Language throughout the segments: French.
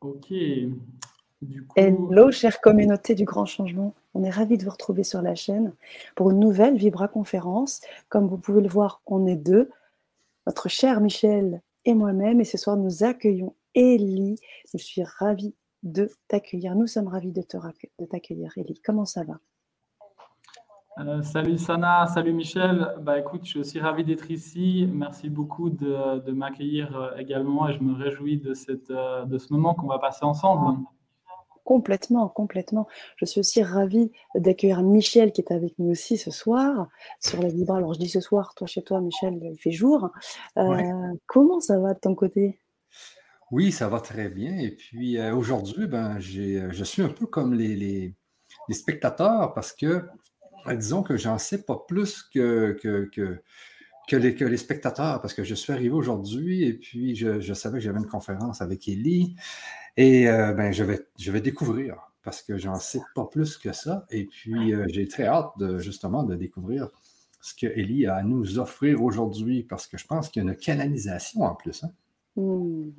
Ok. Hello, chère communauté du Grand Changement. On est ravis de vous retrouver sur la chaîne pour une nouvelle Vibra conférence. Comme vous pouvez le voir, on est deux, notre cher Michel et moi-même. Et ce soir, nous accueillons Ellie. Je suis ravie de t'accueillir. Nous sommes ravis de t'accueillir, Ellie. Comment ça va? Euh, salut Sana, salut Michel. Bah écoute, je suis aussi ravi d'être ici. Merci beaucoup de, m'accueillir euh, également et je me réjouis de, cette, euh, de ce moment qu'on va passer ensemble. Complètement, complètement. Je suis aussi ravie d'accueillir Michel qui est avec nous aussi ce soir sur la Vibra. Alors je dis ce soir, toi chez toi, Michel, il fait jour. Comment ça va de ton côté? Oui, ça va très bien. Et puis aujourd'hui, ben, je suis un peu comme les, les, les spectateurs parce que ben, disons que j'en sais pas plus que, que, les, spectateurs, parce que je suis arrivé aujourd'hui et puis je, savais que j'avais une conférence avec Ellie et euh, ben, je, vais, je vais découvrir parce que j'en sais pas plus que ça. Et puis euh, j'ai très hâte de, justement de découvrir ce que Ellie a à nous offrir aujourd'hui parce que je pense qu'il y a une canalisation en plus. Hein? Mmh,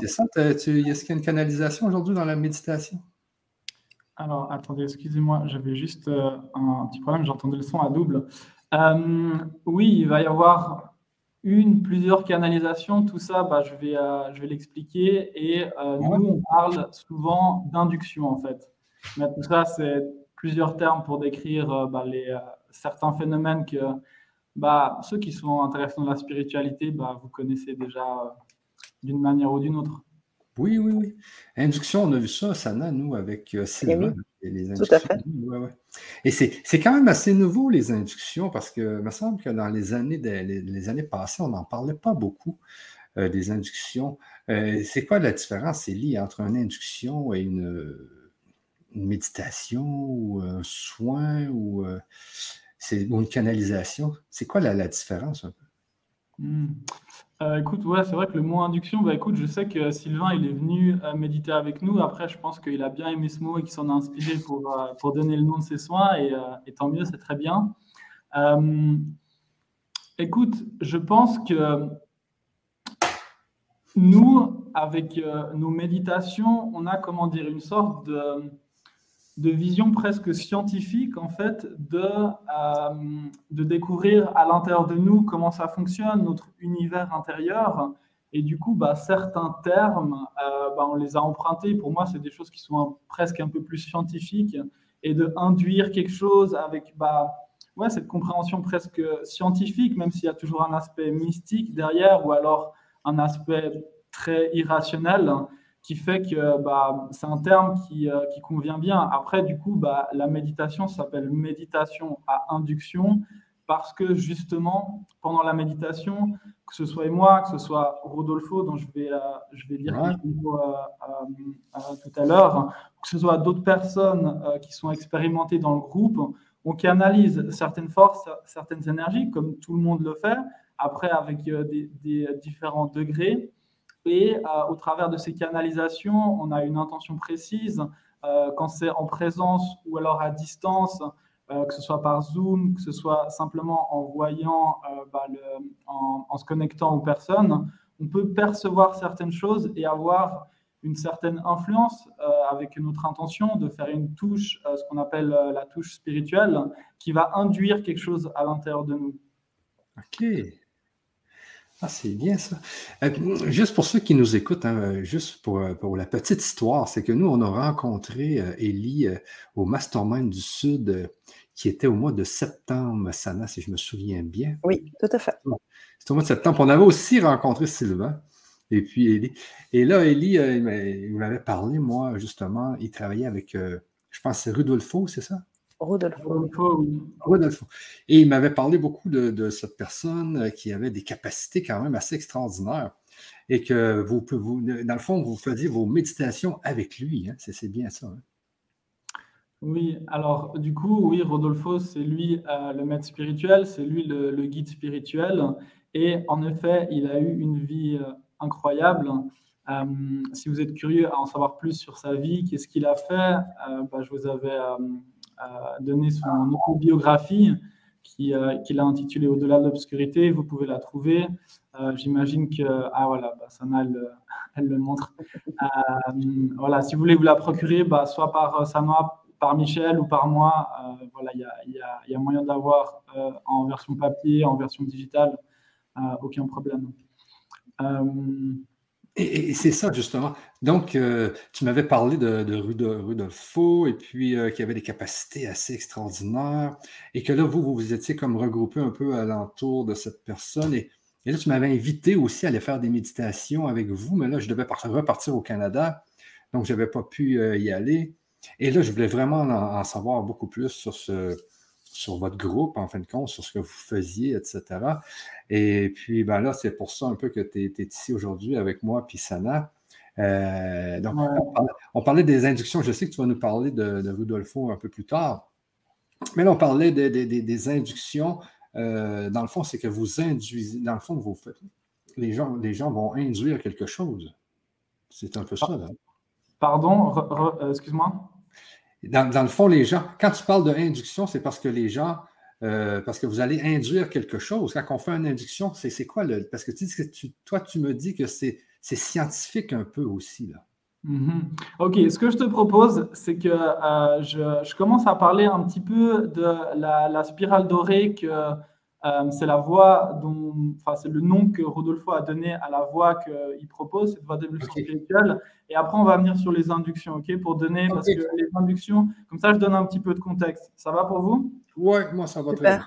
c'est ça? Est-ce qu'il y a une canalisation aujourd'hui dans la méditation? Alors, attendez, excusez-moi, j'avais juste euh, un petit problème, j'entendais le son à double. Euh, oui, il va y avoir une, plusieurs canalisations, tout ça, bah, je vais, euh, je vais l'expliquer. Et nous, on parle souvent d'induction, en fait. Mais tout ça, c'est plusieurs termes pour décrire bah, les, certains phénomènes que bah, ceux qui sont intéressés dans la spiritualité, bah, vous connaissez déjà d'une manière ou d'une autre. Oui, oui, oui. Induction, on a vu ça, Sana, nous, avec euh, Sylvain. Les inductions. Tout à fait. Et c'est quand même assez nouveau, les inductions, parce que il me semble que dans les années, les, années passées, on n'en parlait pas beaucoup euh, des inductions. Euh, c'est quoi la différence, Élie, entre une induction et une, méditation ou un soin ou, une canalisation? C'est quoi la, différence un peu? Hmm. Euh, écoute, ouais, c'est vrai que le mot induction, bah, écoute, je sais que Sylvain, il est venu euh, méditer avec nous. Après, je pense qu'il a bien aimé ce mot et qu'il s'en a inspiré pour, euh, pour donner le nom de ses soins. Et, et tant mieux, c'est très bien. écoute, je pense que nous, avec nos méditations, on a, comment dire, une sorte de de vision presque scientifique, en fait, de, euh, de découvrir à l'intérieur de nous comment ça fonctionne, notre univers intérieur. Et du coup, bah, certains termes, euh, bah, on les a empruntés. Pour moi, c'est des choses qui sont presque un peu plus scientifiques. Et de induire quelque chose avec bah, ouais, cette compréhension presque scientifique, même s'il y a toujours un aspect mystique derrière, ou alors un aspect très irrationnel qui fait que bah, c'est un terme qui, euh, qui, convient bien. Après, du coup, bah, la méditation s'appelle méditation à induction parce que justement, pendant la méditation, que ce soit moi, que ce soit Rodolfo, dont je vais, euh, je vais dire ouais. euh, tout à l'heure, que ce soit d'autres personnes qui sont expérimentées dans le groupe, on canalise certaines forces, certaines énergies, comme tout le monde le fait, après avec des, des différents degrés. Et euh, au travers de ces canalisations, on a une intention précise. Euh, quand c'est en présence ou alors à distance, euh, que ce soit par Zoom, que ce soit simplement en voyant, bah, en, se connectant aux personnes, on peut percevoir certaines choses et avoir une certaine influence avec notre intention de faire une touche, ce qu'on appelle la touche spirituelle, qui va induire quelque chose à l'intérieur de nous. Ok, ah, c'est bien ça. Euh, juste pour ceux qui nous écoutent, hein, juste pour, euh, pour, la petite histoire, c'est que nous, on a rencontré euh, Ellie au Mastermind du Sud qui était au mois de septembre, Sana, si je me souviens bien. Oui, tout à fait. C'était au mois de septembre. On avait aussi rencontré Sylvain. Et puis Ellie. Et là, Ellie, il m'avait parlé, moi, justement, il travaillait avec, je pense, c'est Rudolfo, c'est ça? Rodolfo. Rodolfo. Et il m'avait parlé beaucoup de, cette personne euh, qui avait des capacités quand même assez extraordinaires et que vous, vous dans le fond, vous faisiez vos méditations avec lui. Hein. C'est bien ça. Hein. Oui, alors du coup, oui, Rodolfo, c'est lui euh, le maître spirituel, c'est lui le, guide spirituel. Et en effet, il a eu une vie euh, incroyable. si vous êtes curieux à en savoir plus sur sa vie, qu'est-ce qu'il a fait, bah, je vous avais donné son autobiographie qui, qu'il a intitulé Au-delà de l'obscurité. Vous pouvez la trouver. J'imagine que, ah voilà, bah, Sana, elle, le montre. voilà, si vous voulez vous la procurer, bah, soit par Sana, par Michel ou par moi, voilà, il y, y, y a, moyen de l'avoir en version papier, en version digitale, aucun problème. Et, c'est ça, justement. Donc, euh, tu m'avais parlé de, de Rudolfo et puis euh, qu'il avait des capacités assez extraordinaires et que là, vous, vous vous étiez comme regroupé un peu alentour de cette personne. Et, là, tu m'avais invité aussi à aller faire des méditations avec vous, mais là, je devais repartir au Canada, donc je n'avais pas pu euh, y aller. Et là, je voulais vraiment en savoir beaucoup plus sur ce, sur votre groupe, en fin de compte, sur ce que vous faisiez, etc. Et puis, ben là, c'est pour ça un peu que tu es, ici aujourd'hui avec moi, puis Sana. Euh, donc, on, parlait, des inductions. Je sais que tu vas nous parler de, Rudolfo un peu plus tard. Mais là, on parlait des inductions. Euh, dans le fond, c'est que vous induisez, dans le fond, vous faites, les gens, les gens vont induire quelque chose. C'est un peu ça. Là. Pardon, excuse-moi. Dans, le fond, les gens, quand tu parles d'induction, c'est parce que les gens, euh, parce que vous allez induire quelque chose. Quand on fait une induction, c'est quoi le. Parce que, toi, tu me dis que c'est scientifique un peu aussi, là. Mm-hmm. Ok, ce que je te propose, c'est que euh, je, commence à parler un petit peu de la spirale dorée que euh, c'est la voie dont, enfin, c'est le nom que Rodolfo a donné à la voie qu'il propose, cette voie d'évolution spirituelle. Et après, on va venir sur les inductions, ok, pour donner, parce que les inductions, comme ça, je donne un petit peu de contexte. Ça va pour vous? Ouais, moi, ça va très bien.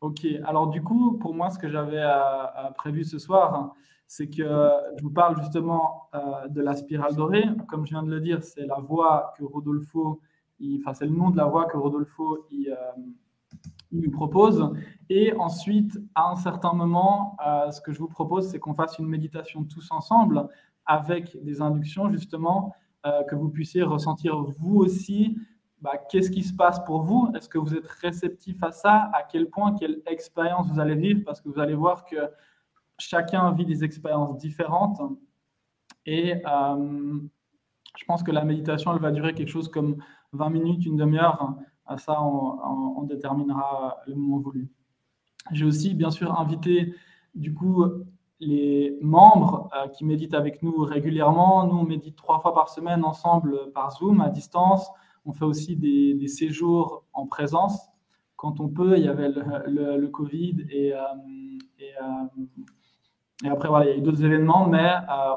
Ok, alors du coup, pour moi, ce que j'avais euh, euh, prévu ce soir, c'est que je vous parle justement de la spirale dorée. Comme je viens de le dire, c'est la voie que Rodolfo, enfin, c'est le nom de la voie que Rodolfo il, il nous propose. Et ensuite, à un certain moment, euh, ce que je vous propose, c'est qu'on fasse une méditation tous ensemble avec des inductions, justement, euh, que vous puissiez ressentir vous aussi bah, qu'est-ce qui se passe pour vous? Est-ce que vous êtes réceptif à ça? À quel point, quelle expérience vous allez vivre? Parce que vous allez voir que chacun vit des expériences différentes. Et euh, je pense que la méditation, elle va durer quelque chose comme 20 minutes, une demi-heure. À ça, on, déterminera le moment voulu. J'ai aussi, bien sûr, invité du coup les membres euh, qui méditent avec nous régulièrement. Nous, on médite trois fois par semaine ensemble par Zoom, à distance. On fait aussi des, séjours en présence quand on peut. Il y avait le, Covid et, euh, euh, et, après, voilà, il y a eu d'autres événements, mais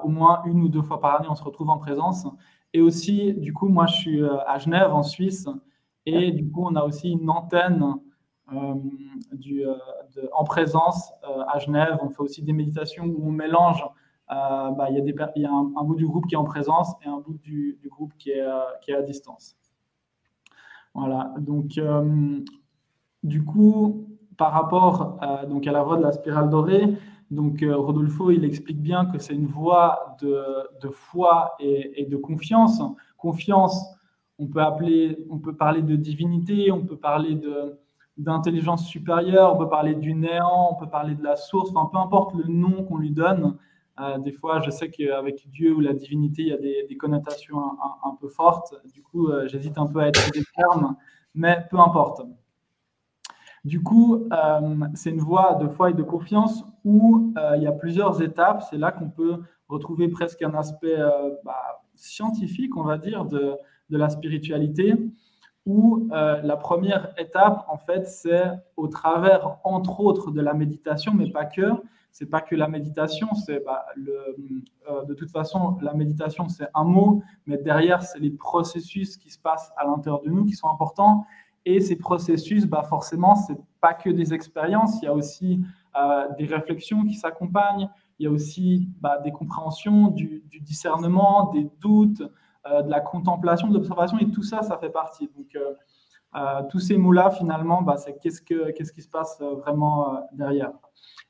au moins une ou deux fois par année, on se retrouve en présence. Et aussi, du coup, moi, je suis à Genève, en Suisse, et du coup, on a aussi une antenne euh, du, euh, en présence euh, à Genève. On fait aussi des méditations où on mélange. Bah, il y a, des, y a un, bout du groupe qui est en présence et un bout du, du groupe qui est, qui est à distance. Voilà. Donc, du coup, par rapport donc à la voie de la spirale dorée, donc Rodolfo, il explique bien que c'est une voie de, de foi et, et, de confiance. Confiance on peut, appeler, on peut parler de divinité, on peut parler d'intelligence supérieure, on peut parler du néant, on peut parler de la source, enfin peu importe le nom qu'on lui donne. Euh, des fois, je sais qu'avec Dieu ou la divinité, il y a des, connotations un, peu fortes. Du coup, euh, j'hésite un peu à être des termes, mais peu importe. Du coup, euh, c'est une voie de foi et de confiance où il y a plusieurs étapes. C'est là qu'on peut retrouver presque un aspect bah, scientifique, on va dire, de, de la spiritualité, où euh, la première étape, en fait, c'est au travers, entre autres, de la méditation, mais pas que. C'est pas que la méditation, c'est bah, le, euh, de toute façon, la méditation, c'est un mot, mais derrière, c'est les processus qui se passent à l'intérieur de nous qui sont importants. Et ces processus, bah, forcément, c'est pas que des expériences, il y a aussi euh, des réflexions qui s'accompagnent, il y a aussi bah, des compréhensions, du, discernement, des doutes, de la contemplation, de l'observation, et tout ça, ça fait partie. Donc, euh, euh, tous ces mots-là, finalement, bah, c'est qu'est-ce, que, qu'est-ce qui se passe vraiment derrière.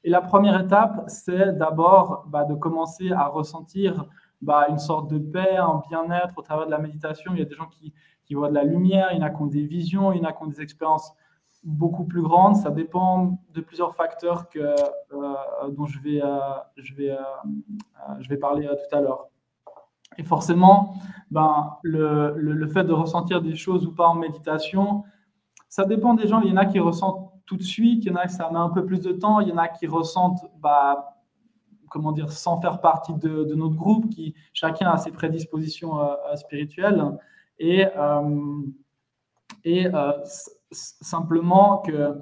Et la première étape, c'est d'abord bah, de commencer à ressentir bah, une sorte de paix, un bien-être au travers de la méditation. Il y a des gens qui, qui voient de la lumière, il y en a qui ont des visions, il y en a qui ont des expériences beaucoup plus grandes. Ça dépend de plusieurs facteurs que, dont je vais, je, vais, je vais parler tout à l'heure. Et forcément, ben, le, le, fait de ressentir des choses ou pas en méditation, ça dépend des gens. Il y en a qui ressentent tout de suite, il y en a qui ça met un peu plus de temps, il y en a qui ressentent, bah, comment dire, sans faire partie de, notre groupe, qui chacun a ses prédispositions spirituelles. Et, et simplement que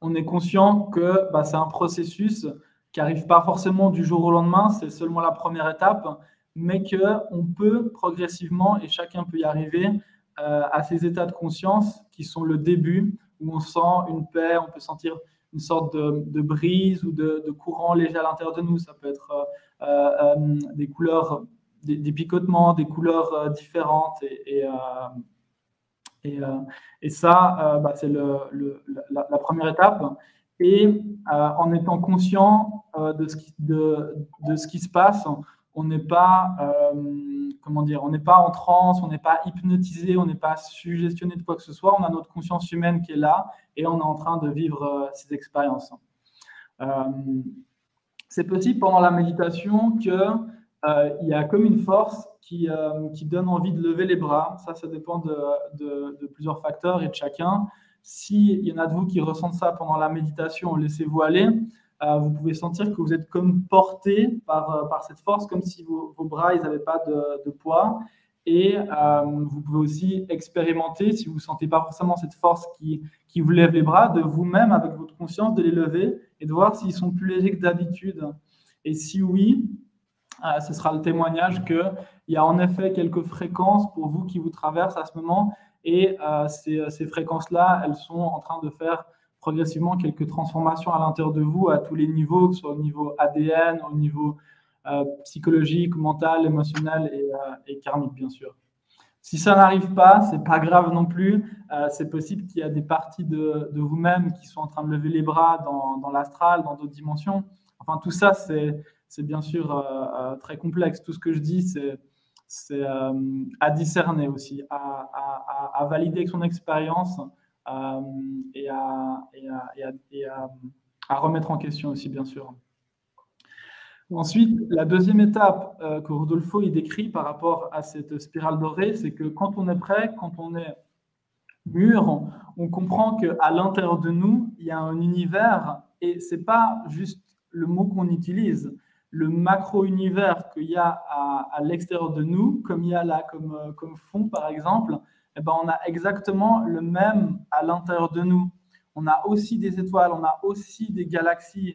on est conscient que bah, c'est un processus qui n'arrive pas forcément du jour au lendemain, c'est seulement la première étape, mais qu'on peut progressivement, et chacun peut y arriver, euh, à ces états de conscience qui sont le début, où on sent une paix, on peut sentir une sorte de, brise ou de, courant léger à l'intérieur de nous. Ça peut être euh, euh, des couleurs, des, picotements, des couleurs différentes. Et, et, ça, bah, c'est le, la, première étape et en étant conscient de, ce qui, de, ce qui se passe, on n'est pas, euh, comment dire, on n'est pas en transe, on n'est pas hypnotisé, on n'est pas suggestionné de quoi que ce soit. On a notre conscience humaine qui est là et on est en train de vivre ces expériences. c'est possible pendant la méditation qu'il il y a comme une force qui, qui, donne envie de lever les bras. Ça, ça dépend de plusieurs facteurs et de chacun. S'il y en a de vous qui ressentent ça pendant la méditation, laissez-vous aller. Euh, vous pouvez sentir que vous êtes comme porté par, euh, par cette force, comme si vos, bras n'avaient pas de, poids. Et euh, vous pouvez aussi expérimenter, si vous ne sentez pas forcément cette force qui, qui vous lève les bras, de vous-même, avec votre conscience, de les lever et de voir s'ils sont plus légers que d'habitude. Et si oui, ce sera le témoignage qu'il y a en effet quelques fréquences pour vous qui vous traversent à ce moment et ces, ces fréquences-là, elles sont en train de faire progressivement quelques transformations à l'intérieur de vous à tous les niveaux, que ce soit au niveau ADN, au niveau euh, psychologique, mental, émotionnel et, euh, et, karmique, bien sûr. Si ça n'arrive pas, c'est pas grave non plus. c'est possible qu'il y a des parties de, vous-même qui sont en train de lever les bras dans, dans l'astral, dans d'autres dimensions. Enfin, tout ça, c'est bien sûr très complexe. Tout ce que je dis, c'est euh, à discerner aussi, à, valider avec son expérience euh, et, à, remettre en question aussi, bien sûr. Ensuite, la deuxième étape euh, que Rodolfo il décrit par rapport à cette spirale dorée, c'est que quand on est prêt, quand on est mûr, on, comprend qu'à l'intérieur de nous, il y a un univers et c'est pas juste le mot qu'on utilise, le macro-univers qu'il y a à, l'extérieur de nous, comme il y a là comme, euh, comme fond par exemple, eh ben, on a exactement le même à l'intérieur de nous. On a aussi des étoiles, on a aussi des galaxies.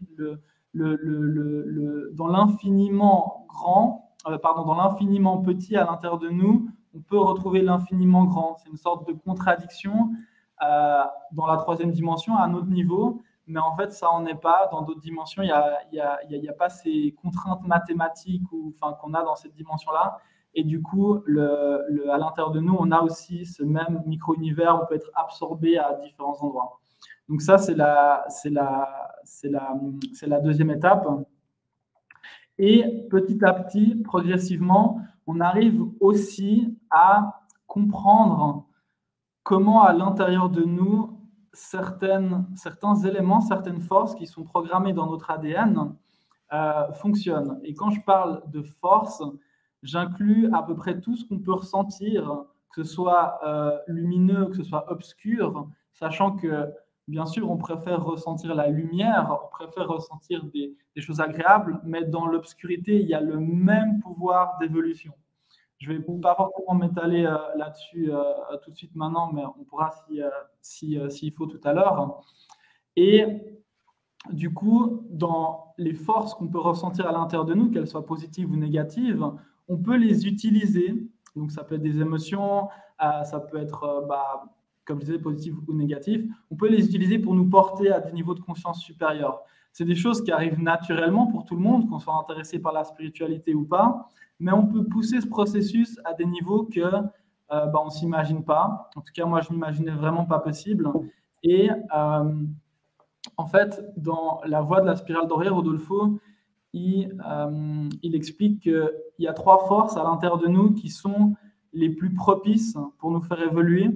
Dans l'infiniment grand, euh, pardon, dans l'infiniment petit à l'intérieur de nous, on peut retrouver l'infiniment grand. C'est une sorte de contradiction euh, dans la troisième dimension à un autre niveau mais en fait, ça n'en est pas. Dans d'autres dimensions, il n'y a, pas ces contraintes mathématiques qu'on a dans cette dimension-là. Et du coup, à l'intérieur de nous, on a aussi ce même micro-univers, on peut être absorbé à différents endroits. Donc ça, c'est la, deuxième étape. Et petit à petit, progressivement, on arrive aussi à comprendre comment à l'intérieur de nous, certains éléments, certaines forces qui sont programmées dans notre ADN euh, fonctionnent. Et quand je parle de force, j'inclus à peu près tout ce qu'on peut ressentir, que ce soit euh, lumineux, que ce soit obscur, sachant que bien sûr, on préfère ressentir la lumière, on préfère ressentir des choses agréables, mais dans l'obscurité, il y a le même pouvoir d'évolution. Je ne vais pas forcément m'étaler euh, là-dessus euh, tout de suite maintenant, mais on pourra s'il si, si, faut tout à l'heure. Et du coup, dans les forces qu'on peut ressentir à l'intérieur de nous, qu'elles soient positives ou négatives, on peut les utiliser. Donc, ça peut être des émotions, euh, ça peut être, bah, comme je disais, positives ou négatives. On peut les utiliser pour nous porter à des niveaux de conscience supérieurs. C'est des choses qui arrivent naturellement pour tout le monde, qu'on soit intéressé par la spiritualité ou pas mais on peut pousser ce processus à des niveaux que euh, bah, on ne s'imagine pas. En tout cas, moi, je m'imaginais vraiment pas possible. Et euh, en fait, dans la voie de la spirale dorée, Rodolfo, il, euh, il explique qu'il y a trois forces à l'intérieur de nous qui sont les plus propices pour nous faire évoluer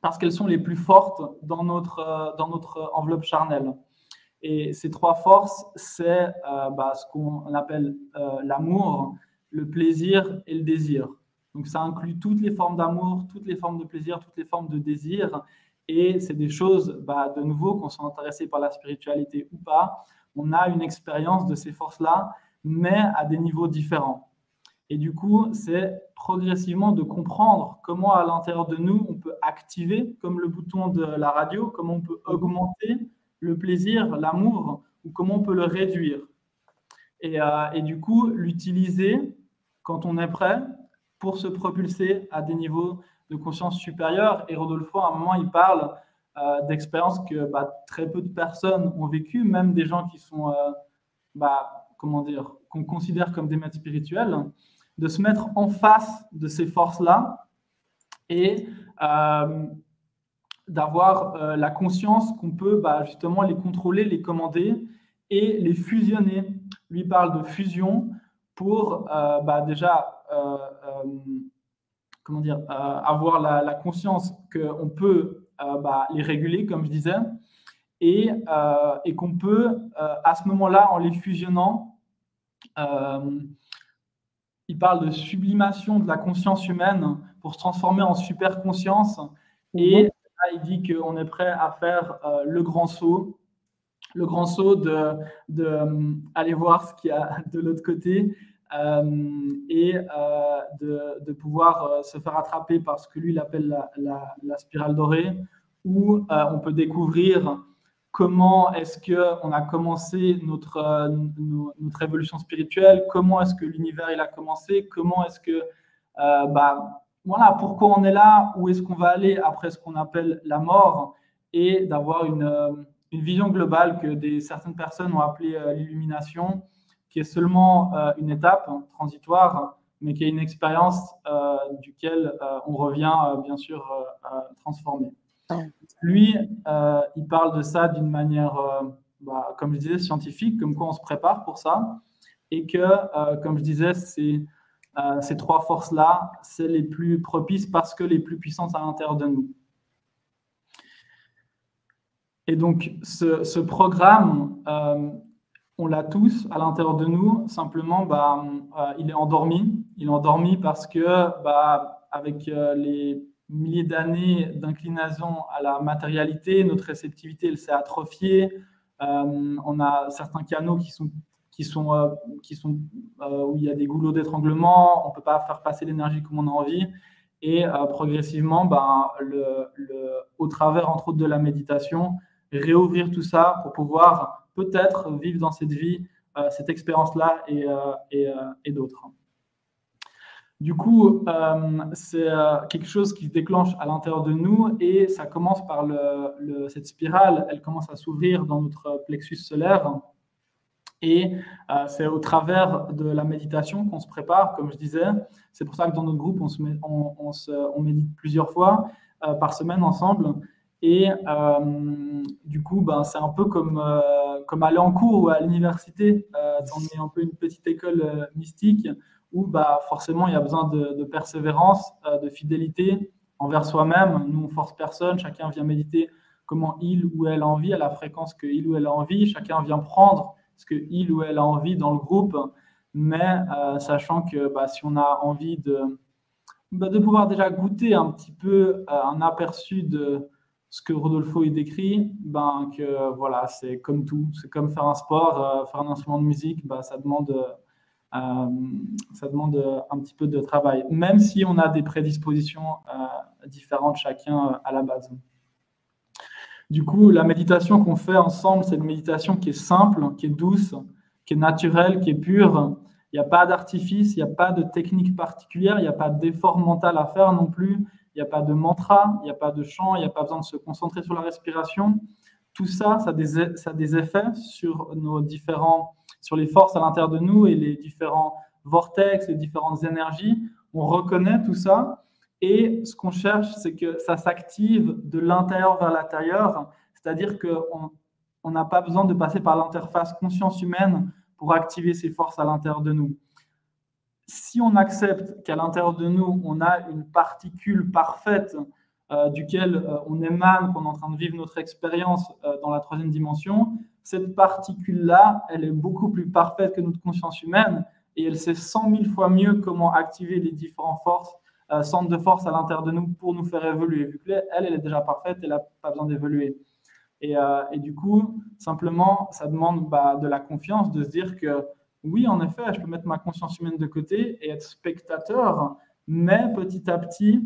parce qu'elles sont les plus fortes dans notre, notre enveloppe charnelle. Et ces trois forces, c'est bah, ce qu'on appelle l'amour, le plaisir et le désir. Donc ça inclut toutes les formes d'amour, toutes les formes de plaisir, toutes les formes de désir. Et c'est des choses, bah, de nouveau, qu'on soit intéressé par la spiritualité ou pas, on a une expérience de ces forces-là, mais à des niveaux différents. Et du coup, c'est progressivement de comprendre comment à l'intérieur de nous, on peut activer, comme le bouton de la radio, comment on peut augmenter le plaisir, l'amour, ou comment on peut le réduire. Et, euh, et du coup, l'utiliser quand on est prêt pour se propulser à des niveaux de conscience supérieure. Et Rodolfo, à un moment, il parle euh, d'expériences que bah, très peu de personnes ont vécues, même des gens qui sont, euh, bah, comment dire, qu'on considère comme des maîtres spirituels, de se mettre en face de ces forces-là et euh, d'avoir la conscience qu'on peut bah, justement les contrôler, les commander et les fusionner. Lui parle de fusion pour déjà comment dire, euh, avoir la, conscience qu'on peut euh, bah, les réguler, comme je disais, et, euh, et qu'on peut, à ce moment-là, en les fusionnant, il parle de sublimation de la conscience humaine pour se transformer en super conscience. Et mhm. là, il dit qu'on est prêt à faire le grand saut, le grand saut de, de aller voir ce qu'il y a de l'autre côté euh, et euh, de, pouvoir euh, se faire attraper par ce que lui il appelle la, spirale dorée, où on peut découvrir comment est-ce qu'on a commencé notre, notre évolution spirituelle, comment est-ce que l'univers il a commencé, comment est-ce que, bah, voilà, pourquoi on est là, où est-ce qu'on va aller après ce qu'on appelle la mort, et d'avoir une, une, vision globale que des, certaines personnes ont appelée l'illumination, qui est seulement euh, une étape transitoire, mais qui est une expérience euh, duquel euh, on revient bien sûr transformé. Lui, il parle de ça d'une manière, bah, comme je disais, scientifique, comme quoi on se prépare pour ça, et que, comme je disais, ces trois forces-là, c'est les plus propices parce que les plus puissantes à l'intérieur de nous. Et donc, ce programme, on l'a tous à l'intérieur de nous. Simplement, bah, euh, il est endormi. Il est endormi parce que, bah, avec euh, les milliers d'années d'inclinaison à la matérialité, notre réceptivité elle s'est atrophiée. Euh, on a certains canaux qui sont qui sont, qui sont où il y a des goulots d'étranglement. On peut pas faire passer l'énergie comme on a envie. Et progressivement, bah, le, au travers entre autres de la méditation, réouvrir tout ça pour pouvoir peut-être vivre dans cette vie euh, cette expérience-là et, euh, euh, et, d'autres. Du coup, c'est quelque chose qui se déclenche à l'intérieur de nous et ça commence par le, cette spirale, elle commence à s'ouvrir dans notre plexus solaire. Et c'est au travers de la méditation qu'on se prépare, comme je disais. C'est pour ça que dans notre groupe, on, se met, on, on, médite plusieurs fois par semaine ensemble. Et du coup, ben, c'est un peu comme comme aller en cours ou à l'université, euh, on est un peu une petite école euh, mystique où bah, forcément il y a besoin de, persévérance, euh, de fidélité envers soi-même. Nous, on force personne, chacun vient méditer comment il ou elle a envie, à la fréquence que il ou elle a envie. Chacun vient prendre ce que il ou elle a envie dans le groupe, mais sachant que bah, si on a envie de, bah, de pouvoir déjà goûter un petit peu un aperçu de, ce que Rodolfo y décrit, ben, que voilà, c'est comme tout, c'est comme faire un sport, euh, faire un instrument de musique, ben, ça, demande, euh, ça demande un petit peu de travail, même si on a des prédispositions euh, différentes chacun à la base. Du coup, la méditation qu'on fait ensemble, c'est une méditation qui est simple, qui est douce, qui est naturelle, qui est pure. Il n'y a pas d'artifice, il n'y a pas de technique particulière, il n'y a pas d'effort mental à faire non plus il n'y a pas de mantra, il n'y a pas de chant, il n'y a pas besoin de se concentrer sur la respiration. Tout ça, ça a des, ça a des effets sur nos différents, sur les forces à l'intérieur de nous et les différents vortex, les différentes énergies. On reconnaît tout ça. Et ce qu'on cherche, c'est que ça s'active de l'intérieur vers l'intérieur. C'est-à-dire qu'on on n'a pas besoin de passer par l'interface conscience humaine pour activer ces forces à l'intérieur de nous si on accepte qu'à l'intérieur de nous, on a une particule parfaite euh, duquel euh, on émane, qu'on est en train de vivre notre expérience euh, dans la troisième dimension, cette particule-là, elle est beaucoup plus parfaite que notre conscience humaine et elle sait cent mille fois mieux comment activer les différentes forces centre de force à l'intérieur de nous pour nous faire évoluer. Vu qu'elle, elle est déjà parfaite, elle n'a pas besoin d'évoluer. Et, et, du coup, simplement, ça demande bah, de la confiance, de se dire que oui, en effet, je peux mettre ma conscience humaine de côté et être spectateur, mais petit à petit,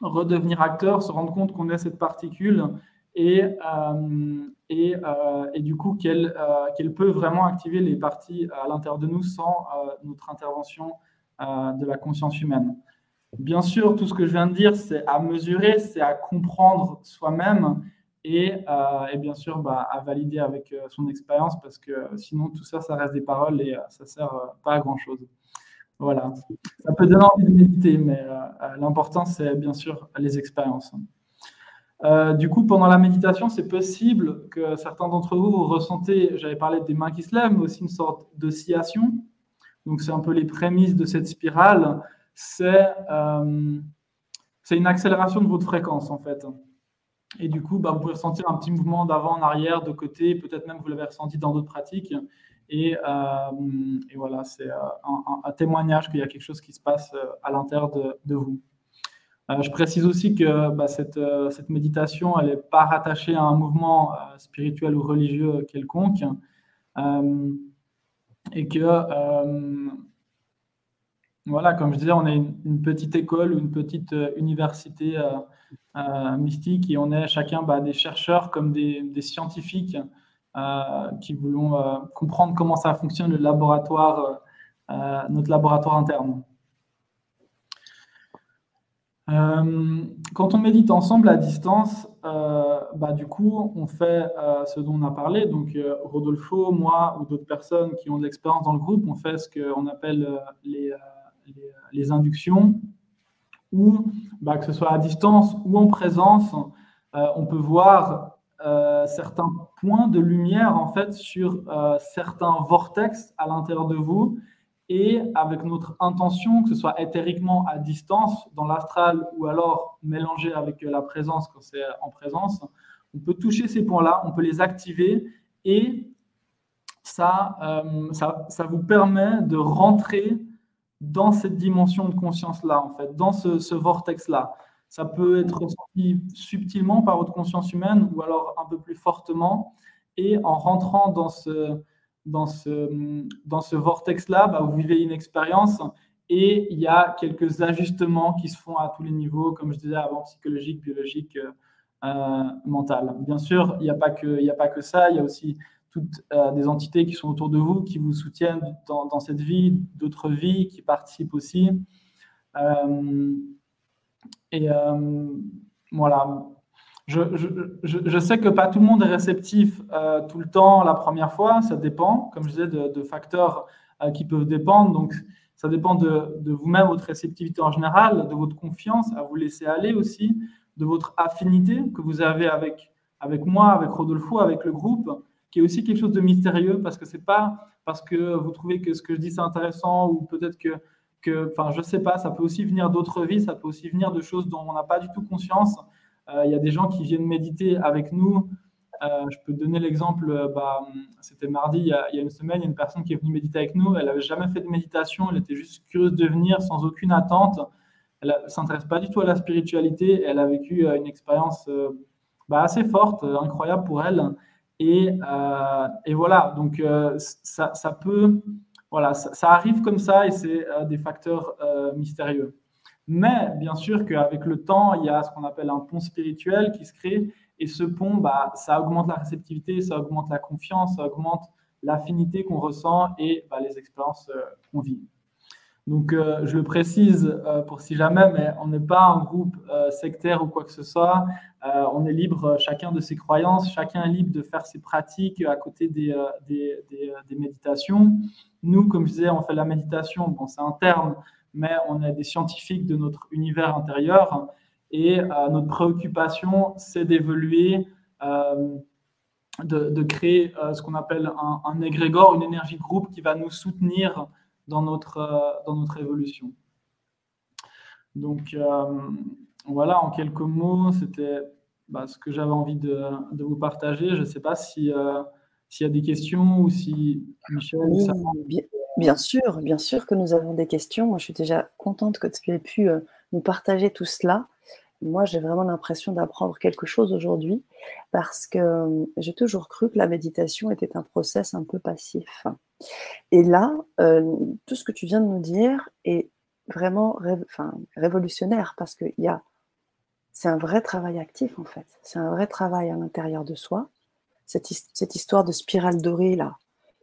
redevenir acteur, se rendre compte qu'on est cette particule et, euh, et, euh, et, du coup qu'elle euh, peut vraiment activer les parties à l'intérieur de nous sans notre intervention de la conscience humaine. Bien sûr, tout ce que je viens de dire, c'est à mesurer, c'est à comprendre soi-même et, et, bien sûr bah, à valider avec son expérience parce que sinon tout ça, ça reste des paroles et ça ne sert pas à grand-chose. Voilà, ça peut donner envie de méditer, mais l'important, c'est bien sûr les expériences. Euh, du coup, pendant la méditation, c'est possible que certains d'entre vous, vous ressentez, j'avais parlé des mains qui se lèvent, mais aussi une sorte d'oscillation. Donc, c'est un peu les prémices de cette spirale. C'est euh, une accélération de votre fréquence, en fait. Et du coup, bah, vous pouvez ressentir un petit mouvement d'avant en arrière, de côté, peut-être même vous l'avez ressenti dans d'autres pratiques. Et, euh, voilà, c'est un, témoignage qu'il y a quelque chose qui se passe à l'intérieur de vous. Euh, je précise aussi que bah, euh, cette, méditation, elle n'est pas rattachée à un mouvement euh, spirituel ou religieux quelconque. et que, voilà, comme je disais, on est une, petite école ou une petite université mystique et on est chacun bah, des chercheurs comme des, scientifiques qui voulons comprendre comment ça fonctionne le laboratoire, notre laboratoire interne. Euh, quand on médite ensemble à distance, euh, bah, du coup, on fait euh, ce dont on a parlé. Donc, Rodolfo, moi ou d'autres personnes qui ont de l'expérience dans le groupe, on fait ce qu'on appelle les, les, inductions, ou bah, que ce soit à distance ou en présence, on peut voir certains points de lumière en fait sur certains vortex à l'intérieur de vous et avec notre intention, que ce soit éthériquement à distance, dans l'astral, ou alors mélangé avec la présence quand c'est en présence, on peut toucher ces points-là, on peut les activer et ça, euh, ça, ça, vous permet de rentrer dans cette dimension de conscience-là, en fait, dans ce, vortex-là. Ça peut être ressenti subtilement par votre conscience humaine ou alors un peu plus fortement. Et en rentrant dans ce, dans ce, dans ce vortex-là, bah, vous vivez une expérience et il y a quelques ajustements qui se font à tous les niveaux, comme je disais avant, psychologique, biologique, euh, euh mental. Bien sûr, il n'y a, a pas que ça, il y a aussi toutes euh, des entités qui sont autour de vous, qui vous soutiennent dans, cette vie, d'autres vies, qui participent aussi. Euh, et voilà, je, sais que pas tout le monde est réceptif euh, tout le temps la première fois, ça dépend, comme je disais, de, facteurs euh, qui peuvent dépendre. Donc, ça dépend de, vous-même, votre réceptivité en général, de votre confiance à vous laisser aller aussi, de votre affinité que vous avez avec, avec moi, avec Rodolfo, avec le groupe, qui est aussi quelque chose de mystérieux parce que c'est pas parce que vous trouvez que ce que je dis c'est intéressant ou peut-être que, que, enfin, je sais pas, ça peut aussi venir d'autres vies, ça peut aussi venir de choses dont on n'a pas du tout conscience. Euh, il y a des gens qui viennent méditer avec nous. Euh, je peux donner l'exemple, euh, bah, c'était mardi, il y, a, une semaine, il y a une personne qui est venue méditer avec nous. Elle n'avait jamais fait de méditation, elle était juste curieuse de venir sans aucune attente. Elle ne s'intéresse pas du tout à la spiritualité. Elle a vécu une expérience bah, assez forte, incroyable pour elle. Et, et voilà, donc ça, ça, peut, voilà, ça, arrive comme ça et c'est des facteurs mystérieux. Mais bien sûr qu'avec le temps, il y a ce qu'on appelle un pont spirituel qui se crée. Et ce pont, bah, ça augmente la réceptivité, ça augmente la confiance, ça augmente l'affinité qu'on ressent et bah, les expériences euh, qu'on vit. Donc, euh, je le précise euh, pour si jamais, mais on n'est pas un groupe sectaire ou quoi que ce soit. on est libre, chacun de ses croyances, chacun est libre de faire ses pratiques à côté des, des, des, méditations. Nous, comme je disais, on fait la méditation, bon, c'est un terme, mais on est des scientifiques de notre univers intérieur et euh, notre préoccupation, c'est d'évoluer, euh, de, créer euh, ce qu'on appelle un, un, égrégore, une énergie de groupe qui va nous soutenir dans notre, dans notre évolution. Donc voilà, en quelques mots, c'était bah, ce que j'avais envie de, de, vous partager. Je ne sais pas si s'il y a des questions ou si Michel. Bien, sûr, bien sûr que nous avons des questions. Moi, je suis déjà contente que tu aies pu euh, nous partager tout cela. Moi, j'ai vraiment l'impression d'apprendre quelque chose aujourd'hui parce que euh, j'ai toujours cru que la méditation était un process un peu passif. Et là, euh, tout ce que tu viens de nous dire est vraiment révolutionnaire parce que c'est un vrai travail actif en fait. C'est un vrai travail à l'intérieur de soi. Cette, cette, histoire de spirale dorée là,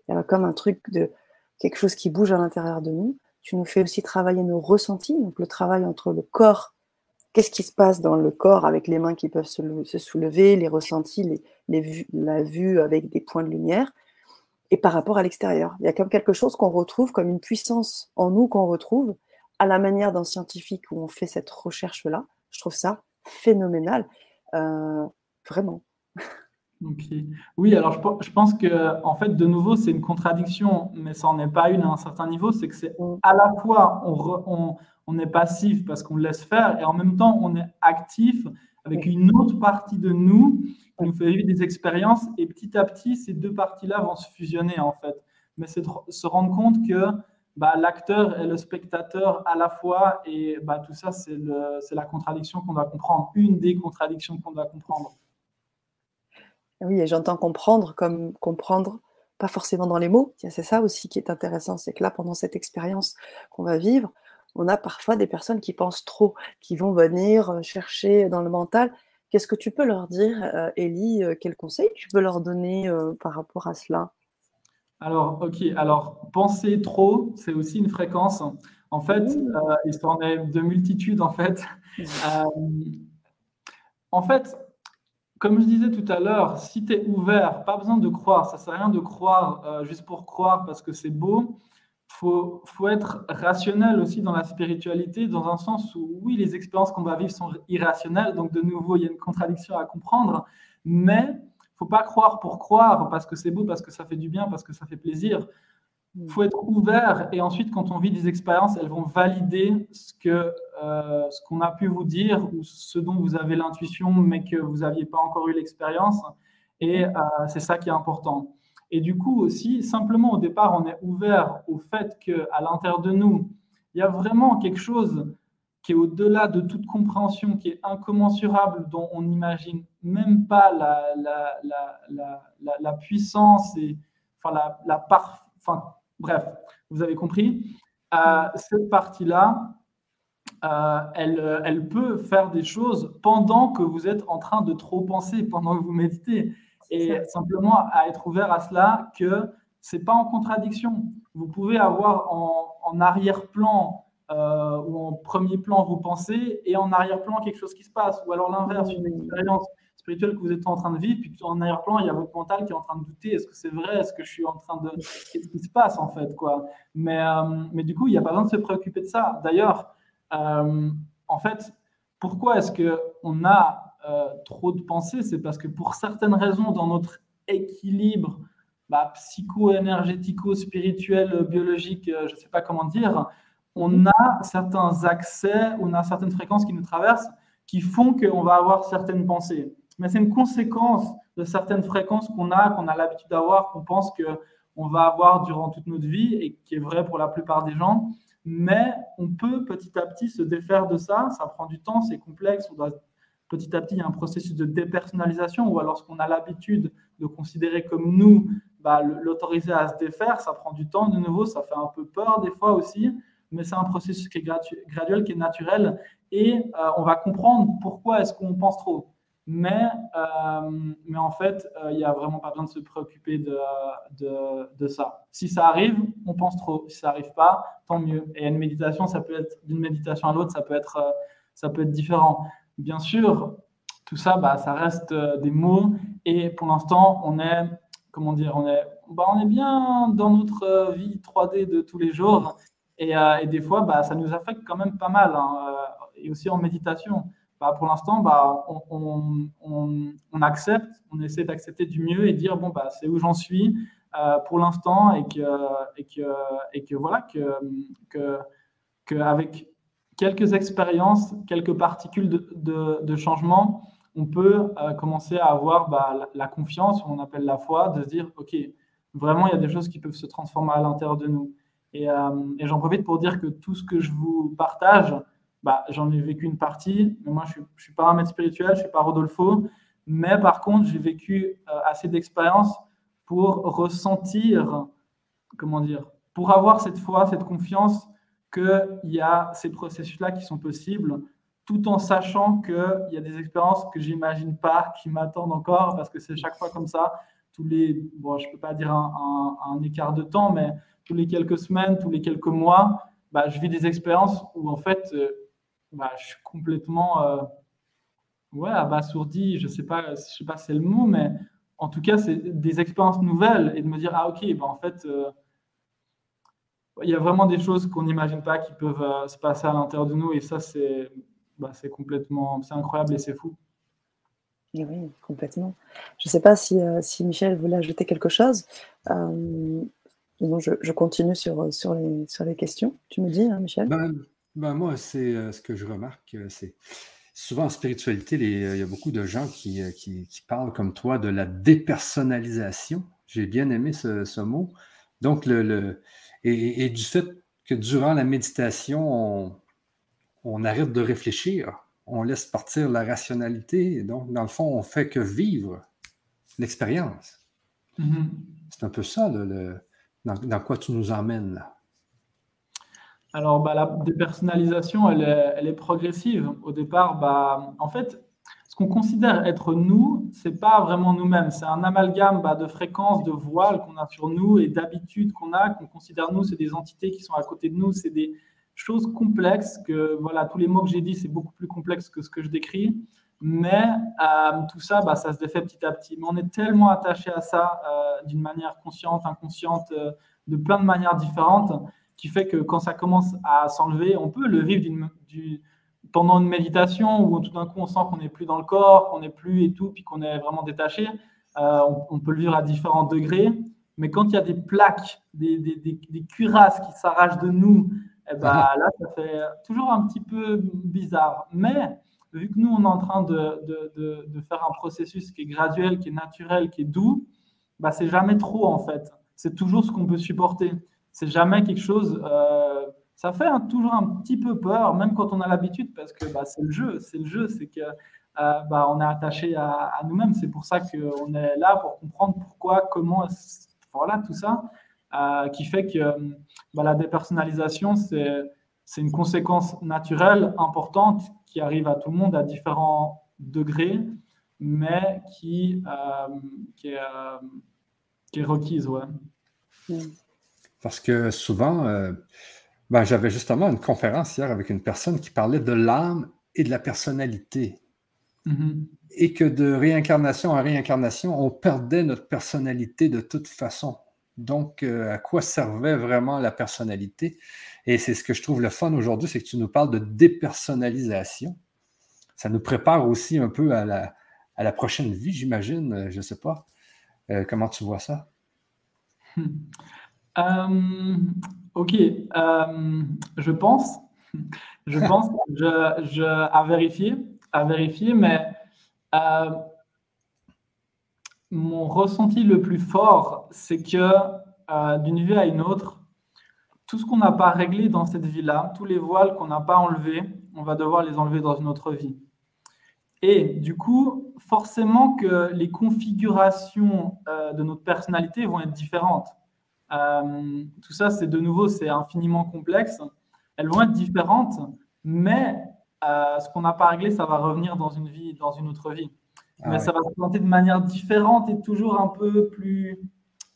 il y a comme un truc de quelque chose qui bouge à l'intérieur de nous. Tu nous fais aussi travailler nos ressentis, donc le travail entre le corps, qu'est-ce qui se passe dans le corps avec les mains qui peuvent se, soulever, les ressentis, les, la vue avec des points de lumière, et par rapport à l'extérieur? Il y a comme quelque chose qu'on retrouve, comme une puissance en nous qu'on retrouve, à la manière d'un scientifique où on fait cette recherche-là. Je trouve ça phénoménal, euh, vraiment. Oui, alors je, pense que en fait, de nouveau, c'est une contradiction, mais ça n'en est pas une à un certain niveau. C'est que c'est mm. à la fois on, on, est passif parce qu'on laisse faire, et en même temps on est actif avec une autre partie de nous qui nous fait vivre des expériences, et petit à petit, ces deux parties-là vont se fusionner en fait. Mais c'est se rendre compte que bah, l'acteur et le spectateur à la fois, et bah, tout ça, c'est la contradiction qu'on doit comprendre, une des contradictions qu'on doit comprendre. Oui, et j'entends comprendre comme comprendre, pas forcément dans les mots. C'est ça aussi qui est intéressant, c'est que là, pendant cette expérience qu'on va vivre, on a parfois des personnes qui pensent trop, qui vont venir euh, chercher dans le mental. Qu'est-ce que tu peux leur dire, euh, Ellie euh, Quel conseil tu peux leur donner par rapport à cela? Alors, ok. Alors, penser trop, c'est aussi une fréquence. En fait, euh, histoire de multitude, en fait. en fait, comme je disais tout à l'heure, si tu es ouvert, pas besoin de croire, ça ne sert à rien de croire euh, juste pour croire parce que c'est beau. Il faut, faut, être rationnel aussi dans la spiritualité, dans un sens où, oui, les expériences qu'on va vivre sont irrationnelles, donc de nouveau, il y a une contradiction à comprendre, mais il ne faut pas croire pour croire, parce que c'est beau, parce que ça fait du bien, parce que ça fait plaisir. Il faut être ouvert et ensuite, quand on vit des expériences, elles vont valider ce que euh, ce qu'on a pu vous dire ou ce dont vous avez l'intuition, mais que vous n'aviez pas encore eu l'expérience. Et euh, c'est ça qui est important. Et du coup aussi, simplement au départ, on est ouvert au fait qu'à l'intérieur de nous, il y a vraiment quelque chose qui est au-delà de toute compréhension, qui est incommensurable, dont on n'imagine même pas la, la, la, la, puissance et enfin la, la enfin, Bref, vous avez compris. Euh, cette partie-là, euh, elle, elle, peut faire des choses pendant que vous êtes en train de trop penser, pendant que vous méditez. Et simplement à être ouvert à cela, que ce n'est pas en contradiction. Vous pouvez avoir en, arrière-plan euh, ou en premier plan vos pensées et en arrière-plan quelque chose qui se passe, ou alors l'inverse, une expérience spirituel que vous êtes en train de vivre, puis en arrière-plan, il y a votre mental qui est en train de douter, est-ce que c'est vrai, est-ce que je suis en train de... Qu'est-ce qui se passe en fait quoi? Mais, euh, mais du coup, il n'y a pas besoin de se préoccuper de ça. D'ailleurs, euh, en fait, pourquoi est-ce qu'on a euh, trop de pensées C'est parce que pour certaines raisons, dans notre équilibre bah, psycho-énergético-spirituel, biologique, je ne sais pas comment dire, on a certains accès, on a certaines fréquences qui nous traversent qui font qu'on va avoir certaines pensées mais c'est une conséquence de certaines fréquences qu'on a, qu'on a l'habitude d'avoir, qu'on pense qu'on va avoir durant toute notre vie et qui est vrai pour la plupart des gens. Mais on peut petit à petit se défaire de ça. Ça prend du temps, c'est complexe. On doit, petit à petit, il y a un processus de dépersonnalisation ou alors qu'on a l'habitude de considérer comme nous, bah, l'autoriser à se défaire, ça prend du temps de nouveau, ça fait un peu peur des fois aussi, mais c'est un processus qui est graduel, qui est naturel et euh, on va comprendre pourquoi est-ce qu'on pense trop. Mais, euh, mais en fait, euh, il n'y a vraiment pas besoin de se préoccuper de, de, ça. Si ça arrive, on pense trop. Si ça n'arrive pas, tant mieux. Et une méditation, ça peut être d'une méditation à l'autre, ça euh, ça peut être différent. Bien sûr, tout ça, bah, ça reste des mots. Et pour l'instant, on est, comment dire, on est, bah, on est bien dans notre vie 3D de tous les jours. Et, et des fois, bah, ça nous affecte quand même pas mal. Hein, et aussi en méditation. Bah, pour l'instant, bah, on, accepte, on essaie d'accepter du mieux et dire bon, bah, c'est où j'en suis euh, pour l'instant et que, et, que, et que voilà, que, que, que avec quelques expériences, quelques particules de, changement, on peut euh, commencer à avoir bah, la, confiance, on appelle la foi, de se dire ok, vraiment, il y a des choses qui peuvent se transformer à l'intérieur de nous. Et, euh, j'en profite pour dire que tout ce que je vous partage, bah, j'en ai vécu une partie. Moi, je ne suis, pas un maître spirituel, je ne suis pas Rodolfo. Mais par contre, j'ai vécu euh, assez d'expérience pour ressentir, comment dire, pour avoir cette foi, cette confiance qu'il y a ces processus-là qui sont possibles, tout en sachant qu'il y a des expériences que j'imagine pas, qui m'attendent encore, parce que c'est chaque fois comme ça, tous les, bon, je peux pas dire un, écart de temps, mais tous les quelques semaines, tous les quelques mois, bah, je vis des expériences où en fait, euh, bah, je suis complètement euh, ouais, abasourdi, je sais pas, je sais pas c'est le mot, mais en tout cas, c'est des expériences nouvelles et de me dire, ah ok, bah, en fait, euh, il y a vraiment des choses qu'on n'imagine pas qui peuvent euh, se passer à l'intérieur de nous et ça, c'est bah, complètement, c'est incroyable et c'est fou. oui, complètement. Je ne sais pas si, euh, si, Michel voulait ajouter quelque chose. je, je, continue sur, sur, les, sur les questions. Tu me dis, hein, Michel? Ben, ben Moi, c'est ce que je remarque, c'est souvent en spiritualité, il y a beaucoup de gens qui, qui, parlent comme toi de la dépersonnalisation. J'ai bien aimé ce, mot. Donc, le, et, du fait que durant la méditation, on, arrête de réfléchir, on laisse partir la rationalité. donc, dans le fond, on fait que vivre l'expérience. Mm-hmm. C'est un peu ça, le, dans, quoi tu nous emmènes là. Alors, bah, la dépersonnalisation, elle est, elle est, progressive. Au départ, bah, en fait, ce qu'on considère être nous, c'est pas vraiment nous-mêmes. C'est un amalgame bah, de fréquences, de voiles qu'on a sur nous et d'habitudes qu'on a, qu'on considère nous. C'est des entités qui sont à côté de nous. C'est des choses complexes que, voilà, tous les mots que j'ai dit, c'est beaucoup plus complexe que ce que je décris. Mais euh, tout ça, bah, ça se défait petit à petit. Mais on est tellement attaché à ça euh, d'une manière consciente, inconsciente, euh, de plein de manières différentes, qui fait que quand ça commence à s'enlever, on peut le vivre d'une pendant une méditation où tout d'un coup on sent qu'on n'est plus dans le corps, qu'on n'est plus et tout, puis qu'on est vraiment détaché, euh, on, peut le vivre à différents degrés. Mais quand il y a des plaques, des, des, des, cuirasses qui s'arrachent de nous, eh ben, là, ça fait toujours un petit peu bizarre. Mais vu que nous, on est en train de, de, de, faire un processus qui est graduel, qui est naturel, qui est doux, bah, c'est jamais trop en fait. C'est toujours ce qu'on peut supporter. C'est jamais quelque chose. Euh, ça fait toujours un petit peu peur, même quand on a l'habitude, parce que bah, c'est le jeu, c'est le jeu, c'est que euh, bah, est attaché à, nous-mêmes. C'est pour ça qu'on est là pour comprendre pourquoi, comment, voilà tout ça, euh, qui fait que bah, la dépersonnalisation, c'est une conséquence naturelle importante qui arrive à tout le monde à différents degrés, mais qui, euh, est, qui, est, requise. Ouais. Parce que souvent, ben, j'avais justement une conférence hier avec une personne qui parlait de l'âme et de la personnalité. Mm-hmm. Et que de réincarnation en réincarnation, on perdait notre personnalité de toute façon. Donc, euh, à quoi servait vraiment la personnalité? Et c'est ce que je trouve le fun aujourd'hui, c'est que tu nous parles de dépersonnalisation. Ça nous prépare aussi un peu à la, à la prochaine vie, j'imagine. Euh, je ne sais pas. Euh, comment tu vois ça? Ok, euh, je pense, je pense, à vérifier, à vérifier, mais euh, mon ressenti le plus fort, c'est que euh, d'une vie à une autre, tout ce qu'on n'a pas réglé dans cette vie-là, tous les voiles qu'on n'a pas enlevés, on va devoir les enlever dans une autre vie. Et du coup, forcément que les configurations de notre personnalité vont être différentes. Euh, tout ça, c'est de nouveau, c'est infiniment complexe. Elles vont être différentes, mais euh, ce qu'on n'a pas réglé, ça va revenir dans une vie, dans une autre vie. Ah mais ça va se présenter de manière différente et toujours un peu plus,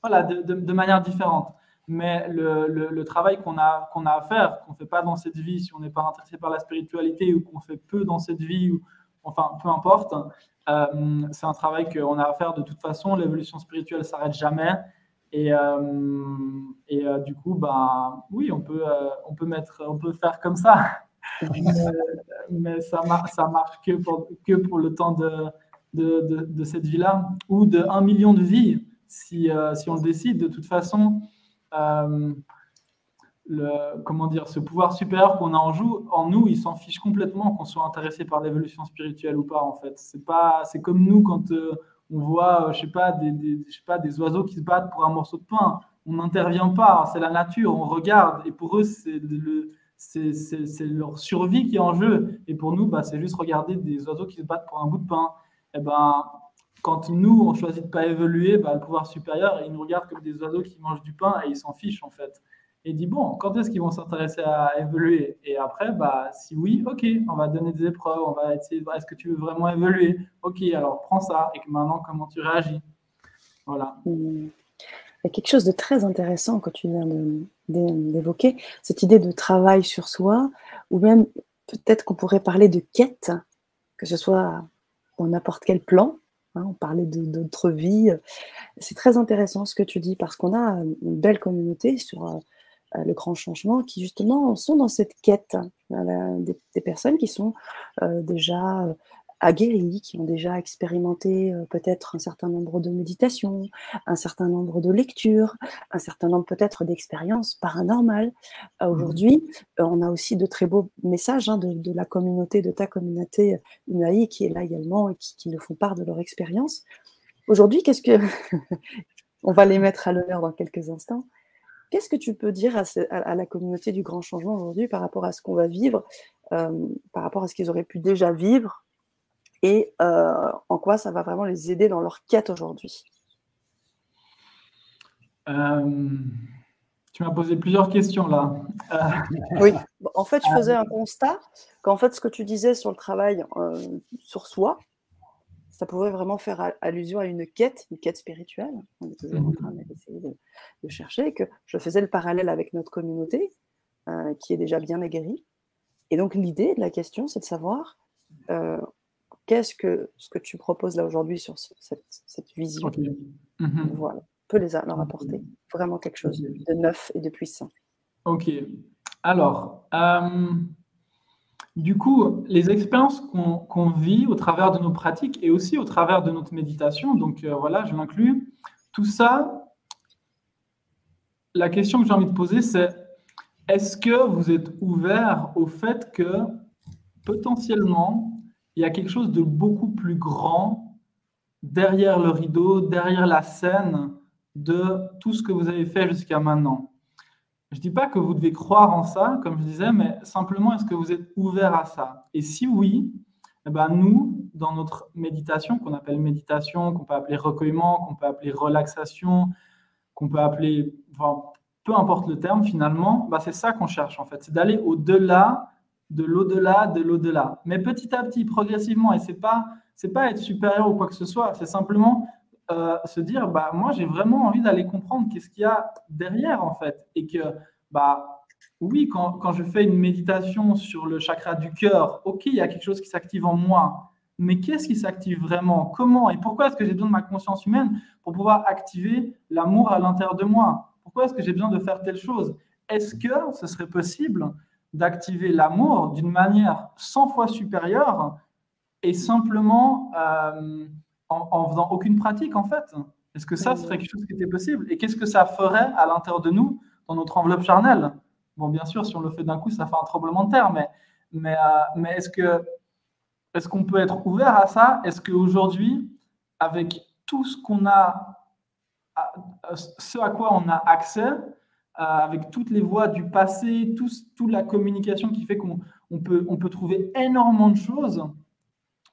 voilà, de, manière différente. Mais le, le, travail qu'on a, qu'on a à faire, qu'on ne fait pas dans cette vie, si on n'est pas intéressé par la spiritualité ou qu'on fait peu dans cette vie, ou, enfin, peu importe, euh, c'est un travail qu'on a à faire de toute façon. L'évolution spirituelle s'arrête jamais. Et, euh, et euh, du coup, bah, oui, on peut, euh, on, peut mettre, on peut faire comme ça. mais, ça, marche, ça marche que pour, que pour le temps de, de, de, cette vie-là ou de 1 million de vies, si, si on le décide. De toute façon, le, comment dire, ce pouvoir supérieur qu'on a en, joue, en nous, il s'en fiche complètement qu'on soit intéressé par l'évolution spirituelle ou pas, en fait. C'est, c'est comme nous quand on voit, euh, je sais pas, des, sais pas, des oiseaux qui se battent pour un morceau de pain. On n'intervient pas, c'est la nature, on regarde. Et pour eux, c'est le, c'est leur survie qui est en jeu. Et pour nous, bah, c'est juste regarder des oiseaux qui se battent pour un bout de pain. Et eh ben, quand nous, on choisit de pas évoluer, bah, le pouvoir supérieur, il nous regarde comme des oiseaux qui mangent du pain et ils s'en fichent en fait. Et dit, bon, quand est-ce qu'ils vont s'intéresser à évoluer? Et après, bah, si oui, ok, on va donner des épreuves, on va essayer de voir, est-ce que tu veux vraiment évoluer? Ok, alors prends ça, et maintenant, comment tu réagis? Voilà. Il y a quelque chose de très intéressant que tu viens d'évoquer, cette idée de travail sur soi, ou même peut-être qu'on pourrait parler de quête, que ce soit dans n'importe quel plan. Hein, on parlait de notre vie. C'est très intéressant ce que tu dis parce qu'on a une belle communauté sur euh, le grand changement qui justement sont dans cette quête. Des, des personnes qui sont euh, déjà aguerris, qui ont déjà expérimenté euh, peut-être un certain nombre de méditations, un certain nombre de lectures, un certain nombre peut-être d'expériences paranormales. Euh, mmh aujourd'hui, euh, on a aussi de très beaux messages hein, de, la communauté, de ta communauté UNAI qui est là également et qui, nous font part de leur expérience. Aujourd'hui, qu'est-ce que... on va les mettre à l'honneur dans quelques instants. Qu'est-ce que tu peux dire à, la communauté du grand changement aujourd'hui par rapport à ce qu'on va vivre, par rapport à ce qu'ils auraient pu déjà vivre et euh, en quoi ça va vraiment les aider dans leur quête aujourd'hui? Euh, Tu m'as posé plusieurs questions là. Euh, oui, en fait, je faisais un constat qu'en fait, ce que tu disais sur le travail sur soi, ça pouvait vraiment faire allusion à une quête, une quête spirituelle. On est toujours en train d'essayer de, de, chercher, que je faisais le parallèle avec notre communauté, qui est déjà bien aguerrie. Et donc, l'idée de la question, c'est de savoir qu'est-ce que ce que tu proposes là aujourd'hui sur cette, vision? Mhm. Voilà, peut les leur apporter vraiment quelque chose de, neuf et de puissant. Ok. Alors, euh, du coup, les expériences qu'on vit au travers de nos pratiques et aussi au travers de notre méditation, donc euh, voilà, je l'inclus, tout ça, la question que j'ai envie de poser, c'est est-ce que vous êtes ouvert au fait que potentiellement, il y a quelque chose de beaucoup plus grand derrière le rideau, derrière la scène de tout ce que vous avez fait jusqu'à maintenant? Je ne dis pas que vous devez croire en ça, comme je disais, mais simplement est-ce que vous êtes ouvert à ça? Et si oui, eh ben nous, dans notre méditation, qu'on appelle méditation, qu'on peut appeler recueillement, qu'on peut appeler relaxation, qu'on peut appeler, peu importe le terme finalement, bah c'est ça qu'on cherche en fait, c'est d'aller au-delà de l'au-delà, de l'au-delà. Mais petit à petit, progressivement, et c'est pas c'est pas être supérieur ou quoi que ce soit, c'est simplement euh, se dire bah moi j'ai vraiment envie d'aller comprendre qu'est-ce qu'il y a derrière en fait. Et que bah oui quand, quand, je fais une méditation sur le chakra du cœur, ok il y a quelque chose qui s'active en moi, mais qu'est-ce qui s'active vraiment? Comment? Et pourquoi est-ce que j'ai besoin de ma conscience humaine pour pouvoir activer l'amour à l'intérieur de moi? Pourquoi est-ce que j'ai besoin de faire telle chose? Est-ce que ce serait possible d'activer l'amour d'une manière 100 fois supérieure et simplement euh, en, faisant aucune pratique en fait. Est-ce que ça serait quelque chose qui était possible? Et qu'est-ce que ça ferait à l'intérieur de nous, dans notre enveloppe charnelle? Bon, bien sûr, si on le fait d'un coup, ça fait un tremblement de terre, mais, mais, euh, mais est-ce que est-ce qu'on peut être ouvert à ça? Est-ce qu'aujourd'hui, avec tout ce qu'on a, ce à quoi on a accès, euh, avec toutes les voies du passé, tout, toute la communication qui fait qu'on peut, on peut trouver énormément de choses.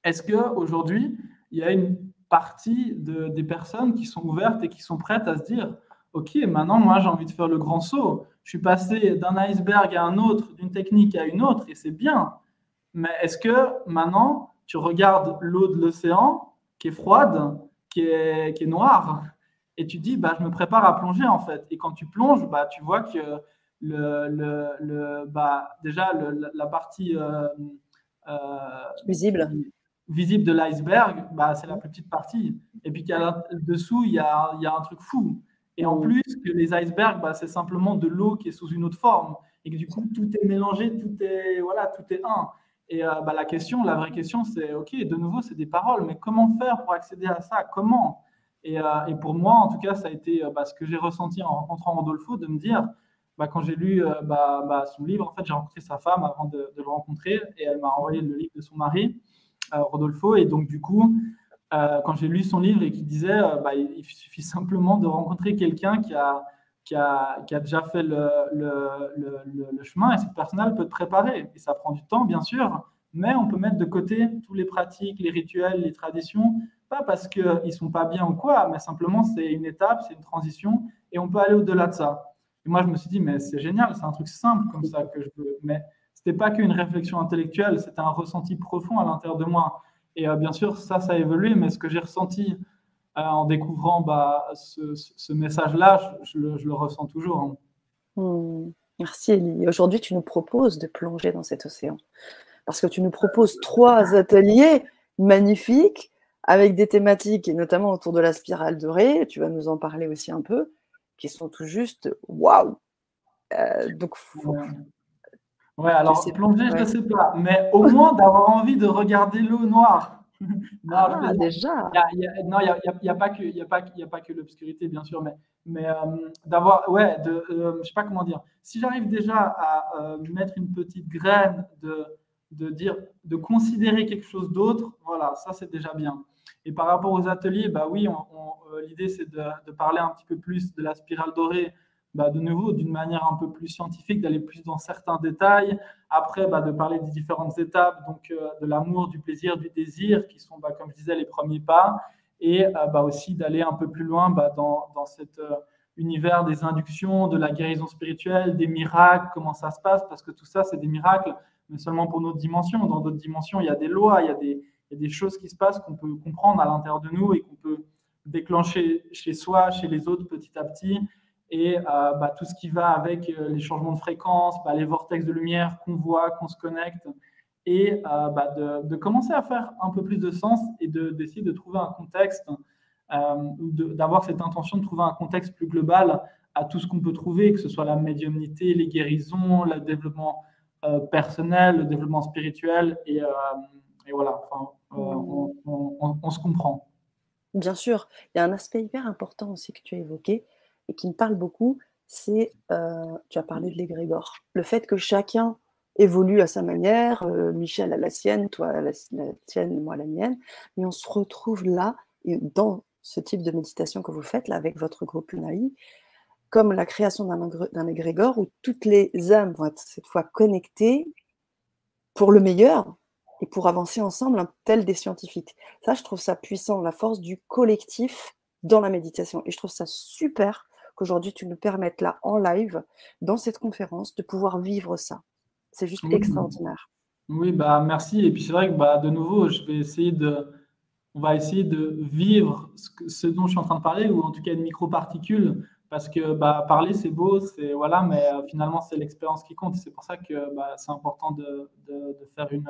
Est-ce qu'aujourd'hui, il y a une partie de, des personnes qui sont ouvertes et qui sont prêtes à se dire, OK, maintenant, moi, j'ai envie de faire le grand saut. Je suis passé d'un iceberg à un autre, d'une technique à une autre, et c'est bien. Mais est-ce que maintenant, tu regardes l'eau de l'océan qui est froide, qui est, qui est noire, et tu dis, bah, je me prépare à plonger en fait. Et quand tu plonges, bah, tu vois que le, le, le bah, déjà la partie euh, euh, visible. Visible de l'iceberg, bah, c'est la plus petite partie. Et puis dessous, il y a, y a un truc fou. Et en plus, que les icebergs, bah, c'est simplement de l'eau qui est sous une autre forme. Et que du coup, tout est mélangé, tout est, voilà, tout est un. Et euh, bah, la question, la vraie question, c'est, OK, de nouveau, c'est des paroles, mais comment faire pour accéder à ça? Comment? Euh, et, pour moi, en tout cas, ça a été euh, bah, ce que j'ai ressenti en rencontrant Rodolfo, de me dire, bah, quand j'ai lu euh, bah, son livre, en fait, j'ai rencontré sa femme avant de, le rencontrer et elle m'a envoyé le livre de son mari, Rodolfo. Et donc, du coup, quand j'ai lu son livre et qu'il disait, il suffit simplement de rencontrer quelqu'un qui a qui a, déjà fait le, chemin et cette personne-là peut te préparer. Et ça prend du temps, bien sûr, mais on peut mettre de côté tous les pratiques, les rituels, les traditions, pas parce qu'ils ne sont pas bien ou quoi, mais simplement c'est une étape, c'est une transition et on peut aller au-delà de ça. Et moi, je me suis dit, mais c'est génial, c'est un truc simple comme ça que je veux. Mais ce n'était pas qu'une réflexion intellectuelle, c'était un ressenti profond à l'intérieur de moi. Et euh, bien sûr, ça, ça a évolué, mais ce que j'ai ressenti euh, en découvrant bah, ce, message-là, je, le ressens toujours. Hein. Hmm. Merci Elie. Aujourd'hui, tu nous proposes de plonger dans cet océan. Parce que tu nous proposes trois ateliers magnifiques avec des thématiques, et notamment autour de la spirale dorée, tu vas nous en parler aussi un peu, qui sont tout juste waouh! Euh, donc, ouais. alors plonger, je ne sais pas, mais au moins d'avoir envie de regarder l'eau noire. non, ah, déjà. non, il n'y a, pas que, y a, pas, y a pas que l'obscurité, bien sûr, mais, mais euh, d'avoir, ouais, de, euh, je sais pas comment dire. Si j'arrive déjà à euh, mettre une petite graine de, de dire, de considérer quelque chose d'autre, voilà, ça c'est déjà bien. Et par rapport aux ateliers, bah oui, l'idée c'est de, de, parler un petit peu plus de la spirale dorée bah, de nouveau d'une manière un peu plus scientifique, d'aller plus dans certains détails. Après, bah, de parler des différentes étapes, donc euh, de l'amour, du plaisir, du désir, qui sont, bah, comme je disais, les premiers pas. Et euh, aussi d'aller un peu plus loin dans, dans cet euh, univers des inductions, de la guérison spirituelle, des miracles, comment ça se passe, parce que tout ça, c'est des miracles, mais seulement pour notre dimension. Dans d'autres dimensions, il y a des lois, il y a des, il y a des choses qui se passent qu'on peut comprendre à l'intérieur de nous et qu'on peut déclencher chez soi, chez les autres petit à petit et euh, bah, tout ce qui va avec euh, les changements de fréquence, bah, les vortex de lumière qu'on voit, qu'on se connecte, et euh, bah, de, commencer à faire un peu plus de sens et d'essayer de, trouver un contexte, d'avoir cette intention de trouver un contexte plus global à tout ce qu'on peut trouver, que ce soit la médiumnité, les guérisons, le développement personnel, le développement spirituel, et, voilà, on, on se comprend. Bien sûr, il y a un aspect hyper important aussi que tu as évoqué, et qui me parle beaucoup, c'est, euh, tu as parlé de l'égrégore. Le fait que chacun évolue à sa manière, euh, Michel à la sienne, toi à la, tienne, moi la mienne, mais on se retrouve là, dans ce type de méditation que vous faites là avec votre groupe Unai, comme la création d'un égrégore où toutes les âmes vont être cette fois connectées pour le meilleur et pour avancer ensemble, tel des scientifiques. Ça, je trouve ça puissant, la force du collectif dans la méditation. Et je trouve ça super qu'aujourd'hui tu nous permettes là en live, dans cette conférence, de pouvoir vivre ça. C'est juste extraordinaire. Oui, bah merci. Et puis c'est vrai que bah, de nouveau, je vais essayer de, on va essayer de vivre ce, dont je suis en train de parler, ou en tout cas une microparticule, parce que bah, parler c'est beau, c'est voilà, mais euh, finalement c'est l'expérience qui compte. C'est pour ça que bah, c'est important de, de, faire une,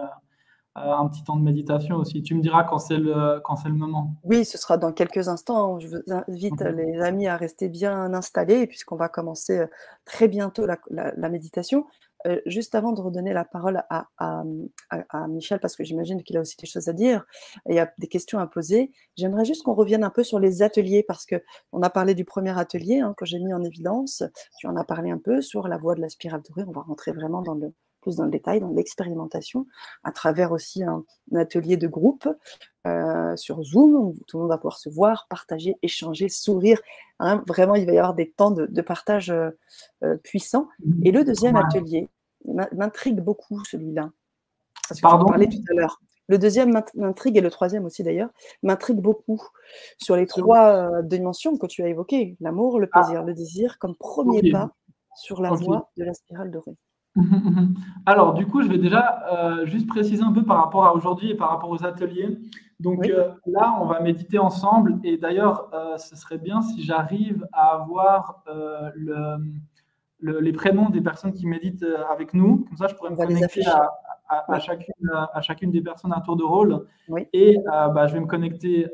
un petit temps de méditation aussi. Tu me diras quand c'est le, quand c'est le moment. Oui, ce sera dans quelques instants. Je vous invite les amis à rester bien installés puisqu'on va commencer euh, très bientôt la, méditation. Euh, juste avant de redonner la parole à, à, à, Michel, parce que j'imagine qu'il a aussi des choses à dire et il y a des questions à poser, j'aimerais juste qu'on revienne un peu sur les ateliers, parce qu'on a parlé du premier atelier hein, que j'ai mis en évidence, tu en as parlé un peu sur la voie de la spirale dorée, on va rentrer vraiment dans le, dans le détail, dans l'expérimentation, à travers aussi un, atelier de groupe euh, sur Zoom, où tout le monde va pouvoir se voir, partager, échanger, sourire. Hein. vraiment, il va y avoir des temps de, partage euh, euh, puissants. Et le deuxième atelier m'intrigue beaucoup, celui-là. Parce que Pardon? parlais tout à l'heure. Le deuxième m'intrigue, et le troisième aussi d'ailleurs, m'intrigue beaucoup sur les trois dimensions que tu as évoquées, l'amour, le plaisir, ah. le désir, comme premier pas sur la voie de la spirale dorée. Alors, du coup, je vais déjà euh, juste préciser un peu par rapport à aujourd'hui et par rapport aux ateliers. Donc euh, là, on va méditer ensemble. Et d'ailleurs, euh, ce serait bien si j'arrive à avoir les prénoms des personnes qui méditent avec nous. Comme ça, je pourrais me connecter à, chacune, à, chacune, des personnes à tour de rôle. Et bah, je vais me connecter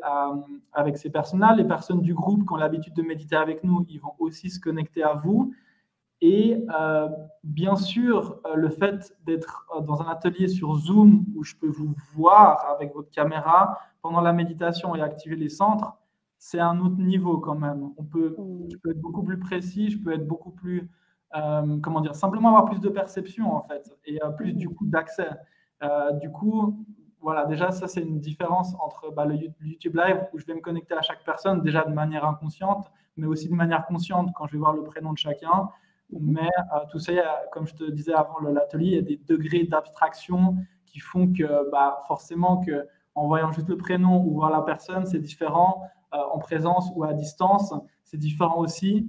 avec ces personnes-là. Les personnes du groupe qui ont l'habitude de méditer avec nous, ils vont aussi se connecter à vous. Et euh, bien sûr, euh, le fait d'être euh, dans un atelier sur Zoom où je peux vous voir avec votre caméra pendant la méditation et activer les centres, c'est un autre niveau quand même. On peut, je peux être beaucoup plus précis, je peux être beaucoup plus, comment dire, simplement avoir plus de perception en fait et plus du coup d'accès. du coup, voilà, déjà, ça, c'est une différence entre bah, le YouTube Live où je vais me connecter à chaque personne, déjà de manière inconsciente, mais aussi de manière consciente quand je vais voir le prénom de chacun. Mais euh, tout ça, comme je te disais avant l'atelier, il y a des degrés d'abstraction qui font que bah, forcément, que, en voyant juste le prénom ou voir la personne, c'est différent. Euh, en présence ou à distance, c'est différent aussi,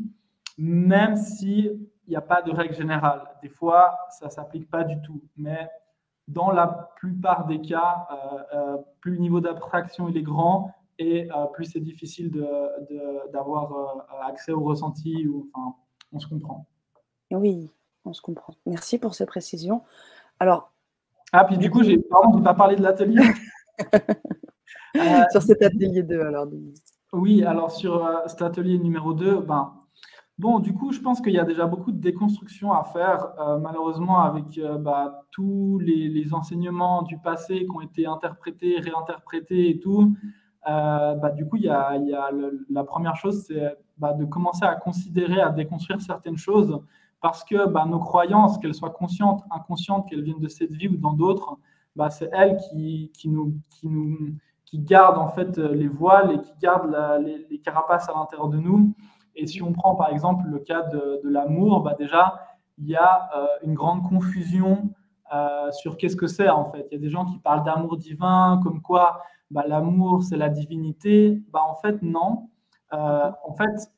même s'il n'y a pas de règle générale. Des fois, ça ne s'applique pas du tout. Mais dans la plupart des cas, euh, plus le niveau d'abstraction est grand et plus c'est difficile d'avoir accès au ressenti. Ou, enfin, on se comprend. Oui, on se comprend. Merci pour ces précisions. Alors. Ah, puis du coup, j'ai pas parlé de l'atelier. sur cet atelier 2, alors. Oui, alors sur cet atelier numéro 2, ben, Bon, du coup, je pense qu'il y a déjà beaucoup de déconstruction à faire, euh, malheureusement, avec euh, bah, tous les, enseignements du passé qui ont été interprétés, réinterprétés et tout. Euh, bah, du coup, il y a, la première chose, c'est bah, de commencer à considérer, à déconstruire certaines choses, parce que nos croyances, qu'elles soient conscientes, inconscientes, qu'elles viennent de cette vie ou dans d'autres, c'est elles qui, gardent en fait les voiles et qui gardent les, carapaces à l'intérieur de nous. Et si on prend par exemple le cas de, l'amour, bah déjà, il y a euh, une grande confusion euh, sur qu'est-ce que c'est en fait. Il y a des gens qui parlent d'amour divin, comme quoi bah, l'amour c'est la divinité. Bah, en fait, non. Euh, en fait,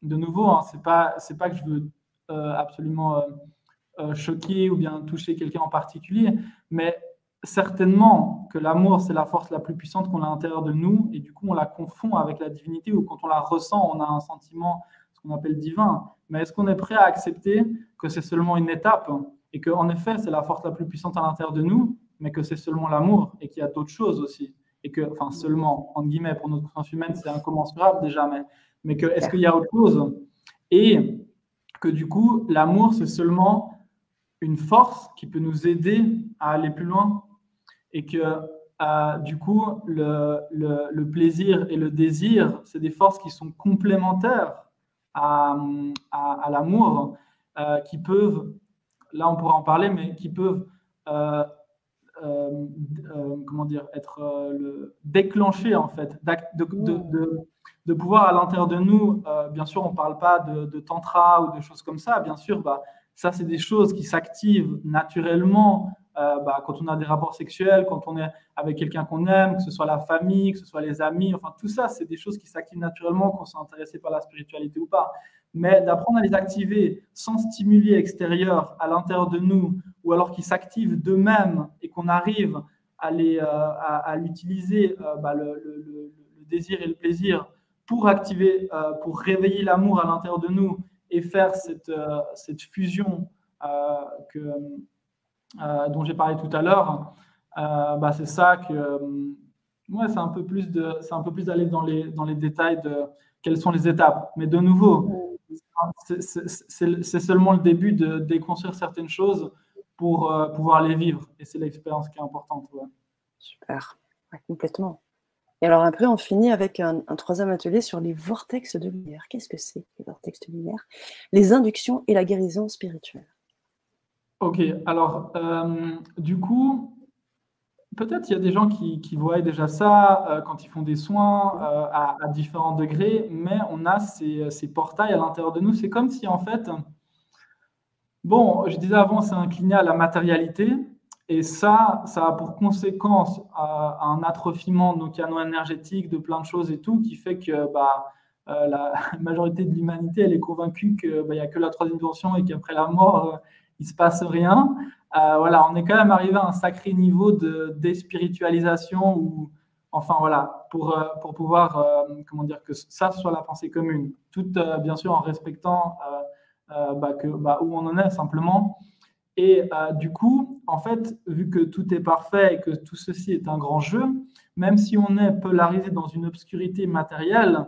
de nouveau, hein, c'est pas pas que je veux absolument choquer ou bien toucher quelqu'un en particulier, mais certainement que l'amour, c'est la force la plus puissante qu'on a à l'intérieur de nous, et du coup, on la confond avec la divinité, ou quand on la ressent, on a un sentiment, ce qu'on appelle divin. Mais est-ce qu'on est prêt à accepter que c'est seulement une étape, et qu'en effet, c'est la force la plus puissante à l'intérieur de nous, mais que c'est seulement l'amour, et qu'il y a d'autres choses aussi, et que, enfin, seulement, entre guillemets, pour notre conscience humaine, c'est incommensurable déjà, mais, mais que, est-ce qu'il y a autre chose Et que du coup, l'amour, c'est seulement une force qui peut nous aider à aller plus loin. Et que euh, du coup, le, le, plaisir et le désir, c'est des forces qui sont complémentaires à, à, l'amour, euh, qui peuvent, là on pourra en parler, mais qui peuvent, euh, comment dire, être le, déclenchés en fait, de, de, de, pouvoir à l'intérieur de nous, bien sûr on ne parle pas de, tantra ou de choses comme ça, bien sûr, bah, ça c'est des choses qui s'activent naturellement euh, bah, quand on a des rapports sexuels, quand on est avec quelqu'un qu'on aime, que ce soit la famille, que ce soit les amis, enfin tout ça, c'est des choses qui s'activent naturellement, qu'on soit intéressé par la spiritualité ou pas. Mais d'apprendre à les activer sans stimuler extérieur à l'intérieur de nous, ou alors qu'ils s'activent d'eux-mêmes et qu'on arrive à, les, euh, à, l'utiliser, euh, bah, le, désir et le plaisir, pour activer, pour réveiller l'amour à l'intérieur de nous et faire cette, cette fusion euh, dont j'ai parlé tout à l'heure, euh, bah, c'est ça que euh, ouais, c'est un peu plus de, c'est un peu plus d'aller dans les, dans les détails de quelles sont les étapes. Mais de nouveau, c'est seulement le début de déconstruire certaines choses pour pouvoir les vivre. Et c'est l'expérience qui est importante. Super, complètement. Et alors après, on finit avec un, un, troisième atelier sur les vortex de lumière. Qu'est-ce que c'est, les vortex de lumière? Les inductions et la guérison spirituelle. Ok, alors euh, du coup, peut-être il y a des gens qui, voient déjà ça euh, quand ils font des soins euh, à, différents degrés, mais on a ces, portails à l'intérieur de nous. C'est comme si en fait, bon, je disais avant, c'est incliné à la matérialité, et ça, ça a pour conséquence un atrophiement de nos canaux énergétiques, de plein de choses et tout, qui fait que bah, la majorité de l'humanité, elle est convaincue qu'il bah, n'y a que la troisième dimension et qu'après la mort, il se passe rien. Euh, voilà, on est quand même arrivé à un sacré niveau de déspiritualisation ou enfin voilà, pour, euh, pour pouvoir, euh, comment dire, que ça soit la pensée commune, tout bien sûr en respectant bah, bah, où on en est simplement. Et du coup, en fait, vu que tout est parfait et que tout ceci est un grand jeu, même si on est polarisé dans une obscurité matérielle,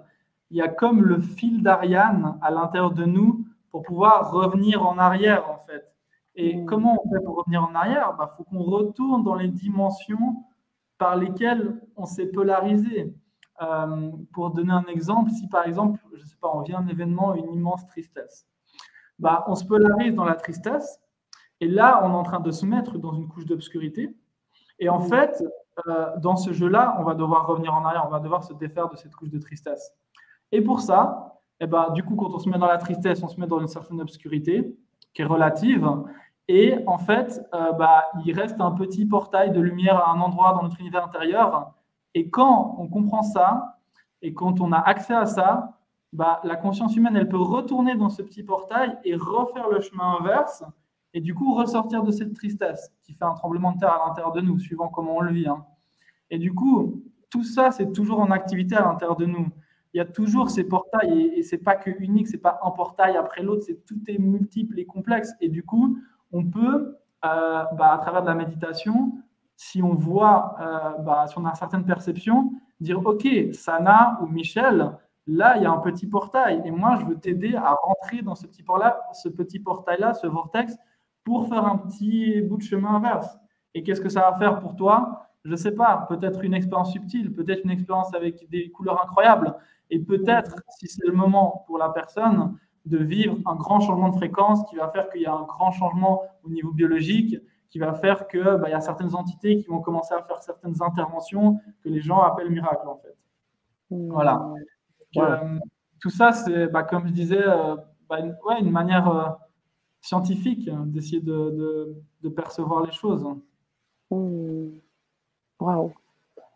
il y a comme le fil d'Ariane à l'intérieur de nous pour pouvoir revenir en arrière, en fait. Et mm. comment on fait pour revenir en arrière? Il bah, faut qu'on retourne dans les dimensions par lesquelles on s'est polarisé. Euh, pour donner un exemple, si par exemple, je sais pas, on vient un événement, une immense tristesse, bah, on se polarise dans la tristesse, et là, on est en train de se mettre dans une couche d'obscurité. Et en fait, euh, dans ce jeu-là, on va devoir revenir en arrière, on va devoir se défaire de cette couche de tristesse. Et pour ça, eh ben, du coup, quand on se met dans la tristesse, on se met dans une certaine obscurité qui est relative. Et en fait, euh, bah, il reste un petit portail de lumière à un endroit dans notre univers intérieur. Et quand on comprend ça, et quand on a accès à ça, bah, la conscience humaine, elle peut retourner dans ce petit portail et refaire le chemin inverse, et du coup ressortir de cette tristesse qui fait un tremblement de terre à l'intérieur de nous, suivant comment on le vit. Hein. Et du coup, tout ça, c'est toujours en activité à l'intérieur de nous. Il y a toujours ces portails, et, et c'est pas que unique, c'est pas un portail après l'autre, c'est tout est multiple et complexe. Et du coup, on peut, euh, bah, à travers de la méditation, si on voit, euh, bah, si on a certaines perceptions, dire OK, Sana ou Michel, là, il y a un petit portail et moi, je veux t'aider à rentrer dans ce petit portail-là, ce petit portail-là, ce vortex, pour faire un petit bout de chemin inverse. Et qu'est-ce que ça va faire pour toi? Je ne sais pas, peut-être une expérience subtile, peut-être une expérience avec des couleurs incroyables, et peut-être, si c'est le moment pour la personne, de vivre un grand changement de fréquence qui va faire qu'il y a un grand changement au niveau biologique, qui va faire qu'il bah, y a certaines entités qui vont commencer à faire certaines interventions que les gens appellent miracles en fait. Mmh. Voilà. Euh, tout ça, c'est, bah, comme je disais, euh, bah, une, ouais, une, manière euh, scientifique d'essayer de, de, percevoir les choses. Mmh. Waouh,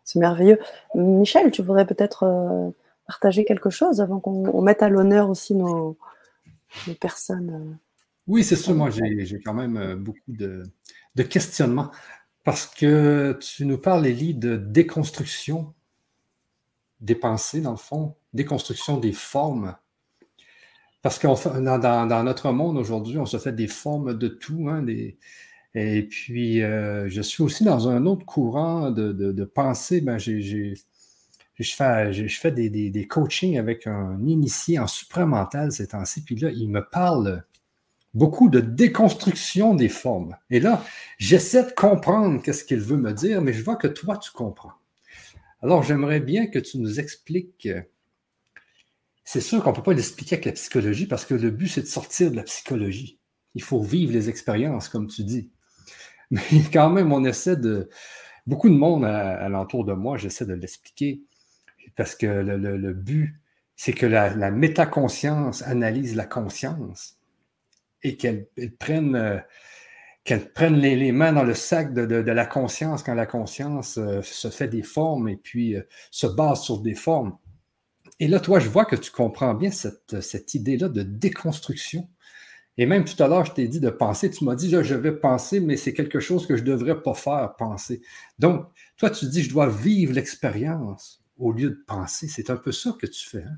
c'est merveilleux. Michel, tu voudrais peut-être partager quelque chose avant qu'on mette à l'honneur aussi nos, personnes. Euh, oui, c'est sûr. Moi, j'ai quand même euh, beaucoup de, questionnements parce que tu nous parles, Elie, de déconstruction des pensées, dans le fond, déconstruction des formes. Parce que dans, dans, notre monde aujourd'hui, on se fait des formes de tout. Hein, et puis, euh, je suis aussi dans un autre courant de, pensée. Ben, je fais, des, coachings avec un initié en supramental ces temps-ci, puis là, il me parle beaucoup de déconstruction des formes. Et là, j'essaie de comprendre qu'est-ce qu'il veut me dire, mais je vois que toi, tu comprends. Alors, j'aimerais bien que tu nous expliques. C'est sûr qu'on ne peut pas l'expliquer avec la psychologie parce que le but, c'est de sortir de la psychologie. Il faut vivre les expériences, comme tu dis. Mais quand même, on essaie de. Beaucoup de monde alentour de moi, j'essaie de l'expliquer parce que le, but, c'est que la, métaconscience analyse la conscience et qu'elle prenne, euh, qu'elle prenne les, mains dans le sac de, la conscience quand la conscience euh, se fait des formes et puis euh, se base sur des formes. Et là, toi, je vois que tu comprends bien cette, cette idée-là de déconstruction. Et même tout à l'heure, je t'ai dit de penser, tu m'as dit, je vais penser, mais c'est quelque chose que je ne devrais pas faire, penser. Donc, toi, tu dis, je dois vivre l'expérience au lieu de penser. C'est un peu ça que tu fais. Hein?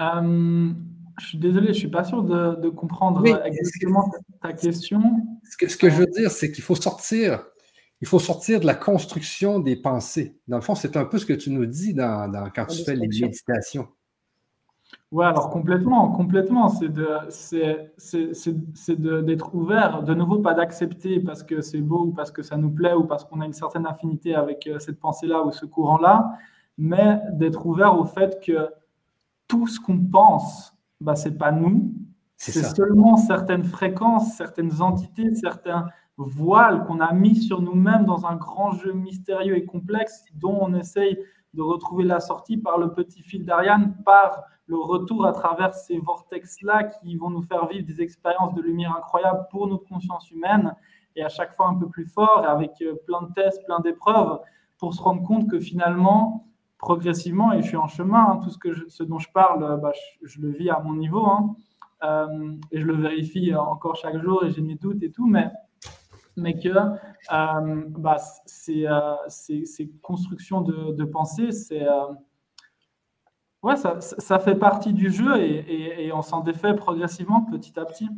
Euh, je suis désolé, je ne suis pas sûr de, comprendre exactement ta question. Ce que, ce que je veux dire, c'est qu'il faut sortir. Il faut sortir de la construction des pensées. Dans le fond, c'est un peu ce que tu nous dis dans, quand tu fais les méditations. Oui, alors complètement, complètement. C'est d'être ouvert, de nouveau pas d'accepter parce que c'est beau ou parce que ça nous plaît ou parce qu'on a une certaine affinité avec euh, cette pensée-là ou ce courant-là, mais d'être ouvert au fait que tout ce qu'on pense, bah, ce n'est pas nous, c'est seulement certaines fréquences, certaines entités, certains voiles qu'on a mis sur nous-mêmes dans un grand jeu mystérieux et complexe dont on essaye de retrouver la sortie par le petit fil d'Ariane, par le retour à travers ces vortex-là qui vont nous faire vivre des expériences de lumière incroyables pour notre conscience humaine et à chaque fois un peu plus fort avec euh, plein de tests, plein d'épreuves pour se rendre compte que finalement, progressivement, et je suis en chemin, hein, tout ce, que ce dont je parle, euh, bah, je, le vis à mon niveau hein, euh, et je le vérifie encore chaque jour et j'ai mes doutes et tout, mais mais que bah, ces, constructions de pensée, c'est Ouais, ça, fait partie du jeu et, on s'en défait progressivement petit à petit.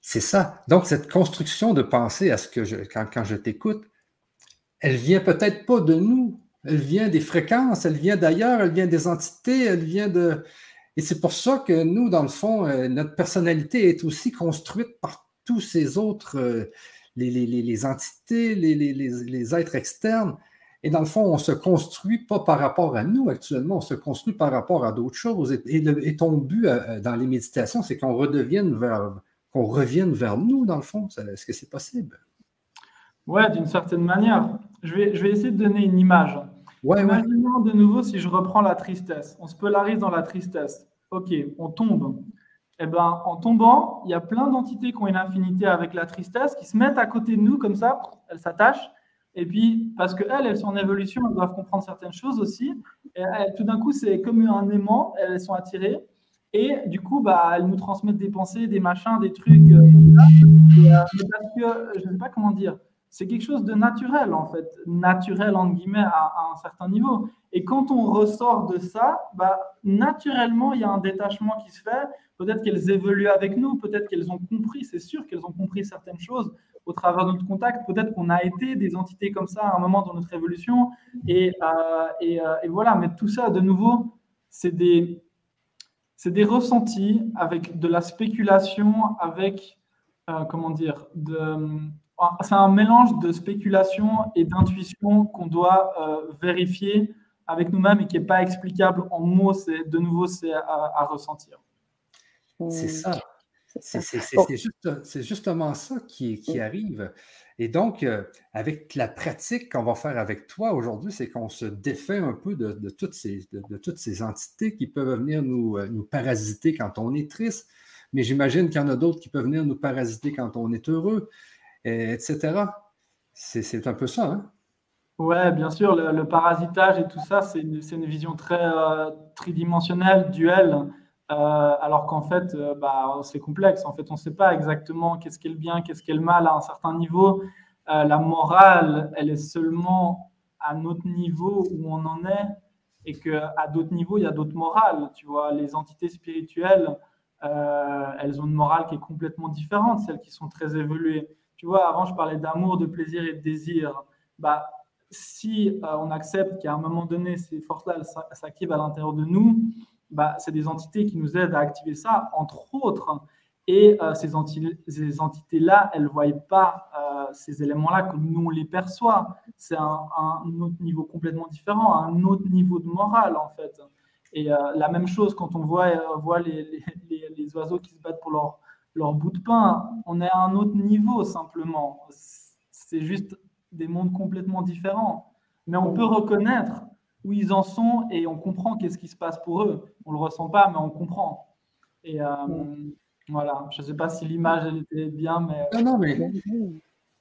C'est ça. Donc, cette construction de pensée à ce que quand, je t'écoute, elle vient peut-être pas de nous. Elle vient des fréquences, elle vient d'ailleurs, elle vient des entités, elle vient de. Et c'est pour ça que nous, dans le fond, euh, notre personnalité est aussi construite par tous ces autres, euh, les, entités, les, êtres externes. Et dans le fond, on ne se construit pas par rapport à nous actuellement, on se construit par rapport à d'autres choses. Et, ton but euh, dans les méditations, c'est qu'on redevienne vers, qu'on revienne vers nous, dans le fond. Est-ce que c'est possible? Ouais, d'une certaine manière. Je vais, je vais essayer de donner une image. Ouais, Imaginons de nouveau si je reprends la tristesse. On se polarise dans la tristesse. Ok, on tombe. Eh ben, en tombant, il y a plein d'entités qui ont une infinité avec la tristesse, qui se mettent à côté de nous comme ça, elles s'attachent. Et puis, parce qu'elles, elles sont en évolution, elles doivent comprendre certaines choses aussi. Et tout d'un coup, c'est comme un aimant, elles sont attirées. Et du coup, bah, elles nous transmettent des pensées, des machins, des trucs. Euh, euh, parce que, je ne sais pas comment dire, c'est quelque chose de naturel, en fait, naturel, entre guillemets, à, un certain niveau. Et quand on ressort de ça, bah, naturellement, il y a un détachement qui se fait. Peut-être qu'elles évoluent avec nous, peut-être qu'elles ont compris, c'est sûr qu'elles ont compris certaines choses au travers de notre contact. Peut-être qu'on a été des entités comme ça à un moment dans notre évolution. Et, euh, euh, voilà, mais tout ça, de nouveau, c'est des, ressentis avec de la spéculation, avec, euh, comment dire, c'est un mélange de spéculation et d'intuition qu'on doit vérifier avec nous-mêmes et qui n'est pas explicable en mots. C'est de nouveau c'est à, ressentir. C'est ça. C'est justement ça qui, qui, arrive. Et donc, euh, avec la pratique qu'on va faire avec toi aujourd'hui, c'est qu'on se défait un peu de, toutes ces, de, toutes ces entités qui peuvent venir nous, euh, nous parasiter quand on est triste. Mais j'imagine qu'il y en a d'autres qui peuvent venir nous parasiter quand on est heureux etc. C'est un peu ça. Hein? Ouais, bien sûr, le, parasitage et tout ça, c'est une, une, vision très euh, tridimensionnelle, duelle, alors qu'en fait, euh, bah, c'est complexe. En fait, on ne sait pas exactement qu'est-ce qui est le bien, qu'est-ce qui est le mal à un certain niveau. la morale, elle est seulement à notre niveau où on en est, et qu'à d'autres niveaux, il y a d'autres morales. Tu vois, les entités spirituelles, elles ont une morale qui est complètement différente, celles qui sont très évoluées. Tu vois, avant, je parlais d'amour, de plaisir et de désir. Bah, si euh, on accepte qu'à un moment donné, ces forces-là s'activent à l'intérieur de nous, bah, c'est des entités qui nous aident à activer ça, entre autres. Et euh, ces, ces entités-là, elles ne voient pas euh, ces éléments-là comme nous, on les perçoit. C'est un, autre niveau complètement différent, un autre niveau de morale, en fait. Et la même chose quand on voit, voit les, les, les, oiseaux qui se battent pour leur, leur bout de pain. On est à un autre niveau simplement. C'est juste des mondes complètement différents. Mais on peut reconnaître où ils en sont et on comprend qu'est-ce qui se passe pour eux. On le ressent pas, mais on comprend. Et euh, voilà, je sais pas si l'image était bien, mais. Non, non, mais,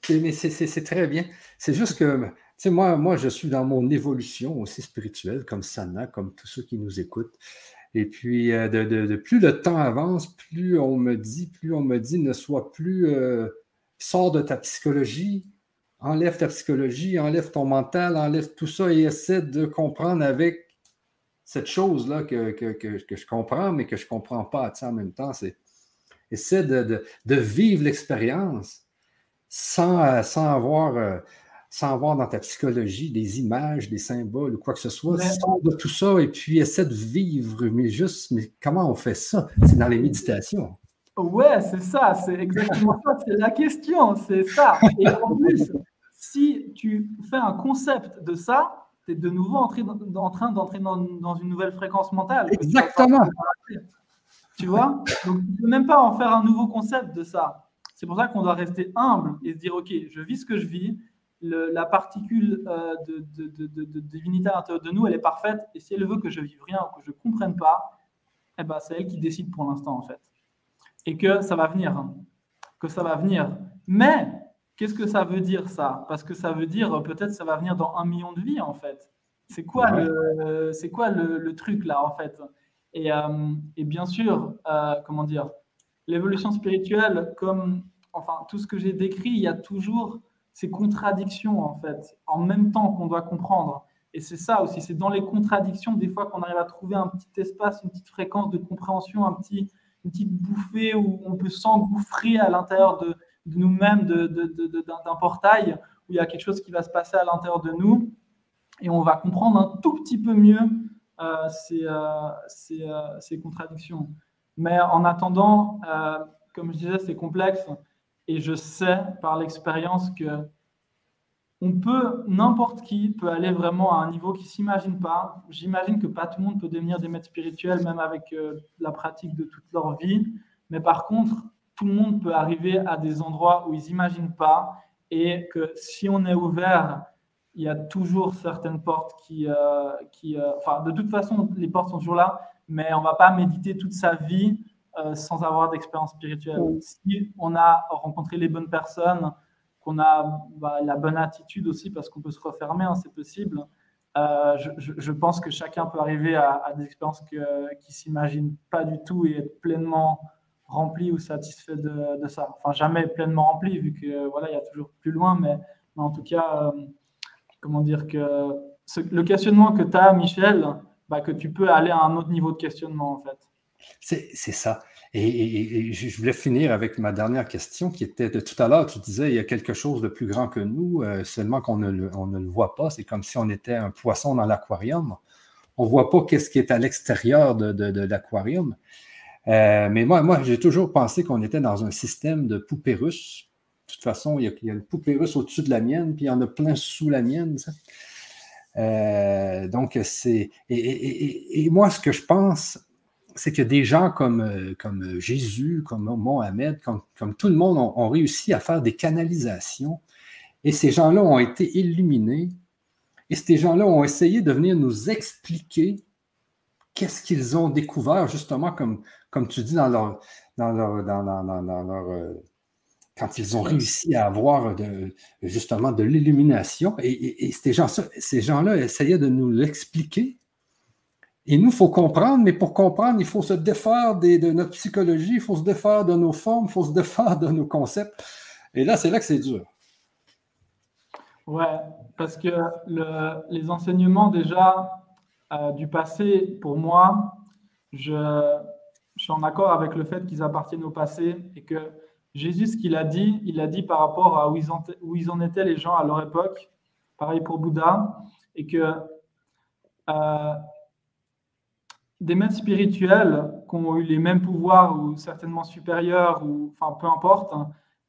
mais c'est très bien. C'est juste que, tu moi, moi, je suis dans mon évolution aussi spirituelle, comme Sana, comme tous ceux qui nous écoutent. Et puis, euh, de, plus le temps avance, plus on me dit, plus on me dit, ne sois plus, euh, sors de ta psychologie, enlève ta psychologie, enlève ton mental, enlève tout ça et essaie de comprendre avec cette chose-là que, je comprends, mais que je ne comprends pas en même temps. C'est essaie de, vivre l'expérience sans, euh, sans avoir sans dans ta psychologie des images, des symboles ou quoi que ce soit. Sors de tout ça et puis essaie de vivre, mais juste, mais comment on fait ça? C'est dans les méditations. Ouais, c'est ça, c'est exactement ça, c'est la question, c'est ça. Et en plus, si tu fais un concept de ça, tu es de nouveau en train d'entrer dans, dans, une nouvelle fréquence mentale. Exactement. Tu vois? Donc, tu ne peux même pas en faire un nouveau concept de ça. C'est pour ça qu'on doit rester humble et se dire, OK, je vis ce que je vis, la particule euh, de, divinité à l'intérieur de nous, elle est parfaite. Et si elle veut que je vive rien ou que je ne comprenne pas, eh ben, c'est elle qui décide pour l'instant, en fait. Et que ça va venir. Hein. Que ça va venir. Mais, qu'est-ce que ça veut dire, ça? Parce que ça veut dire, peut-être, ça va venir dans un million de vies, en fait. C'est quoi, le, c'est quoi le, truc, là, en fait? Et, euh, et, bien sûr, euh, comment dire, l'évolution spirituelle, comme, enfin, tout ce que j'ai décrit, il y a toujours ces contradictions, en fait, en même temps qu'on doit comprendre. Et c'est ça aussi, c'est dans les contradictions, des fois, qu'on arrive à trouver un petit espace, une petite fréquence de compréhension, un petit, une petite bouffée où on peut s'engouffrer à l'intérieur de, nous-mêmes, d'un portail, où il y a quelque chose qui va se passer à l'intérieur de nous. Et on va comprendre un tout petit peu mieux euh, ces, euh, euh, ces, contradictions. Mais en attendant, comme je disais, c'est complexe. Et je sais par l'expérience que on peut, n'importe qui peut aller vraiment à un niveau qui s'imagine pas. J'imagine que pas tout le monde peut devenir des maîtres spirituels, même avec euh, la pratique de toute leur vie. Mais par contre, tout le monde peut arriver à des endroits où ils n'imaginent pas et que si on est ouvert, il y a toujours certaines portes qui, euh, qui euh, enfin, de toute façon, les portes sont toujours là, mais on ne va pas méditer toute sa vie sans avoir d'expérience spirituelle. Si on a rencontré les bonnes personnes, qu'on a bah, la bonne attitude aussi, parce qu'on peut se refermer, hein, c'est possible. Je, je, pense que chacun peut arriver à, des expériences qu'il ne s'imagine pas du tout et être pleinement rempli ou satisfait de, ça. Enfin, jamais pleinement rempli, vu que voilà, il y a toujours plus loin, mais, en tout cas, euh, comment dire que le questionnement que tu as, Michel, bah, que tu peux aller à un autre niveau de questionnement, en fait. C'est ça. Et, je voulais finir avec ma dernière question qui était de tout à l'heure, tu disais, il y a quelque chose de plus grand que nous, euh, seulement qu'on ne, le voit pas. C'est comme si on était un poisson dans l'aquarium. On ne voit pas qu'est-ce qui est à l'extérieur de, l'aquarium. Euh, mais moi, moi j'ai toujours pensé qu'on était dans un système de poupées russes. De toute façon, il y a, il y une poupée russe au-dessus de la mienne, puis il y en a plein sous la mienne. Euh, donc, c'est. Et, moi, ce que je pense, c'est que des gens comme, comme Jésus, comme Mohamed, comme, tout le monde ont, réussi à faire des canalisations. Et ces gens-là ont été illuminés. Et ces gens-là ont essayé de venir nous expliquer qu'est-ce qu'ils ont découvert, justement, comme, comme tu dis, dans leur, dans leur, dans, leur euh, quand ils ont réussi à avoir justement de l'illumination. Et, ces gens-là essayaient de nous l'expliquer. Et nous, il faut comprendre, mais pour comprendre, il faut se défaire de notre psychologie, il faut se défaire de nos formes, il faut se défaire de nos concepts. Et là, c'est là que c'est dur. Ouais, parce que le, les enseignements déjà euh, du passé, pour moi, je, suis en accord avec le fait qu'ils appartiennent au passé et que Jésus, ce qu'il a dit, il a dit par rapport à où ils, en, où ils en étaient les gens à leur époque, pareil pour Bouddha, et que euh, des maîtres spirituels qui ont eu les mêmes pouvoirs ou certainement supérieurs, ou enfin peu importe,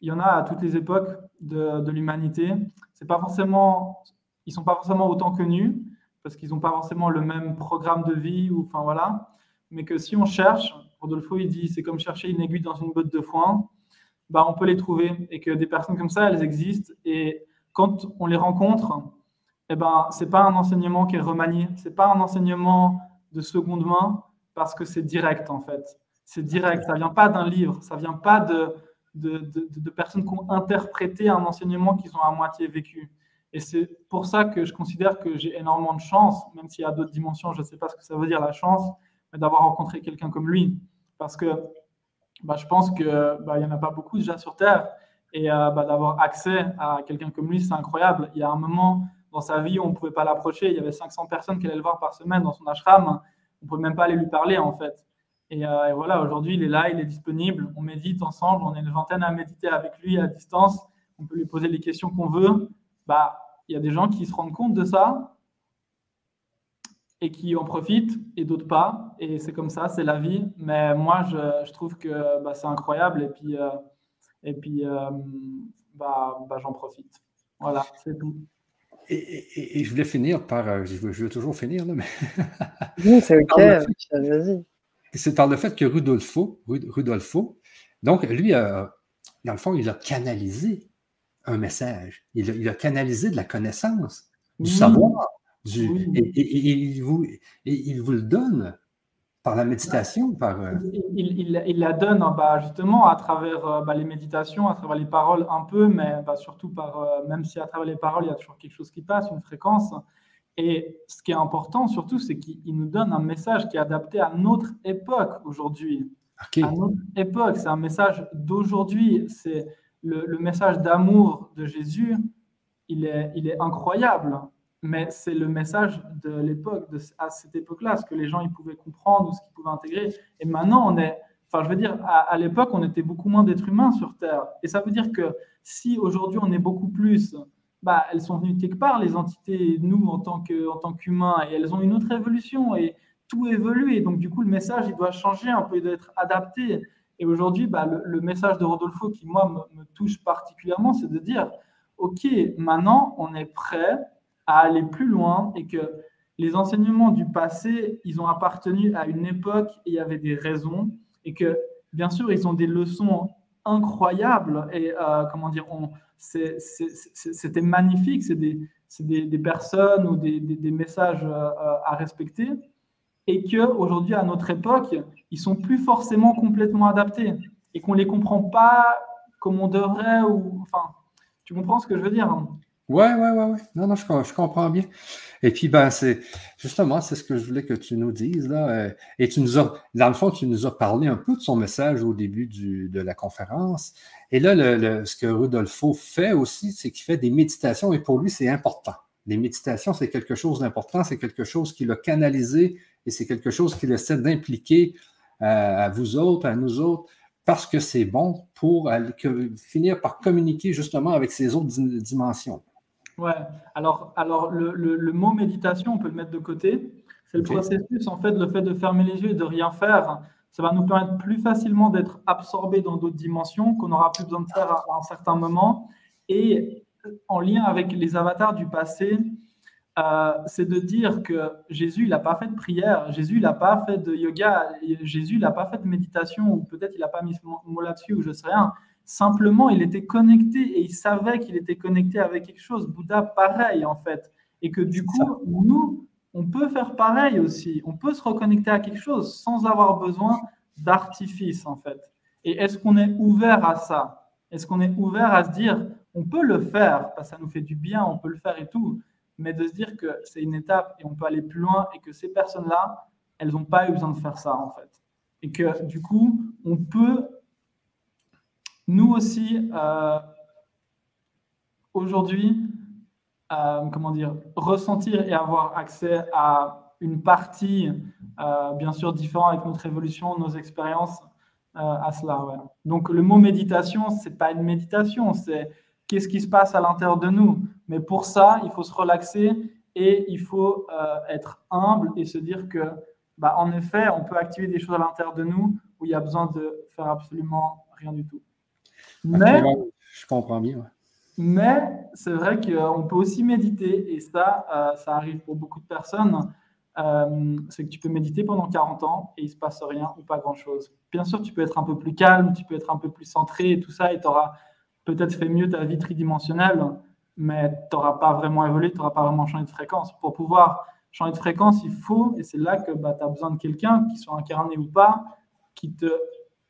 il y en a à toutes les époques de, l'humanité. C'est pas forcément, ils sont pas forcément autant connus parce qu'ils n'ont pas forcément le même programme de vie ou enfin voilà, mais que si on cherche, Rodolfo, il dit c'est comme chercher une aiguille dans une botte de foin, bah, on peut les trouver et que des personnes comme ça, elles existent. Et quand on les rencontre, eh ben, ce n'est pas un enseignement qui est remanié, ce n'est pas un enseignement de seconde main parce que c'est direct en fait. C'est direct, ça ne vient pas d'un livre, ça ne vient pas de, de, de, de, personnes qui ont interprété un enseignement qu'ils ont à moitié vécu. Et c'est pour ça que je considère que j'ai énormément de chance, même s'il y a d'autres dimensions, je ne sais pas ce que ça veut dire la chance, mais d'avoir rencontré quelqu'un comme lui parce que bah, je pense qu'il bah, n'y en a pas beaucoup déjà sur Terre. Et euh, bah, d'avoir accès à quelqu'un comme lui, c'est incroyable. Il y a un moment dans sa vie on ne pouvait pas l'approcher. Il y avait 500 personnes qui allaient le voir par semaine dans son ashram. On ne pouvait même pas aller lui parler, en fait. Et, euh, et voilà, aujourd'hui, il est là, il est disponible. On médite ensemble. On est une vingtaine à méditer avec lui à distance. On peut lui poser les questions qu'on veut. Bah, il y a des gens qui se rendent compte de ça et qui en profitent et d'autres pas. Et c'est comme ça, c'est la vie. Mais moi, je, je trouve que bah, c'est incroyable et puis, euh, et puis euh, bah, bah, j'en profite. Voilà, c'est tout. Et, et, je voulais finir par. Euh, je veux, je veux toujours finir, là, mais. oui, c'est OK, vas-y. C'est par le fait que Rudolfo, Rudolfo donc lui, dans le fond, il a canalisé un message. Il a, il a canalisé de la connaissance, du savoir. Et, il vous, il vous le donne par la méditation par, euh, il, il, la donne hein, bah, justement à travers euh, bah, les méditations, à travers les paroles un peu, mais bah, surtout par, euh, même si à travers les paroles, il y a toujours quelque chose qui passe, une fréquence. Et ce qui est important surtout, c'est qu'il nous donne un message qui est adapté à notre époque aujourd'hui. À notre époque, c'est un message d'aujourd'hui. C'est le, le, message d'amour de Jésus. Il est, il est incroyable mais c'est le message de l'époque, à cette époque-là, ce que les gens ils pouvaient comprendre ou ce qu'ils pouvaient intégrer. Et maintenant, on est, enfin, je veux dire, à, l'époque, on était beaucoup moins d'êtres humains sur Terre. Et ça veut dire que si aujourd'hui on est beaucoup plus, bah, elles sont venues quelque part, les entités, nous, en tant qu'humains, et elles ont une autre évolution et tout évolue. Et donc, du coup, le message, il doit changer un peu, il doit être adapté. Et aujourd'hui, bah, le, message de Rodolfo qui, moi, me touche particulièrement, c'est de dire, OK, maintenant, on est prêt à aller plus loin et que les enseignements du passé, ils ont appartenu à une époque et il y avait des raisons et que bien sûr, ils ont des leçons incroyables et comment dire, c'était magnifique. C'est des, des, des, personnes ou des, des, messages à respecter et qu'aujourd'hui, à notre époque, ils sont plus forcément complètement adaptés et qu'on ne les comprend pas comme on devrait. Ou, enfin, tu comprends ce que je veux dire hein? Ouais, ouais, ouais, ouais. Non, non, je, comprends bien. Et puis, ben, c'est justement, c'est ce que je voulais que tu nous dises, là. Euh, et tu nous as, dans le fond, tu nous as parlé un peu de son message au début du, de la conférence. Et là, le, ce que Rudolfo fait aussi, c'est qu'il fait des méditations et pour lui, c'est important. Les méditations, c'est quelque chose d'important, c'est quelque chose qu'il a canalisé et c'est quelque chose qu'il essaie d'impliquer euh, à vous autres, à nous autres, parce que c'est bon pour finir par communiquer justement avec ces autres dimensions. Ouais, alors, alors le, le, mot méditation, on peut le mettre de côté. C'est le processus, en fait, le fait de fermer les yeux et de rien faire. Ça va nous permettre plus facilement d'être absorbés dans d'autres dimensions qu'on n'aura plus besoin de faire à, un certain moment. Et en lien avec les avatars du passé, euh, c'est de dire que Jésus, il n'a pas fait de prière, Jésus, il n'a pas fait de yoga, Jésus, il n'a pas fait de méditation, ou peut-être il n'a pas mis ce mot là-dessus, ou je sais rien. Simplement, il était connecté et il savait qu'il était connecté avec quelque chose. Bouddha, pareil, en fait. Et que du coup, nous, on peut faire pareil aussi. On peut se reconnecter à quelque chose sans avoir besoin d'artifice, en fait. Et est-ce qu'on est ouvert à ça? Est-ce qu'on est ouvert à se dire, on peut le faire, parce que ça nous fait du bien, on peut le faire et tout, mais de se dire que c'est une étape et on peut aller plus loin et que ces personnes-là, elles n'ont pas eu besoin de faire ça, en fait. Et que du coup, on peut nous aussi, euh, aujourd'hui, euh, comment dire, ressentir et avoir accès à une partie, euh, bien sûr, différente avec notre évolution, nos expériences à cela. Donc, le mot méditation, c'est pas une méditation, c'est qu'est-ce qui se passe à l'intérieur de nous. Mais pour ça, il faut se relaxer et il faut être humble et se dire que, bah, en effet, on peut activer des choses à l'intérieur de nous où il y a besoin de faire absolument rien du tout. Mais, je comprends bien. Mais c'est vrai qu'on peut aussi méditer, et ça, euh, ça arrive pour beaucoup de personnes. Euh, c'est que tu peux méditer pendant 40 ans et il ne se passe rien ou pas grand-chose. Bien sûr, tu peux être un peu plus calme, tu peux être un peu plus centré et tout ça, et tu auras peut-être fait mieux ta vie tridimensionnelle, mais tu n'auras pas vraiment évolué, tu n'auras pas vraiment changé de fréquence. Pour pouvoir changer de fréquence, il faut, et c'est là que bah, tu as besoin de quelqu'un, qui soit incarné ou pas, qui te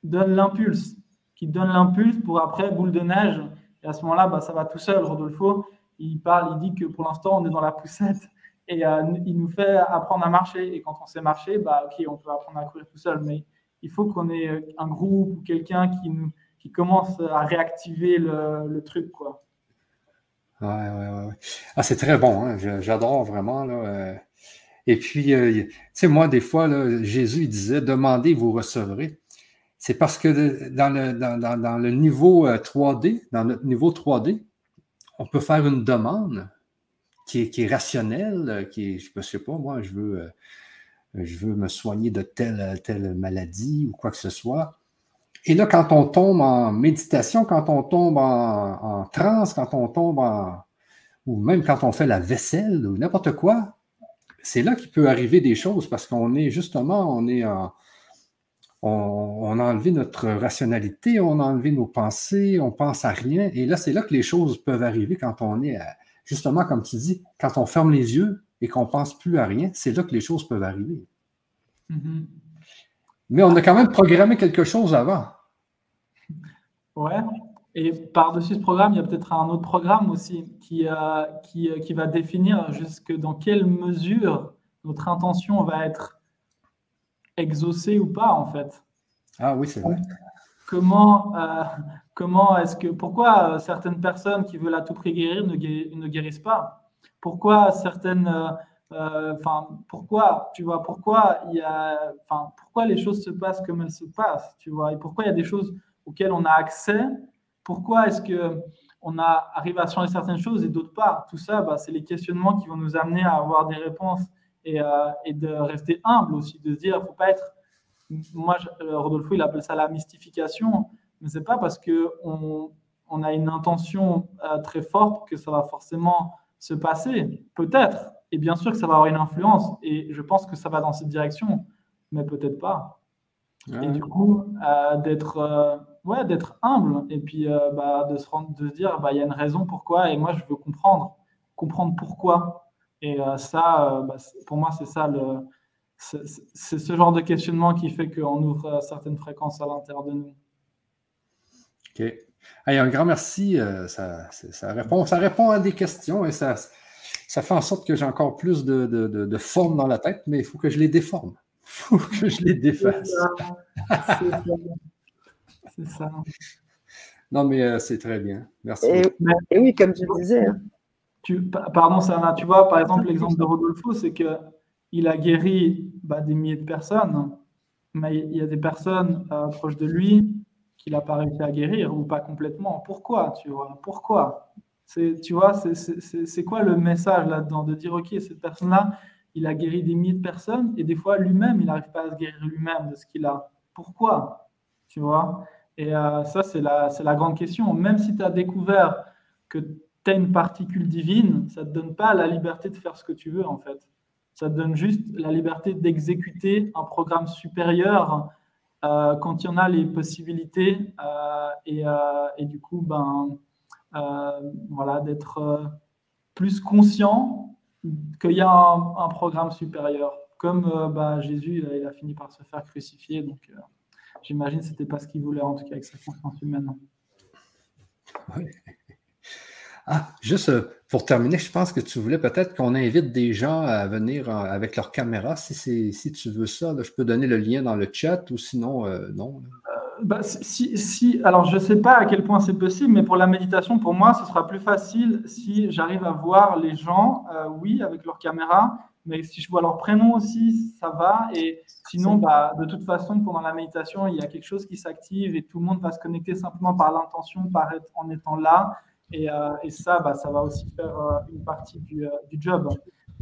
donne l'impulse qui donne l'impulse pour après, boule de neige. Et à ce moment-là, bah, ça va tout seul. Rodolfo, il parle, il dit que pour l'instant, on est dans la poussette et euh, il nous fait apprendre à marcher. Et quand on sait marcher, bah, ok, on peut apprendre à courir tout seul. Mais il faut qu'on ait un groupe ou quelqu'un qui, commence à réactiver le, truc. Quoi. Ouais, ouais. Ah, c'est très bon. Hein. J'adore vraiment. Là. Euh. Et puis, euh, tu sais, moi, des fois, là, Jésus il disait Demandez, vous recevrez c'est parce que dans le, niveau 3D, euh, dans notre niveau 3D, on peut faire une demande qui est, rationnelle, euh, qui est, je ne sais pas, moi, je veux, euh, je veux me soigner de telle, telle maladie ou quoi que ce soit. Et là, quand on tombe en méditation, quand on tombe en, en transe, quand on tombe en. ou même quand on fait la vaisselle ou n'importe quoi, c'est là qu'il peut arriver des choses parce qu'on est justement, on est en on, a enlevé notre rationalité, on a enlevé nos pensées, on pense à rien. Et là, c'est là que les choses peuvent arriver quand on est, justement, comme tu dis, quand on ferme les yeux et qu'on ne pense plus à rien, c'est là que les choses peuvent arriver. Mm-hmm. Mais on a quand même programmé quelque chose avant. Ouais. Et par-dessus ce programme, il y a peut-être un autre programme aussi qui, euh, qui, qui va définir jusque dans quelle mesure notre intention va être exaucé ou pas, en fait. Ah oui, c'est vrai. Comment, euh, comment est-ce que, pourquoi euh, certaines personnes qui veulent à tout prix guérir ne, guérissent pas? Pourquoi certaines, euh, enfin, pourquoi, tu vois, pourquoi il y a, enfin, pourquoi les choses se passent comme elles se passent, tu vois, et pourquoi il y a des choses auxquelles on a accès? Pourquoi est-ce que on a, arrive à changer certaines choses et d'autres pas? Tout ça, bah, c'est les questionnements qui vont nous amener à avoir des réponses euh, et, de rester humble aussi, de se dire, faut pas être. Moi, euh, Rodolfo, il appelle ça la mystification, mais c'est pas parce que on, on, a une intention euh, très forte que ça va forcément se passer. Peut-être, et bien sûr que ça va avoir une influence, et je pense que ça va dans cette direction, mais peut-être pas. Et du coup, d'être ouais, d'être humble et puis bah, de, se rendre, de se dire, bah, il y a une raison pourquoi et moi, je veux comprendre, comprendre pourquoi. Et ça, bah, pour moi, c'est ça le, c'est ce genre de questionnement qui fait qu'on ouvre certaines fréquences à l'intérieur de nous. OK. un grand merci. Euh, ça, ça, répond, ça répond à des questions et ça, ça fait en sorte que j'ai encore plus de, de, de, forme dans la tête, mais il faut que je les déforme. Il faut que je les défasse. C'est ça. Non, mais euh, c'est très bien. Merci. Et, oui, comme tu disais. Hein. Tu, pardon, Sana, tu vois, par exemple, l'exemple de Rodolfo, c'est que il a guéri bah, des milliers de personnes, mais il y a des personnes euh, proches de lui qu'il n'a pas réussi à guérir ou pas complètement. Pourquoi Tu vois? Pourquoi? Tu vois, c'est quoi le message là-dedans? De dire, OK, cette personne-là, il a guéri des milliers de personnes et des fois, lui-même, il n'arrive pas à se guérir lui-même de ce qu'il a. Pourquoi? Tu vois? Et euh, ça, c'est la, la grande question. Même si tu as découvert que tu une particule divine, ça ne te donne pas la liberté de faire ce que tu veux, en fait. Ça donne juste la liberté d'exécuter un programme supérieur euh, quand il y en a les possibilités euh, euh, et, du coup, ben, voilà, d'être plus conscient qu'il y a un, programme supérieur. Comme ben, Jésus, il a fini par se faire crucifier, donc j'imagine que ce n'était pas ce qu'il voulait, en tout cas avec sa conscience humaine. Oui. Ah, juste euh, pour terminer, je pense que tu voulais peut-être qu'on invite des gens à venir avec leur caméra. Si, si tu veux ça, je peux donner le lien dans le chat ou sinon, euh, non. Euh, bah, si, si, alors, je ne sais pas à quel point c'est possible, mais pour la méditation, pour moi, ce sera plus facile si j'arrive à voir les gens, oui, avec leur caméra, mais si je vois leur prénom aussi, ça va. Et sinon, bah, de toute façon, pendant la méditation, il y a quelque chose qui s'active et tout le monde va se connecter simplement par l'intention, par être, en étant là. Euh, et, ça, bah, ça va aussi faire euh, une partie du, euh, job.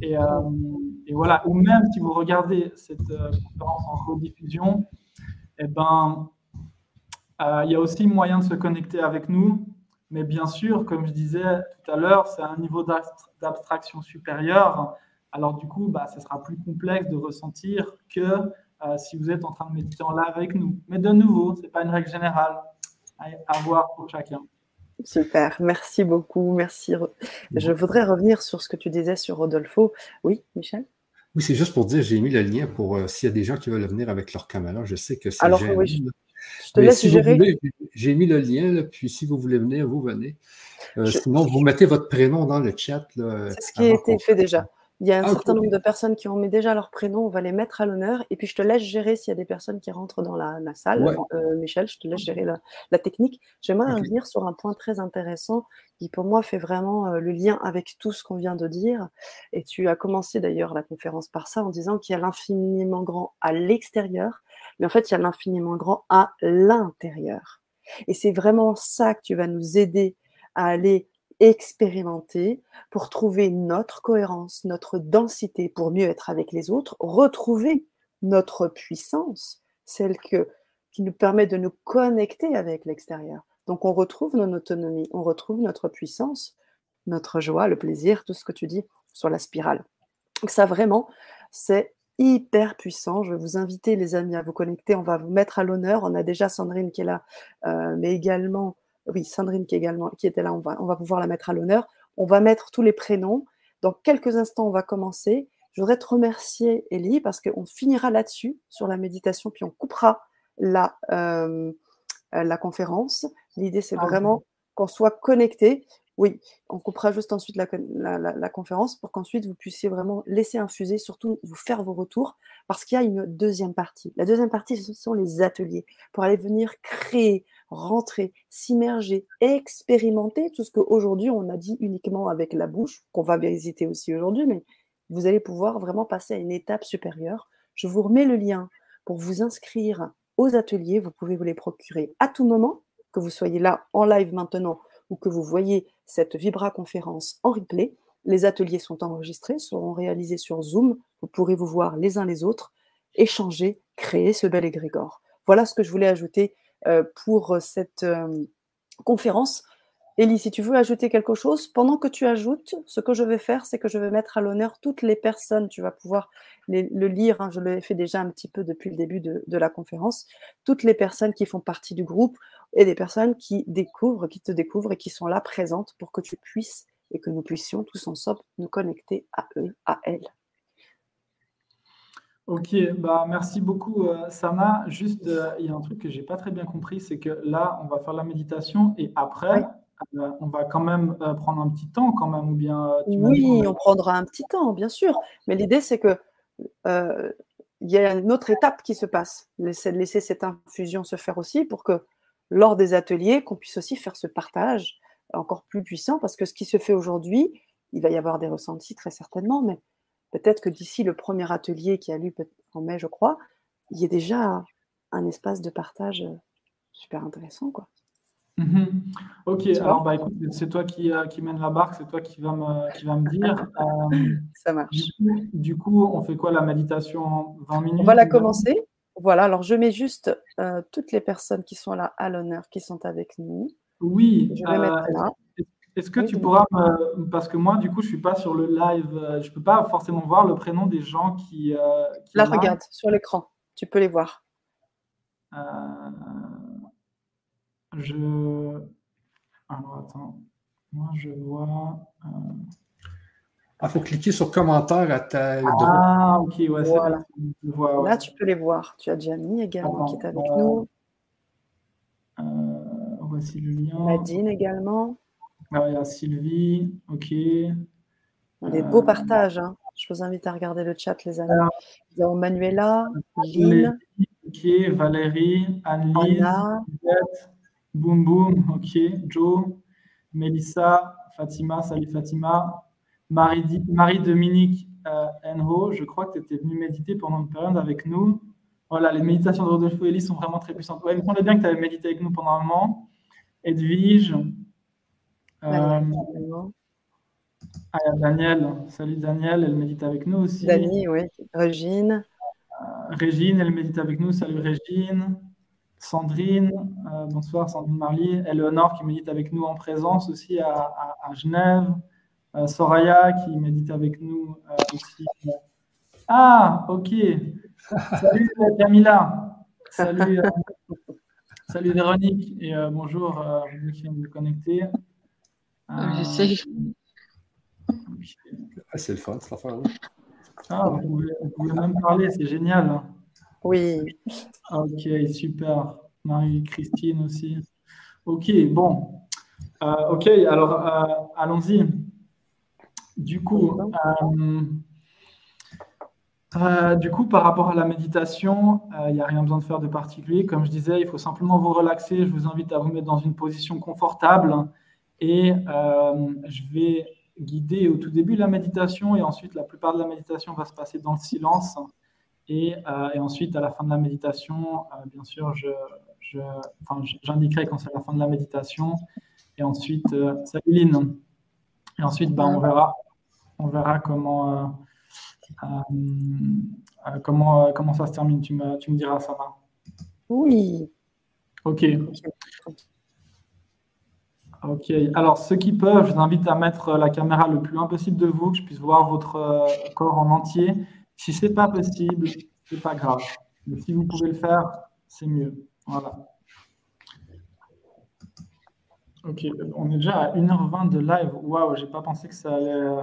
Et, voilà, ou même si vous regardez cette conférence en rediffusion, eh ben, il y a aussi moyen de se connecter avec nous. Mais bien sûr, comme je disais tout à l'heure, c'est un niveau d'abstraction supérieur. Alors du coup, bah, ce sera plus complexe de ressentir que si vous êtes en train de méditer en live avec nous. Mais de nouveau, ce n'est pas une règle générale. À voir pour chacun. Super, merci beaucoup, merci. Je voudrais revenir sur ce que tu disais sur Rodolfo. Oui, Michel? Oui, c'est juste pour dire, j'ai mis le lien pour euh, s'il y a des gens qui veulent venir avec leur caméra. Je sais que c'est Alors, oui, je, te laisse gérer. J'ai mis le lien, puis si vous voulez venir, vous venez. Euh, sinon, vous mettez votre prénom dans le chat. C'est ce qui a été fait déjà. Il y a un ah, certain nombre de personnes qui ont mis déjà leur prénom, on va les mettre à l'honneur. Et puis je te laisse gérer s'il y a des personnes qui rentrent dans la, salle. Euh, Michel, je te laisse gérer la, technique. J'aimerais revenir sur un point très intéressant qui pour moi fait vraiment euh, le lien avec tout ce qu'on vient de dire. Et tu as commencé d'ailleurs la conférence par ça en disant qu'il y a l'infiniment grand à l'extérieur, mais en fait il y a l'infiniment grand à l'intérieur. Et c'est vraiment ça que tu vas nous aider à aller expérimenter pour trouver notre cohérence, notre densité, pour mieux être avec les autres, retrouver notre puissance, celle que, qui nous permet de nous connecter avec l'extérieur. Donc on retrouve notre autonomie, on retrouve notre puissance, notre joie, le plaisir, tout ce que tu dis sur la spirale. Donc ça vraiment, c'est hyper puissant. Je vais vous inviter les amis à vous connecter. On va vous mettre à l'honneur. On a déjà Sandrine qui est là, euh, mais également oui, Sandrine qui, également, qui était là, on va, on va pouvoir la mettre à l'honneur. On va mettre tous les prénoms. Dans quelques instants, on va commencer. Je voudrais te remercier, Elie, parce qu'on finira là-dessus, sur la méditation, puis on coupera la, euh, la conférence. L'idée, c'est ah, vraiment qu'on soit connecté. Oui, on coupera juste ensuite la, la, conférence pour qu'ensuite vous puissiez vraiment laisser infuser, surtout vous faire vos retours, parce qu'il y a une deuxième partie. La deuxième partie, ce sont les ateliers, pour aller venir créer, rentrer, s'immerger, expérimenter tout ce qu'aujourd'hui on a dit uniquement avec la bouche, qu'on va visiter aussi aujourd'hui, mais vous allez pouvoir vraiment passer à une étape supérieure. Je vous remets le lien pour vous inscrire aux ateliers. Vous pouvez vous les procurer à tout moment, que vous soyez là en live maintenant ou que vous voyez cette Vibra conférence en replay. Les ateliers sont enregistrés, seront réalisés sur Zoom. Vous pourrez vous voir les uns les autres, échanger, créer ce bel égrégore. Voilà ce que je voulais ajouter pour cette euh, conférence. Elie, si tu veux ajouter quelque chose, pendant que tu ajoutes, ce que je vais faire, c'est que je vais mettre à l'honneur toutes les personnes. Tu vas pouvoir le lire, hein, je l'ai fait déjà un petit peu depuis le début de, la conférence. Toutes les personnes qui font partie du groupe et des personnes qui découvrent, qui te découvrent et qui sont là présentes pour que tu puisses et que nous puissions tous ensemble nous connecter à eux, à elles. Ok, bah merci beaucoup euh, Sana. Juste, euh, il y a un truc que j'ai pas très bien compris, c'est que là, on va faire la méditation et après, euh, on va quand même prendre un petit temps quand même, ou bien euh, Oui, on prendra un petit temps, bien sûr. Mais l'idée, c'est que il y a une autre étape qui se passe. C'est de laisser cette infusion se faire aussi pour que lors des ateliers, qu'on puisse aussi faire ce partage encore plus puissant, parce que ce qui se fait aujourd'hui, il va y avoir des ressentis très certainement, mais peut-être que d'ici le premier atelier qui a lieu en mai, je crois, il y a déjà un espace de partage super intéressant, quoi. Mhm. Ok, alors bah, écoute, c'est toi qui, euh, qui, mène la barque, c'est toi qui va me, qui va me dire. Euh, Ça marche. Du coup, on fait quoi la méditation 20 minutes On va la commencer. Voilà, alors je mets juste euh, toutes les personnes qui sont là à l'honneur, qui sont avec nous. Oui. Je vais mettre là. Est-ce que tu pourras me... Parce que moi, du coup, je ne suis pas sur le live, je ne peux pas forcément voir le prénom des gens qui. qui là, regarde, sur l'écran, tu peux les voir. Je. Alors, attends. Moi, je vois. Il euh, ah, faut cliquer sur commentaire à ta Ah, ok, ouais, voilà. Là, tu peux les voir. Tu as mis également qui est avec nous. Euh, voici le lien. Nadine également. Ah, il y a Sylvie, ok. Des beaux euh, partages. Hein. Je vous invite à regarder le chat, les amis. Nous avons Manuela, Lynn. Ok, Valérie, Anne-Lise, Boum Boum, ok. Joe, Melissa, Fatima, salut Fatima. Marie-Dominique euh, Enho, je crois que tu étais venue méditer pendant une période avec nous. Voilà, les méditations de Rodolfo Elie sont vraiment très puissantes. Ouais, il me bien que tu avais médité avec nous pendant un moment. Edwige. Euh, ah, Daniel. Salut Daniel, elle médite avec nous aussi. Dani, oui. Régine. Euh, Régine, elle médite avec nous. Salut Régine. Sandrine, euh, bonsoir Sandrine Marly, Eleonore qui médite avec nous en présence aussi à, Genève, euh, Soraya qui médite avec nous aussi. Ah, ok. Salut Camilla. Salut, salut Véronique et bonjour vous qui vous connecter. J'essaie. Ah, c'est le fun, cette affaire-là. Ah, vous pouvez, vous pouvez même parler, c'est génial. Oui. Ok, super. Marie-Christine aussi. Ok, bon. Euh, ok, alors euh, allons-y. Du coup, euh, du coup, par rapport à la méditation, il n'y a rien besoin de faire de particulier. Comme je disais, il faut simplement vous relaxer. Je vous invite à vous mettre dans une position confortable et je vais guider au tout début la méditation et ensuite la plupart de la méditation va se passer dans le silence. Et, euh, et, ensuite, à la fin de la méditation, euh, bien sûr, je, je, j'indiquerai quand c'est la fin de la méditation. Et ensuite, euh, salut Lynn. Et ensuite, ben, on verra, on verra comment, comment, comment ça se termine. Tu me, tu me diras, ça va. Oui. Ok. Ok. Alors, ceux qui peuvent, je vous invite à mettre la caméra le plus loin possible de vous, que je puisse voir votre corps en entier. Si ce n'est pas possible, ce n'est pas grave. Mais si vous pouvez le faire, c'est mieux. Voilà. Ok, on est déjà à 1h20 de live. Waouh, j'ai pas pensé que ça allait. Euh,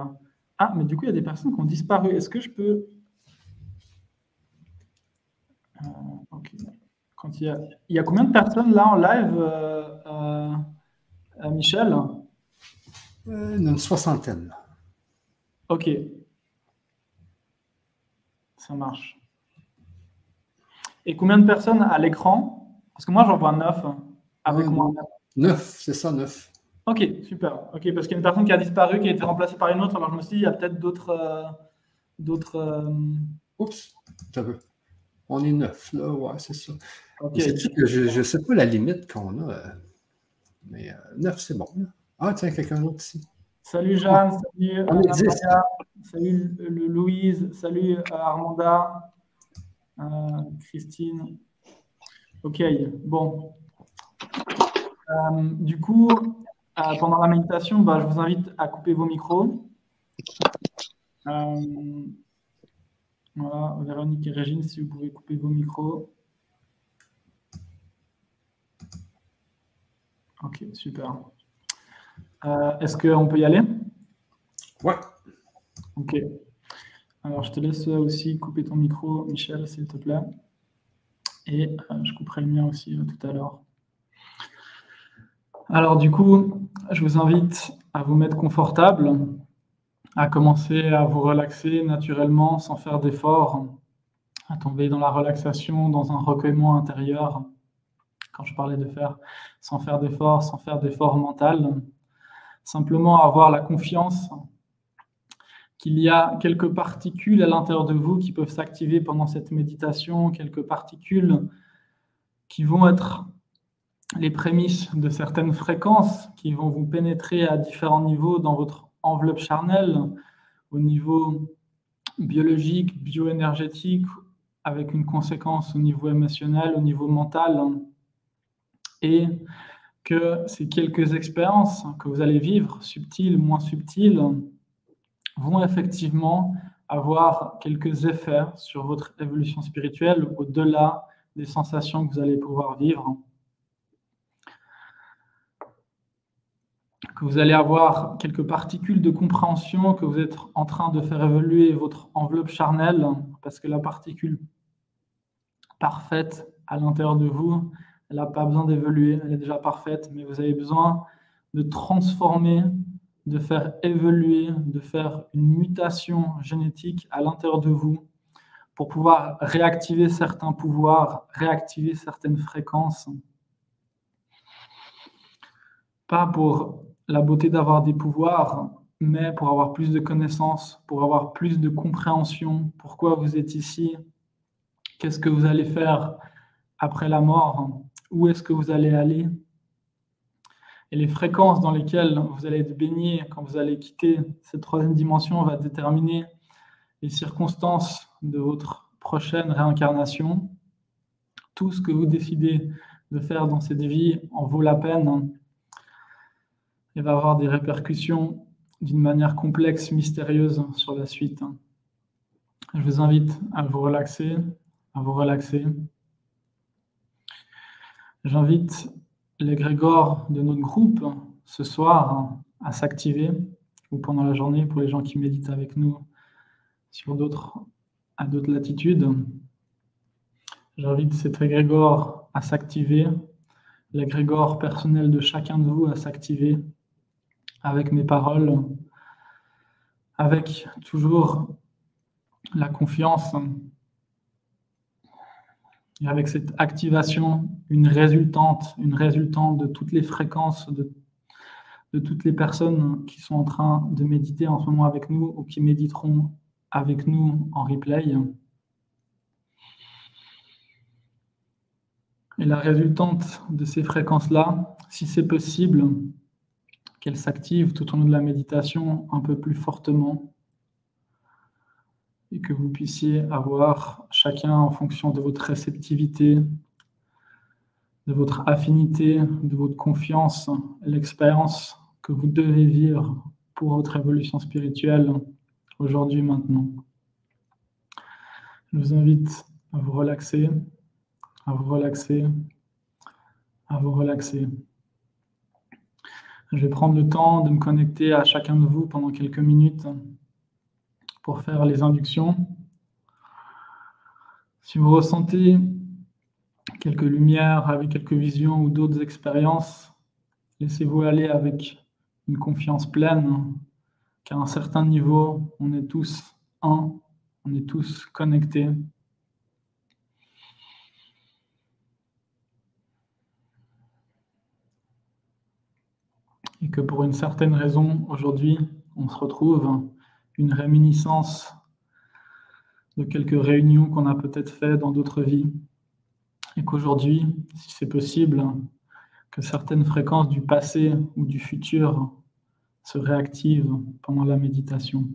ah, mais du coup, il y a des personnes qui ont disparu. Est-ce que je peux. Euh, ok. Quand il, y a... il y a combien de personnes là en live, euh, Michel Une soixantaine. Ok, ça marche. Et combien de personnes à l'écran? Parce que moi, j'en vois neuf avec moi. Neuf, c'est ça, neuf. Ok, super. Ok, parce qu'il y a une personne qui a disparu, qui a été remplacée par une autre. Alors je me suis dit, il y a peut-être d'autres. Euh, d'autres. Euh, Oups, vu. On est neuf, là, ouais, c'est ça. je ne sais pas la limite qu'on a. Euh, mais neuf, c'est bon. Ah, tiens, quelqu'un d'autre ici. Salut Jeanne, salut Maria, salut Louise, salut Armanda, euh, Christine. Ok, bon. Euh, du coup, euh, pendant la méditation, bah, je vous invite à couper vos micros. Euh, voilà, Véronique et Régine, si vous pouvez couper vos micros. Ok, super. Euh, est-ce qu'on peut y aller? Ouais. Ok. Alors, je te laisse aussi couper ton micro, Michel, s'il te plaît. Et euh, je couperai le mien aussi euh, tout à l'heure. Alors, du coup, je vous invite à vous mettre confortable, à commencer à vous relaxer naturellement sans faire d'effort, à tomber dans la relaxation, dans un recueillement intérieur. Quand je parlais de faire sans faire d'effort, sans faire d'effort mental, simplement avoir la confiance qu'il y a quelques particules à l'intérieur de vous qui peuvent s'activer pendant cette méditation, quelques particules qui vont être les prémices de certaines fréquences qui vont vous pénétrer à différents niveaux dans votre enveloppe charnelle, au niveau biologique, bioénergétique, avec une conséquence au niveau émotionnel, au niveau mental, et que ces quelques expériences que vous allez vivre, subtiles, moins subtiles, vont effectivement avoir quelques effets sur votre évolution spirituelle au-delà des sensations que vous allez pouvoir vivre. Que vous allez avoir quelques particules de compréhension, que vous êtes en train de faire évoluer votre enveloppe charnelle, parce que la particule parfaite à l'intérieur de vous, elle n'a pas besoin d'évoluer, elle est déjà parfaite, mais vous avez besoin de transformer de faire évoluer, de faire une mutation génétique à l'intérieur de vous pour pouvoir réactiver certains pouvoirs, réactiver certaines fréquences. Pas pour la beauté d'avoir des pouvoirs, mais pour avoir plus de connaissances, pour avoir plus de compréhension, pourquoi vous êtes ici, qu'est-ce que vous allez faire après la mort, où est-ce que vous allez aller, et les fréquences dans lesquelles vous allez être baigné quand vous allez quitter cette troisième dimension va déterminer les circonstances de votre prochaine réincarnation. Tout ce que vous décidez de faire dans cette vie en vaut la peine et va avoir des répercussions d'une manière complexe, mystérieuse sur la suite. Je vous invite à vous relaxer, à vous relaxer. J'invite l'égrégore de notre groupe ce soir à s'activer ou pendant la journée pour les gens qui méditent avec nous sur d'autres à d'autres latitudes. J'invite cet égrégore à s'activer, l'égrégore personnel de chacun de vous à s'activer avec mes paroles, avec toujours la confiance et avec cette activation, une résultante, une résultante de toutes les fréquences, de, de toutes les personnes qui sont en train de méditer en ce moment avec nous ou qui méditeront avec nous en replay. Et la résultante de ces fréquences-là, si c'est possible, qu'elles s'activent tout au long de la méditation un peu plus fortement, et que vous puissiez avoir chacun en fonction de votre réceptivité, de votre affinité, de votre confiance, l'expérience que vous devez vivre pour votre évolution spirituelle aujourd'hui, maintenant. Je vous invite à vous relaxer, à vous relaxer, à vous relaxer. Je vais prendre le temps de me connecter à chacun de vous pendant quelques minutes pour faire les inductions. Si vous ressentez quelques lumières, avec quelques visions ou d'autres expériences, laissez-vous aller avec une confiance pleine qu'à un certain niveau, on est tous un, on est tous connectés. Et que pour une certaine raison, aujourd'hui, on se retrouve une réminiscence de quelques réunions qu'on a peut-être fait dans d'autres vies. Et qu'aujourd'hui, si c'est possible, que certaines fréquences du passé ou du futur se réactivent pendant la méditation.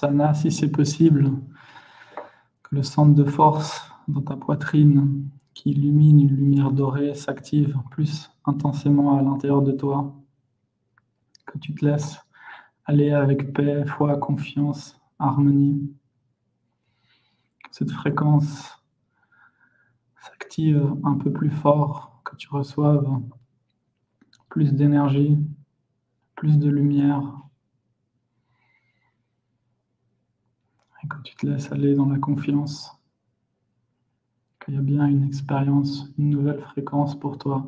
Sana, si c'est possible, que le centre de force dans ta poitrine qui illumine une lumière dorée s'active plus intensément à l'intérieur de toi, que tu te laisses aller avec paix, foi, confiance, harmonie. Cette fréquence s'active un peu plus fort, que tu reçoives plus d'énergie, plus de lumière, que tu te laisses aller dans la confiance qu'il y a bien une expérience, une nouvelle fréquence pour toi.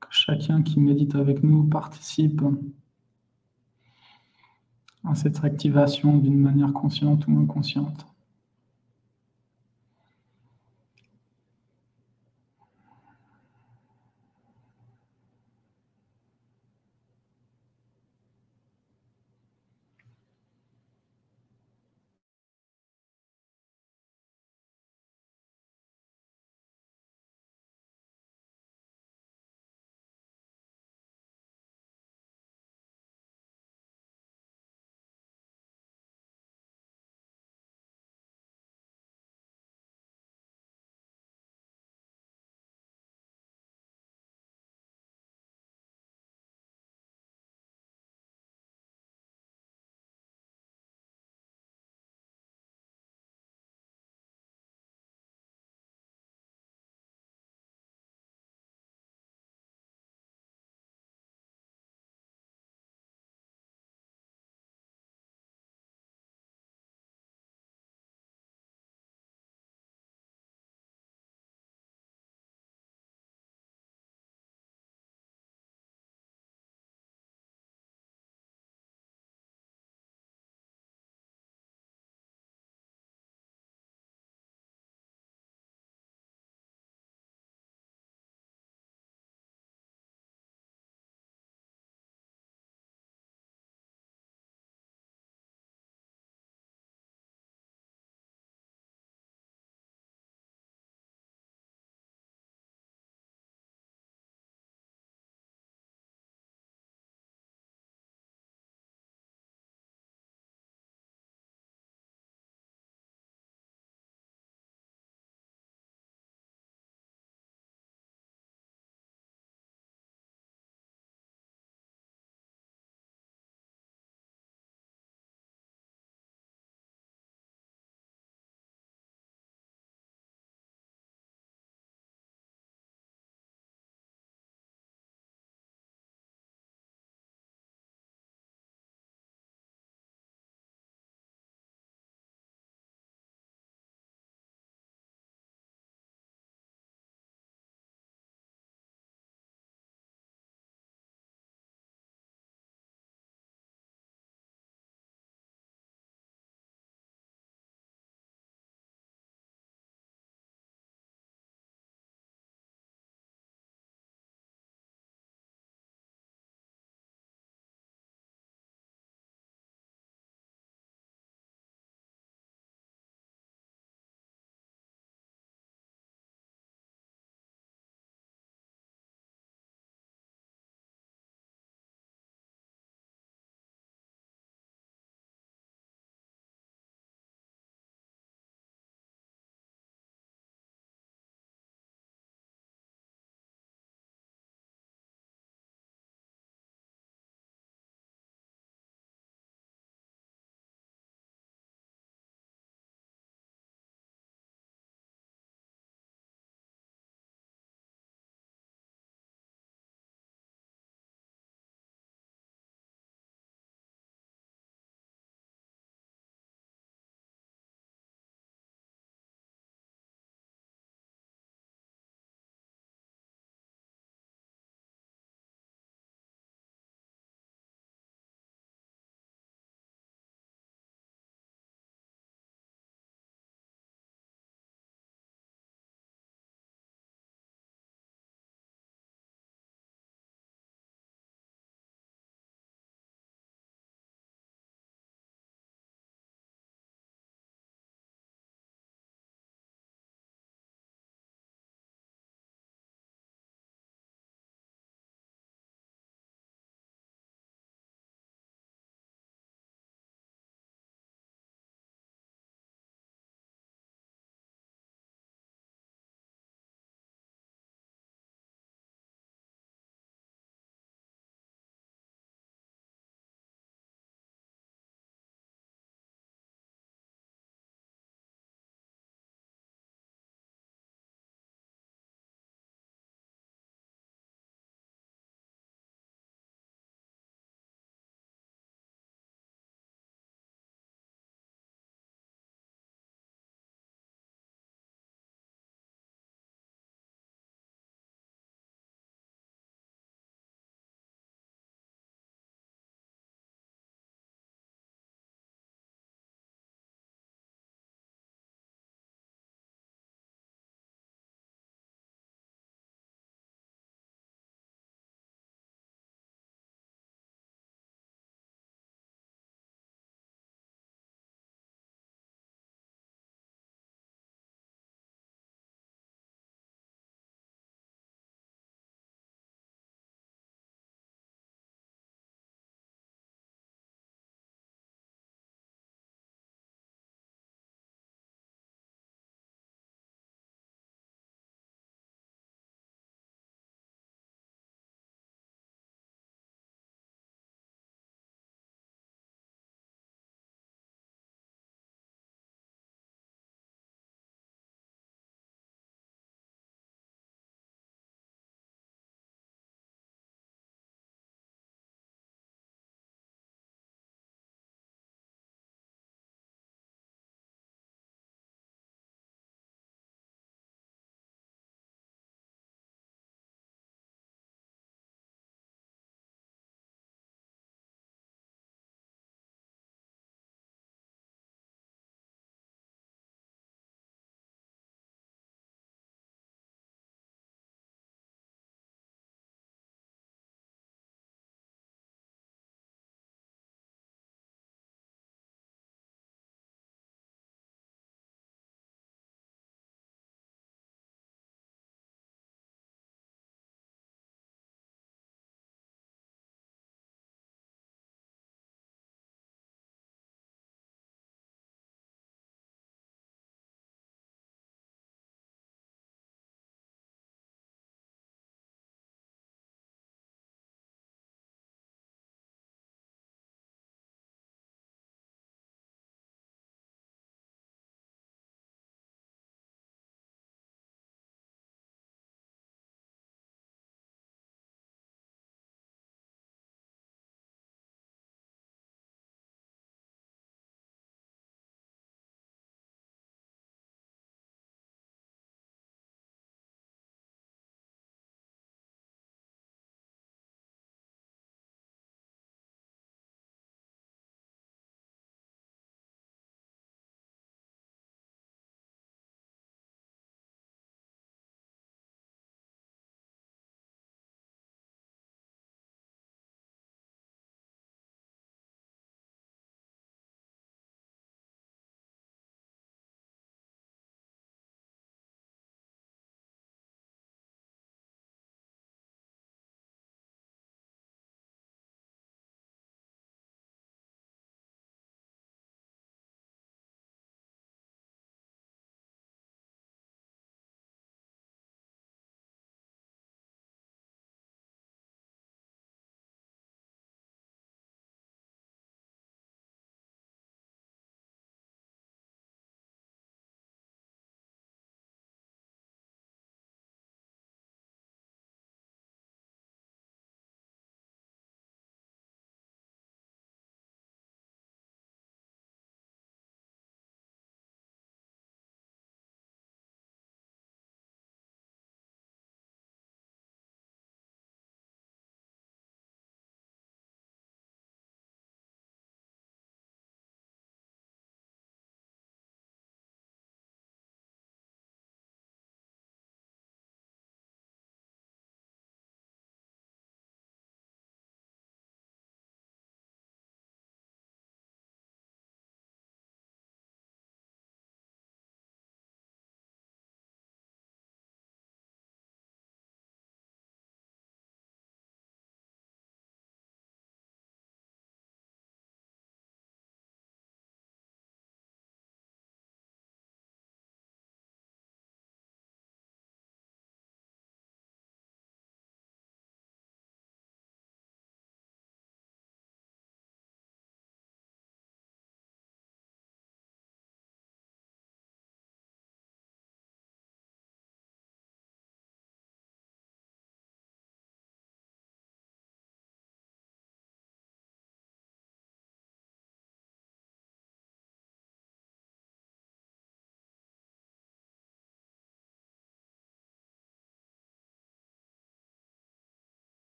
Que chacun qui médite avec nous participe à cette activation d'une manière consciente ou inconsciente.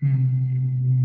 Je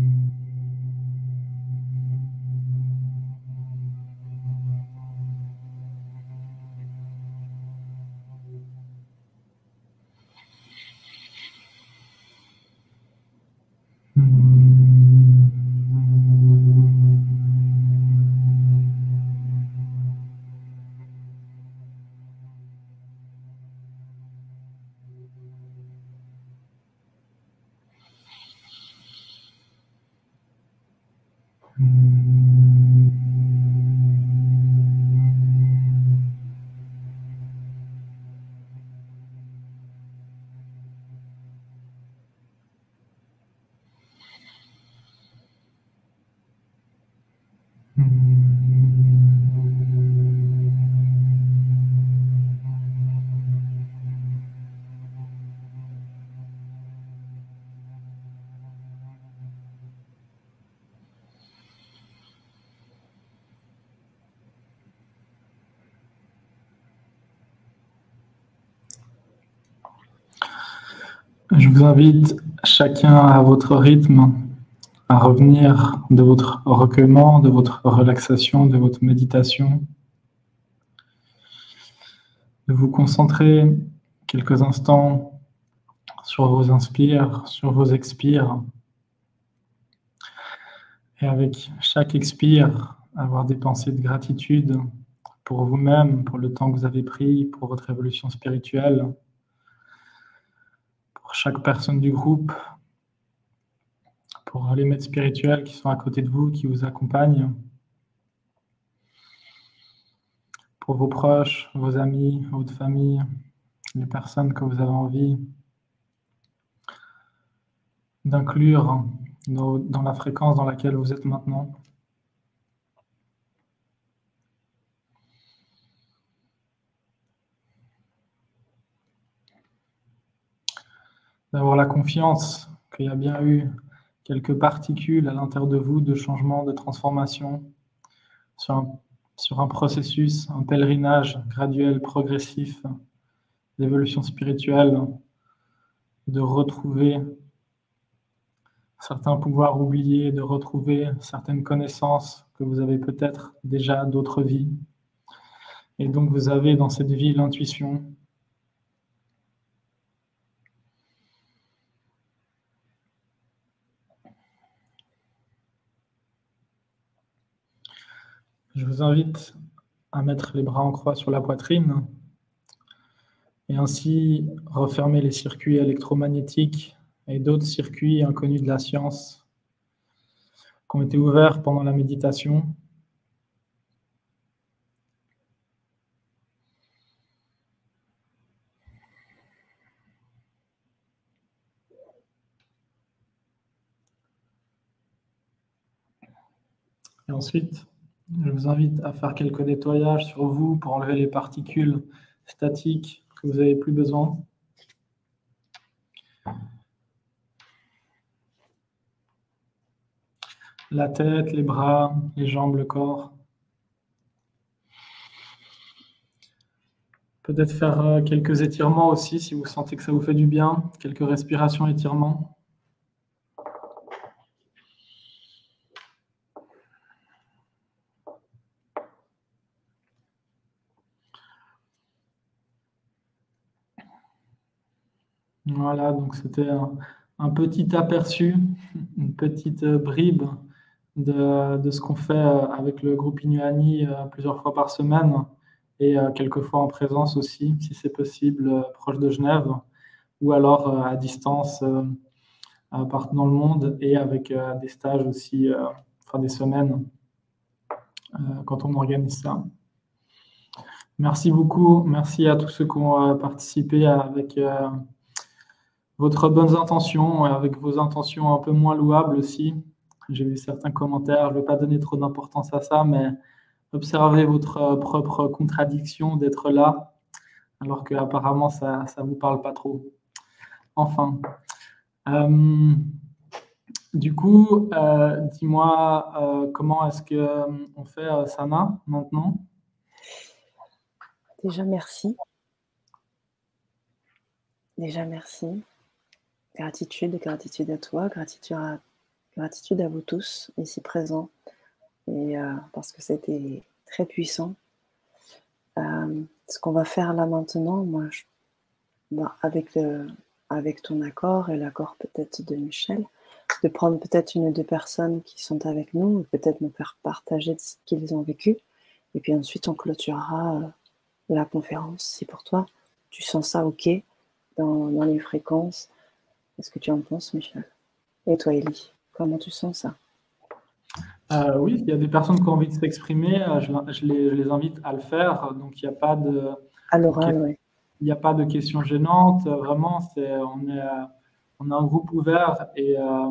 vous invite chacun à votre rythme à revenir de votre recueillement, de votre relaxation, de votre méditation, de vous concentrer quelques instants sur vos inspires, sur vos expires, et avec chaque expire, avoir des pensées de gratitude pour vous-même, pour le temps que vous avez pris, pour votre évolution spirituelle, chaque personne du groupe, pour les maîtres spirituels qui sont à côté de vous, qui vous accompagnent, pour vos proches, vos amis, votre famille, les personnes que vous avez envie d'inclure dans, la fréquence dans laquelle vous êtes maintenant. D'avoir la confiance qu'il y a bien eu quelques particules à l'intérieur de vous de changement, de transformation sur un, processus, un pèlerinage graduel, progressif d'évolution spirituelle, de retrouver certains pouvoirs oubliés, de retrouver certaines connaissances que vous avez peut-être déjà d'autres vies. Et donc vous avez dans cette vie l'intuition, Je vous invite à mettre les bras en croix sur la poitrine et ainsi refermer les circuits électromagnétiques et d'autres circuits inconnus de la science qui ont été ouverts pendant la méditation. Et ensuite, je vous invite à faire quelques nettoyages sur vous pour enlever les particules statiques que vous n'avez plus besoin. La tête, les bras, les jambes, le corps. Peut-être faire euh, quelques étirements aussi si vous sentez que ça vous fait du bien, quelques respirations étirements. Voilà, c'était un, petit aperçu, une petite bribe de, ce qu'on fait euh, avec le groupe Inuani euh, plusieurs fois par semaine et euh, quelques fois en présence aussi, si c'est possible, proche de Genève, ou alors à distance partout dans le monde et avec des stages aussi, enfin des semaines quand on organise ça. Merci beaucoup. Merci à tous ceux qui ont participé avec votre bonnes intentions, avec vos intentions un peu moins louables aussi. J'ai vu certains commentaires, je ne vais pas donner trop d'importance à ça, mais observez votre propre contradiction d'être là, alors qu'apparemment ça ne vous parle pas trop. Enfin. Euh, du coup, euh, dis-moi euh, comment est-ce qu'on fait Sana maintenant? Déjà, merci. Déjà, merci. Gratitude, gratitude à toi, gratitude à, gratitude à vous tous ici présents. Et euh, parce que c'était très puissant. Euh, ce qu'on va faire là maintenant, moi, bah, avec, le, avec ton accord et l'accord peut-être de Michel, de prendre peut-être une ou deux personnes qui sont avec nous, peut-être nous faire partager ce qu'ils ont vécu. Et puis ensuite, on clôturera euh, la conférence. Si pour toi, tu sens ça OK dans, dans les fréquences, Qu'est-ce que tu en penses, Michel Et toi, Elie, comment tu sens ça? Euh, Oui, il y a des personnes qui ont envie de s'exprimer, euh, je, les, invite à le faire. Donc, il n'y a pas de. À l'oral, oui. Il n'y a pas de questions gênantes. Vraiment, c'est, on, est, on a un groupe ouvert et, euh,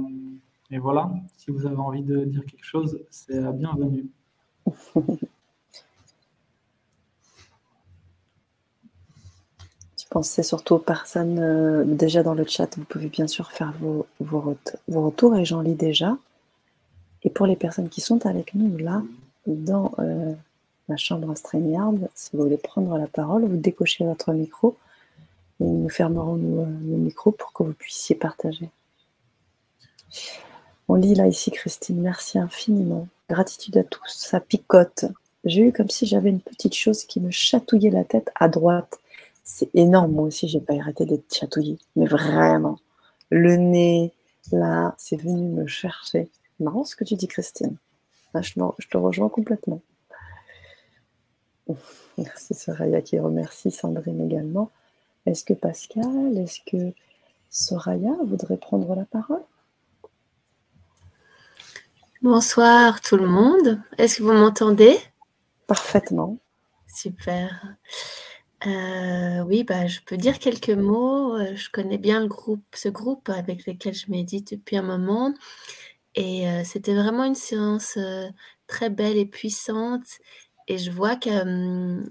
et voilà. Si vous avez envie de dire quelque chose, c'est bienvenu. Pensez surtout aux personnes euh, déjà dans le chat. Vous pouvez bien sûr faire vos, vos, retours et j'en lis déjà. Et pour les personnes qui sont avec nous là, dans euh, la chambre StreamYard, si vous voulez prendre la parole, vous décochez votre micro et nous fermerons nos, euh, nos micros pour que vous puissiez partager. On lit là ici, Christine, merci infiniment. Gratitude à tous, ça picote. J'ai eu comme si j'avais une petite chose qui me chatouillait la tête à droite. C'est énorme. Moi aussi, j'ai pas arrêté d'être chatouillée. Mais vraiment. Le nez, là, c'est venu me chercher. Marrant ce que tu dis, Christine. je, te rejoins complètement. Merci Soraya qui remercie Sandrine également. Est-ce que Pascal, est-ce que Soraya voudrait prendre la parole? Bonsoir tout le monde. Est-ce que vous m'entendez? Parfaitement. Super. Euh, oui, bah, je peux dire quelques mots. Euh, je connais bien ce groupe avec lequel je médite depuis un moment. Et euh, c'était vraiment une séance très belle et puissante. Et je vois que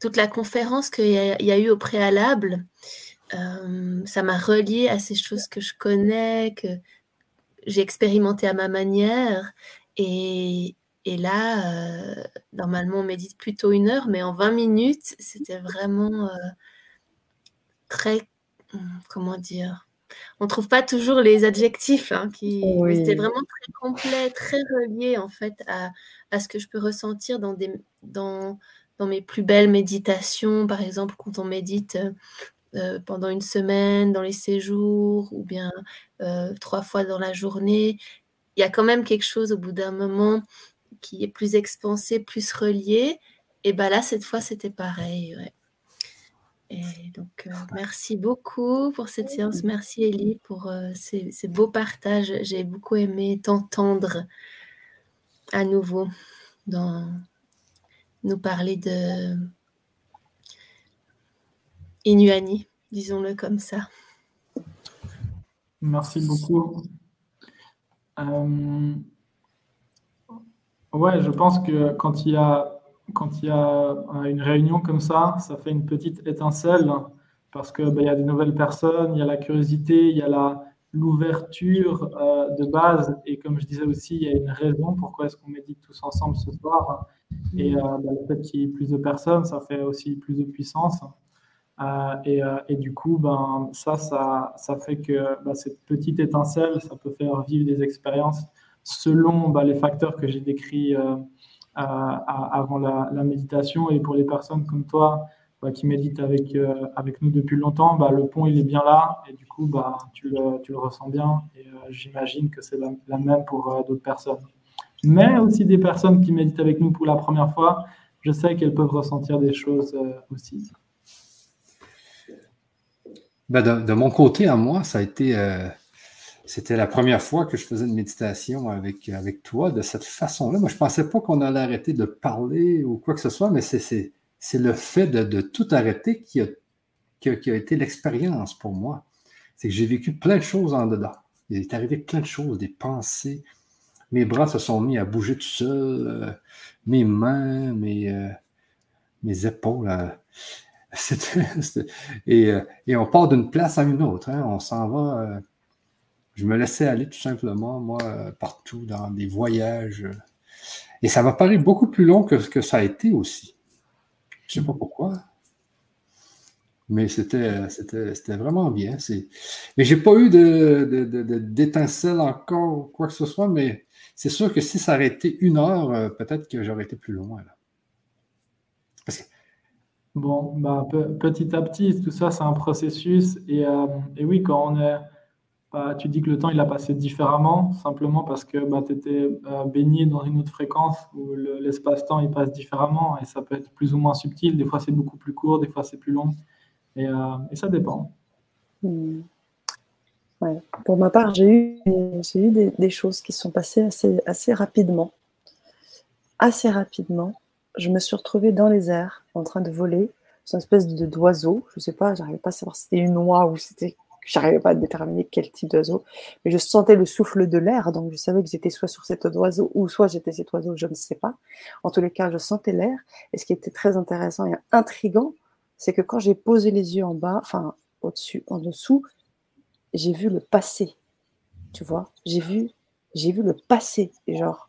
toute la conférence qu'il y, a- eu au préalable, ça m'a relié à ces choses que je connais, que j'ai expérimenté à ma manière. Et, et là, euh, normalement, on médite plutôt une heure, mais en 20 minutes, c'était vraiment euh, très, comment dire, on ne trouve pas toujours les adjectifs, hein, qui, c'était vraiment très complet, très relié en fait à, à, ce que je peux ressentir dans, des, dans, dans mes plus belles méditations, par exemple quand on médite euh, pendant une semaine, dans les séjours, ou bien trois fois dans la journée. Il y a quand même quelque chose au bout d'un moment qui est plus expansé, plus relié. Et bien là, cette fois, c'était pareil. Et donc, euh, merci beaucoup pour cette séance. Merci Elie pour euh, ces, beaux partages. J'ai beaucoup aimé t'entendre à nouveau dans nous parler de Inuani, disons-le comme ça. Merci beaucoup. Euh, Ouais, je pense que quand il y a, quand il y a une réunion comme ça, ça fait une petite étincelle parce que ben, y a des nouvelles personnes, il y a la curiosité, il y a la l'ouverture euh, de base et comme je disais aussi, il y a une raison pourquoi est-ce qu'on médite tous ensemble ce soir et euh, ben, le fait qu'il y ait plus de personnes, ça fait aussi plus de puissance euh, et, et, du coup, ben ça, ça, ça fait que ben, cette petite étincelle, ça peut faire vivre des expériences selon bah, les facteurs que j'ai décrits euh, avant la, méditation. Et pour les personnes comme toi bah, qui méditent avec, euh, avec nous depuis longtemps, bah, le pont il est bien là et du coup tu, le, ressens bien. Et euh, j'imagine que c'est la, même pour d'autres personnes. Mais aussi des personnes qui méditent avec nous pour la première fois, je sais qu'elles peuvent ressentir des choses aussi. De, mon côté, à moi, ça a été c'était la première fois que je faisais une méditation avec, avec toi de cette façon-là. Moi, je ne pensais pas qu'on allait arrêter de parler ou quoi que ce soit, mais c'est le fait de, tout arrêter qui a, qui a, été l'expérience pour moi. C'est que j'ai vécu plein de choses en dedans. Il est arrivé plein de choses, des pensées. Mes bras se sont mis à bouger tout seuls, euh, mes mains, mes, euh, mes épaules. Euh, et, et, on part d'une place à une autre. Hein. On s'en va je me laissais aller tout simplement, moi, partout, dans des voyages. Et ça m'a paru beaucoup plus long que ce que ça a été aussi. Je ne sais pas pourquoi. Mais c'était, c'était, c'était vraiment bien. C'est... Mais j'ai pas eu de, de, d'étincelle encore quoi que ce soit, mais c'est sûr que si ça aurait été une heure, euh, peut-être que j'aurais été plus loin. Bon, bah, petit à petit, tout ça, c'est un processus. Et, euh, et, oui, quand on est. Bah, tu dis que le temps, il a passé différemment, simplement parce que bah, tu étais euh, baigné dans une autre fréquence où l'espace-temps, il passe différemment et ça peut être plus ou moins subtil. Des fois, c'est beaucoup plus court, des fois, c'est plus long. Et, euh, ça dépend. Hmm. Pour ma part, j'ai eu, des, choses qui sont passées assez, rapidement. Assez rapidement. Je me suis retrouvée dans les airs, en train de voler. C'est une espèce d'oiseau. Je ne sais pas, j'arrivais pas à savoir si c'était une oie ou c'était. J'arrivais pas à déterminer quel type d'oiseau. Mais je sentais le souffle de l'air, donc je savais que j'étais soit sur cet oiseau ou soit j'étais cet oiseau, je ne sais pas. En tous les cas, je sentais l'air. Et ce qui était très intéressant et intrigant, c'est que quand j'ai posé les yeux en bas, enfin au-dessus, en dessous, j'ai vu le passé. Tu vois, j'ai vu, j'ai vu le passé, genre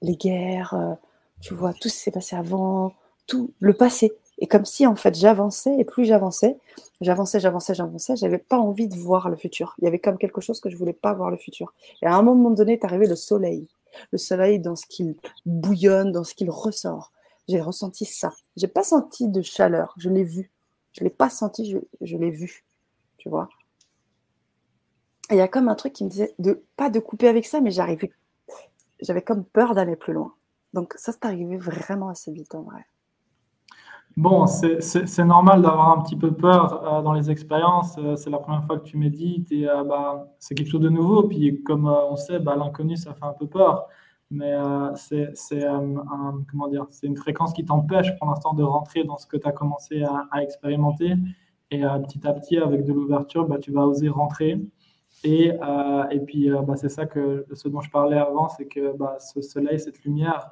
les guerres, euh, tu vois, tout ce qui s'est passé avant, tout le passé. Et comme si en fait j'avançais et plus j'avançais, j'avançais, j'avançais, j'avançais, j'avais pas envie de voir le futur. Il y avait comme quelque chose que je voulais pas voir le futur. Et à un moment donné est arrivé le soleil. Le soleil dans ce qu'il bouillonne, dans ce qu'il ressort. J'ai ressenti ça. J'ai pas senti de chaleur, je l'ai vu. Je l'ai pas senti, je, l'ai vu. Tu vois? Il y a comme un truc qui me disait de pas de couper avec ça, mais j'arrivais, j'avais comme peur d'aller plus loin. Donc ça, c'est arrivé vraiment assez vite en vrai. Bon, c'est normal d'avoir un petit peu peur euh, dans les expériences. Euh, c'est la première fois que tu médites et euh, bah, c'est quelque chose de nouveau. Puis comme on sait, bah, l'inconnu, ça fait un peu peur. Mais c'est une fréquence qui t'empêche pour l'instant de rentrer dans ce que tu as commencé à, expérimenter. Et petit à petit, avec de l'ouverture, bah, tu vas oser rentrer. Et, et puis, c'est ça que ce dont je parlais avant, c'est que ce soleil, cette lumière,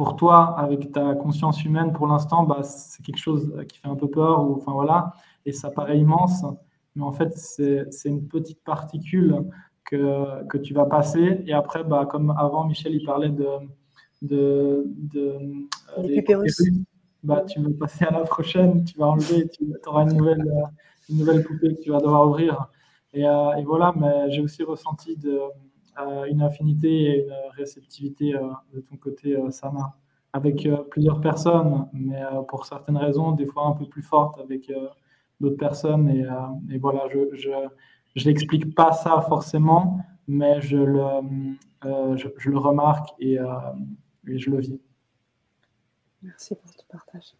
pour toi, avec ta conscience humaine, pour l'instant, bah, c'est quelque chose qui fait un peu peur, ou, enfin voilà, et ça paraît immense, mais en fait, c'est une petite particule que, que, tu vas passer. Et après, bah, comme avant, Michel, il parlait de. de, de bah, tu vas passer à la prochaine, tu vas enlever, tu auras une nouvelle, une nouvelle poupée que tu vas devoir ouvrir. Euh, et, voilà, mais j'ai aussi ressenti de, euh, une affinité et une réceptivité euh, de ton côté, Sana, avec plusieurs personnes, mais pour certaines raisons, des fois un peu plus fortes avec d'autres personnes. Et, et, voilà, je, je, je n'explique pas ça forcément, mais je le, je, je, le remarque et, et, je le vis. Merci pour ton partage.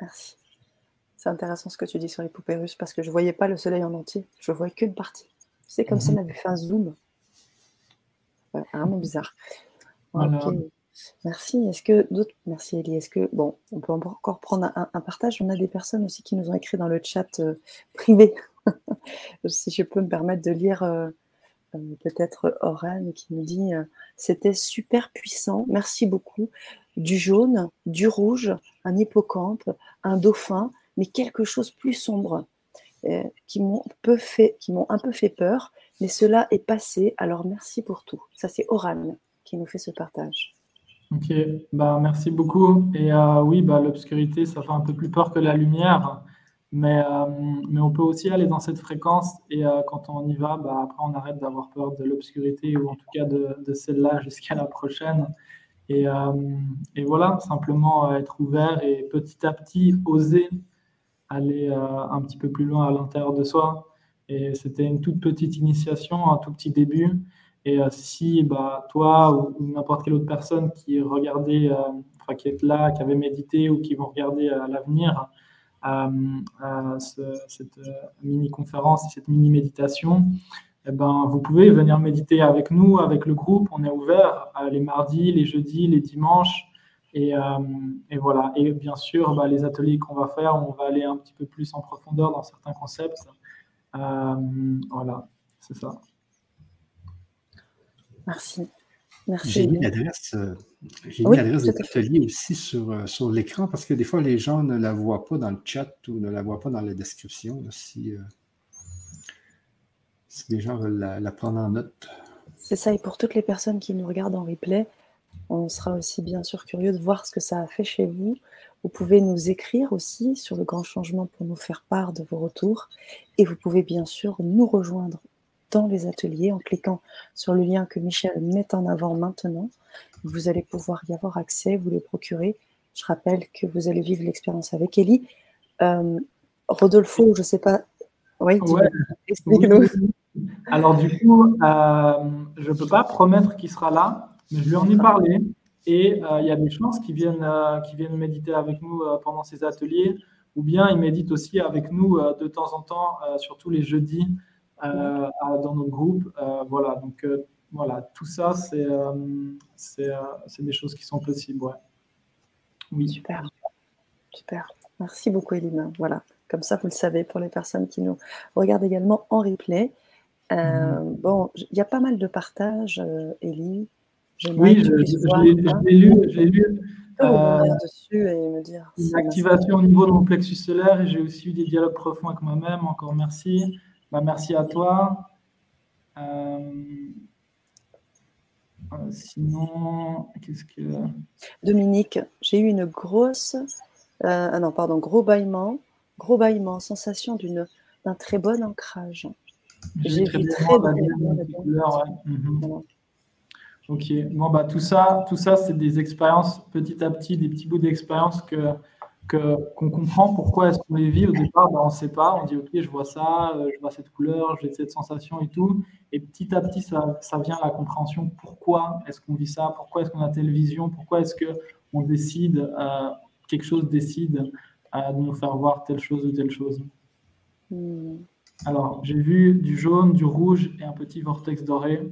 Merci. C'est intéressant ce que tu dis sur les poupées russes parce que je ne voyais pas le soleil en entier. Je ne voyais qu'une partie. C'est comme si on mhm. avait fait un zoom. Vraiment bizarre. Merci. Est-ce que d'autres. Merci Elie. Est-ce que. Bon, on peut encore prendre un, partage? On a des personnes aussi qui nous ont écrit dans le chat euh, privé. si je peux me permettre de lire. Euh, euh, peut-être Oran qui nous dit c'était super puissant, merci beaucoup. Du jaune, du rouge, un hippocampe, un dauphin, mais quelque chose plus sombre, euh, qui m'ont un peu fait peur, mais cela est passé. Alors merci pour tout. Ça c'est Oran qui nous fait ce partage. Ok, bah merci beaucoup. Et euh, oui, bah l'obscurité, ça fait un peu plus peur que la lumière, mais euh, mais on peut aussi aller dans cette fréquence. Et quand on y va, bah après on arrête d'avoir peur de l'obscurité ou en tout cas de, de celle-là jusqu'à la prochaine. Et, et, voilà, simplement être ouvert et petit à petit oser aller euh, un petit peu plus loin à l'intérieur de soi. Et c'était une toute petite initiation, un tout petit début. Et euh, si bah, toi ou, n'importe quelle autre personne qui regardait, euh, qui est là, qui avait médité ou qui vont regarder à l'avenir cette mini-conférence, cette mini-méditation, eh ben, vous pouvez venir méditer avec nous, avec le groupe. On est ouvert les mardis, les jeudis, les dimanches. Euh, et, voilà. Et bien sûr, bah, les ateliers qu'on va faire, on va aller un petit peu plus en profondeur dans certains concepts. Euh, voilà, c'est ça. Merci. Merci. J'ai mis l'adresse, euh, des ateliers aussi sur, sur l'écran parce que des fois, les gens ne la voient pas dans le chat ou ne la voient pas dans la description. si, si les gens veulent la, la prendre en note. C'est ça. Et pour toutes les personnes qui nous regardent en replay, On sera aussi bien sûr curieux de voir ce que ça a fait chez vous. Vous pouvez nous écrire aussi sur le grand changement pour nous faire part de vos retours. Et vous pouvez bien sûr nous rejoindre dans les ateliers en cliquant sur le lien que Michel met en avant maintenant. Vous allez pouvoir y avoir accès, vous les procurer. Je rappelle que vous allez vivre l'expérience avec Ellie. Euh, Rodolfo, je ne sais pas. Oui, explique-nous. Alors du coup, euh, je ne peux pas promettre qu'il sera là, mais je lui en ai parlé. Et euh, il y a des chances qu'il vienne, euh, vienne méditer avec nous pendant ces ateliers, ou bien il médite aussi avec nous de temps en temps, surtout les jeudis, dans notre groupe. voilà, donc voilà, tout ça, c'est des choses qui sont possibles. Ouais. Oui. Super. Super. Merci beaucoup, Elina. Voilà, comme ça, vous le savez pour les personnes qui nous regardent également en replay. Euh, mhm. Bon, il y a pas mal de partages, euh, Elie. Oui, je, l'ai lu. J'ai lu euh, dessus et me dire. Une activation au niveau de mon plexus solaire et j'ai aussi eu des dialogues profonds avec moi-même. Encore merci. Bah, merci à toi. sinon, qu'est-ce que. Dominique, j'ai eu une grosse. ah non, pardon, gros bâillement. Gros bâillement, sensation d'un très bon ancrage. J'ai très mhm. Ok, bon bah tout ça, tout ça c'est des expériences petit à petit, des petits bouts d'expérience que qu'on comprend. Pourquoi est-ce qu'on les vit? Au départ, bah, on ne sait pas, on dit ok je vois ça, euh, je vois cette couleur, j'ai cette sensation et tout, et petit à petit ça, ça vient la compréhension. Pourquoi est-ce qu'on vit ça, pourquoi est-ce qu'on a telle vision, pourquoi est-ce que on décide euh, quelque chose décide euh, de nous faire voir telle chose ou telle chose? Hmm. Alors, j'ai vu du jaune, du rouge et un petit vortex doré.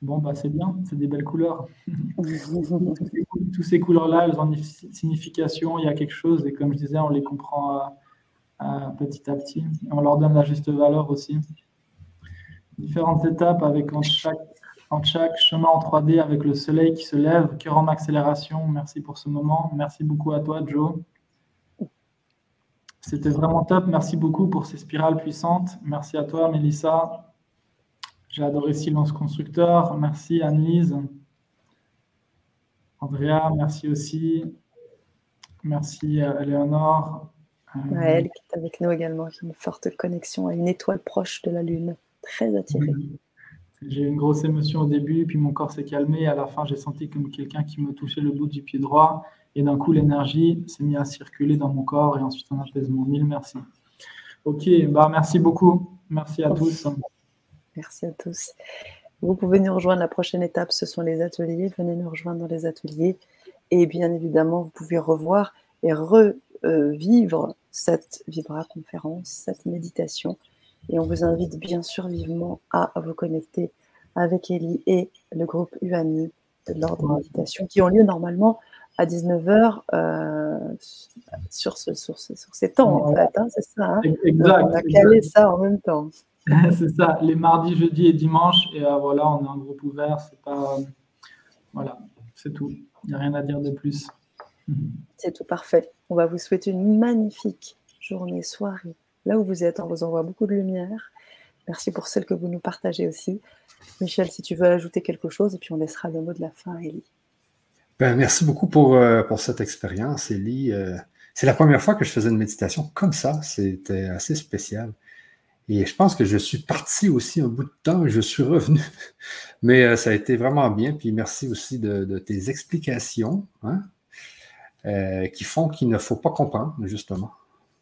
Bon, bah, c'est bien, c'est des belles couleurs. Toutes ces couleurs-là, elles ont une signification, il y a quelque chose, et comme je disais, on les comprend euh, euh, petit à petit. on leur donne la juste valeur aussi. Différentes étapes avec en chaque, en chaque chemin en 3D avec le soleil qui se lève, cœur en accélération. Merci pour ce moment. Merci beaucoup à toi, Joe. C'était vraiment top. Merci beaucoup pour ces spirales puissantes. Merci à toi, Mélissa. J'ai adoré Silence Constructeur. Merci, Anne-Lise. Andrea, merci aussi. Merci, à Léonore. Euh, elle qui est avec nous également, qui a une forte connexion à une étoile proche de la Lune. Très attirée. J'ai eu une grosse émotion au début, puis mon corps s'est calmé. À la fin, j'ai senti comme quelqu'un qui me touchait le bout du pied droit. Et d'un coup, l'énergie s'est mise à circuler dans mon corps et ensuite un apaisement. Mille merci. Ok, bah merci beaucoup. Merci à tous. Merci à tous. Vous pouvez nous rejoindre. La prochaine étape, ce sont les ateliers. Venez nous rejoindre dans les ateliers. Et bien évidemment, vous pouvez revoir et revivre cette Vibra conférence, cette méditation. Et on vous invite bien sûr vivement à vous connecter avec Ellie et le groupe UANI lors des méditations qui ont lieu normalement à 19h euh, sur, ce, sur, ce, sur, ces temps, en fait. Hein, c'est ça. Hein. exact. on a calé ça en même temps. c'est ça, les mardis, jeudis et dimanches. Et euh, voilà, on est en groupe ouvert. C'est pas. voilà, c'est tout. Il n'y a rien à dire de plus. C'est tout parfait. On va vous souhaiter une magnifique journée, soirée. Là où vous êtes, on vous envoie beaucoup de lumière. Merci pour celle que vous nous partagez aussi. Michel, si tu veux ajouter quelque chose, et puis on laissera le mot de la fin à Ellie. Ben, merci beaucoup pour, euh, pour cette expérience, Elie. Euh, c'est la première fois que je faisais une méditation comme ça. C'était assez spécial. Et je pense que je suis parti aussi un bout de temps et je suis revenu. Mais euh, ça a été vraiment bien. Puis merci aussi de, tes explications hein, qui font qu'il ne faut pas comprendre, justement,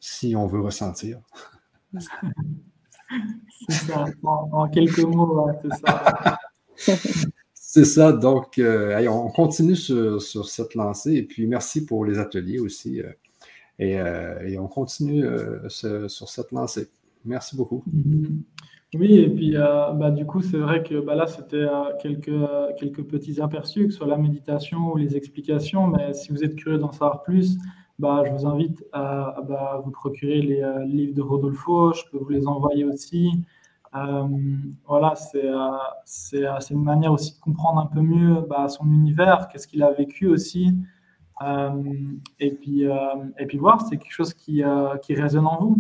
si on veut ressentir. C'est ça, en, quelques mots, c'est ça. C'est ça, donc euh, on continue sur, cette lancée et puis merci pour les ateliers aussi. Euh, euh, et, on continue sur cette lancée. Merci beaucoup. Mm-hmm. Oui, et puis bah, du coup, c'est vrai que bah, là, c'était quelques, quelques petits aperçus, que ce soit la méditation ou les explications, mais si vous êtes curieux d'en savoir plus, bah, je vous invite à, bah, vous procurer les livres de Rodolfo, je peux vous les envoyer aussi. Euh, voilà, euh, c'est une manière aussi de comprendre un peu mieux bah, son univers, qu'est-ce qu'il a vécu aussi. Euh, et, puis, et puis voir, c'est quelque chose qui, qui résonne en vous,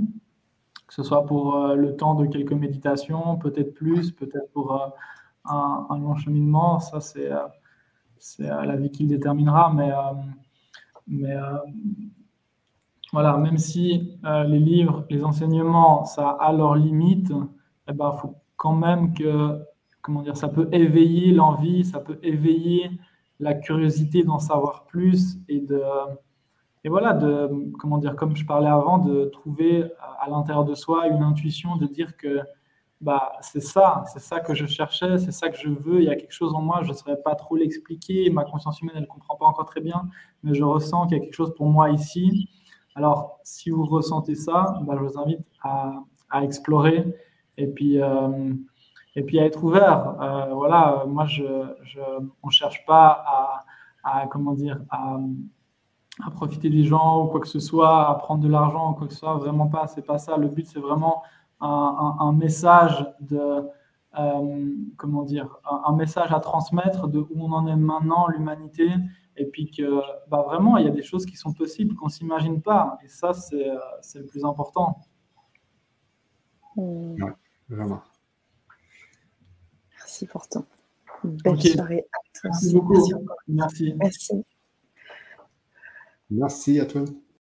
ce soit pour le temps de quelques méditations, peut-être plus, peut-être pour un, un, long cheminement. Ça, c'est c'est la vie qui le déterminera, mais, mais voilà, même si les livres, les enseignements, ça a leurs limites, eh ben, faut quand même que, comment dire, ça peut éveiller l'envie, ça peut éveiller la curiosité d'en savoir plus et de, et voilà, comment dire, comme je parlais avant, de trouver à l'intérieur de soi une intuition, de dire que bah, c'est ça, c'est ça que je cherchais, c'est ça que je veux, il y a quelque chose en moi, je ne saurais pas trop l'expliquer, ma conscience humaine, elle ne comprend pas encore très bien, mais je ressens qu'il y a quelque chose pour moi ici. Alors, si vous ressentez ça, bah, je vous invite à, explorer et puis, euh, et puis à être ouvert. Euh, voilà, moi, on ne cherche pas à, comment dire, à, à, profiter des gens ou quoi que ce soit, à prendre de l'argent ou quoi que ce soit, vraiment pas, c'est pas ça. Le but, c'est vraiment un, un, message de, euh, comment dire, un, message à transmettre de où on en est maintenant, l'humanité, et puis que bah, vraiment, il y a des choses qui sont possibles qu'on ne s'imagine pas. Et ça, c'est le plus important. Ouais, vraiment. Merci pour ton belle soirée Merci beaucoup. Merci. Merci. Merci à toi.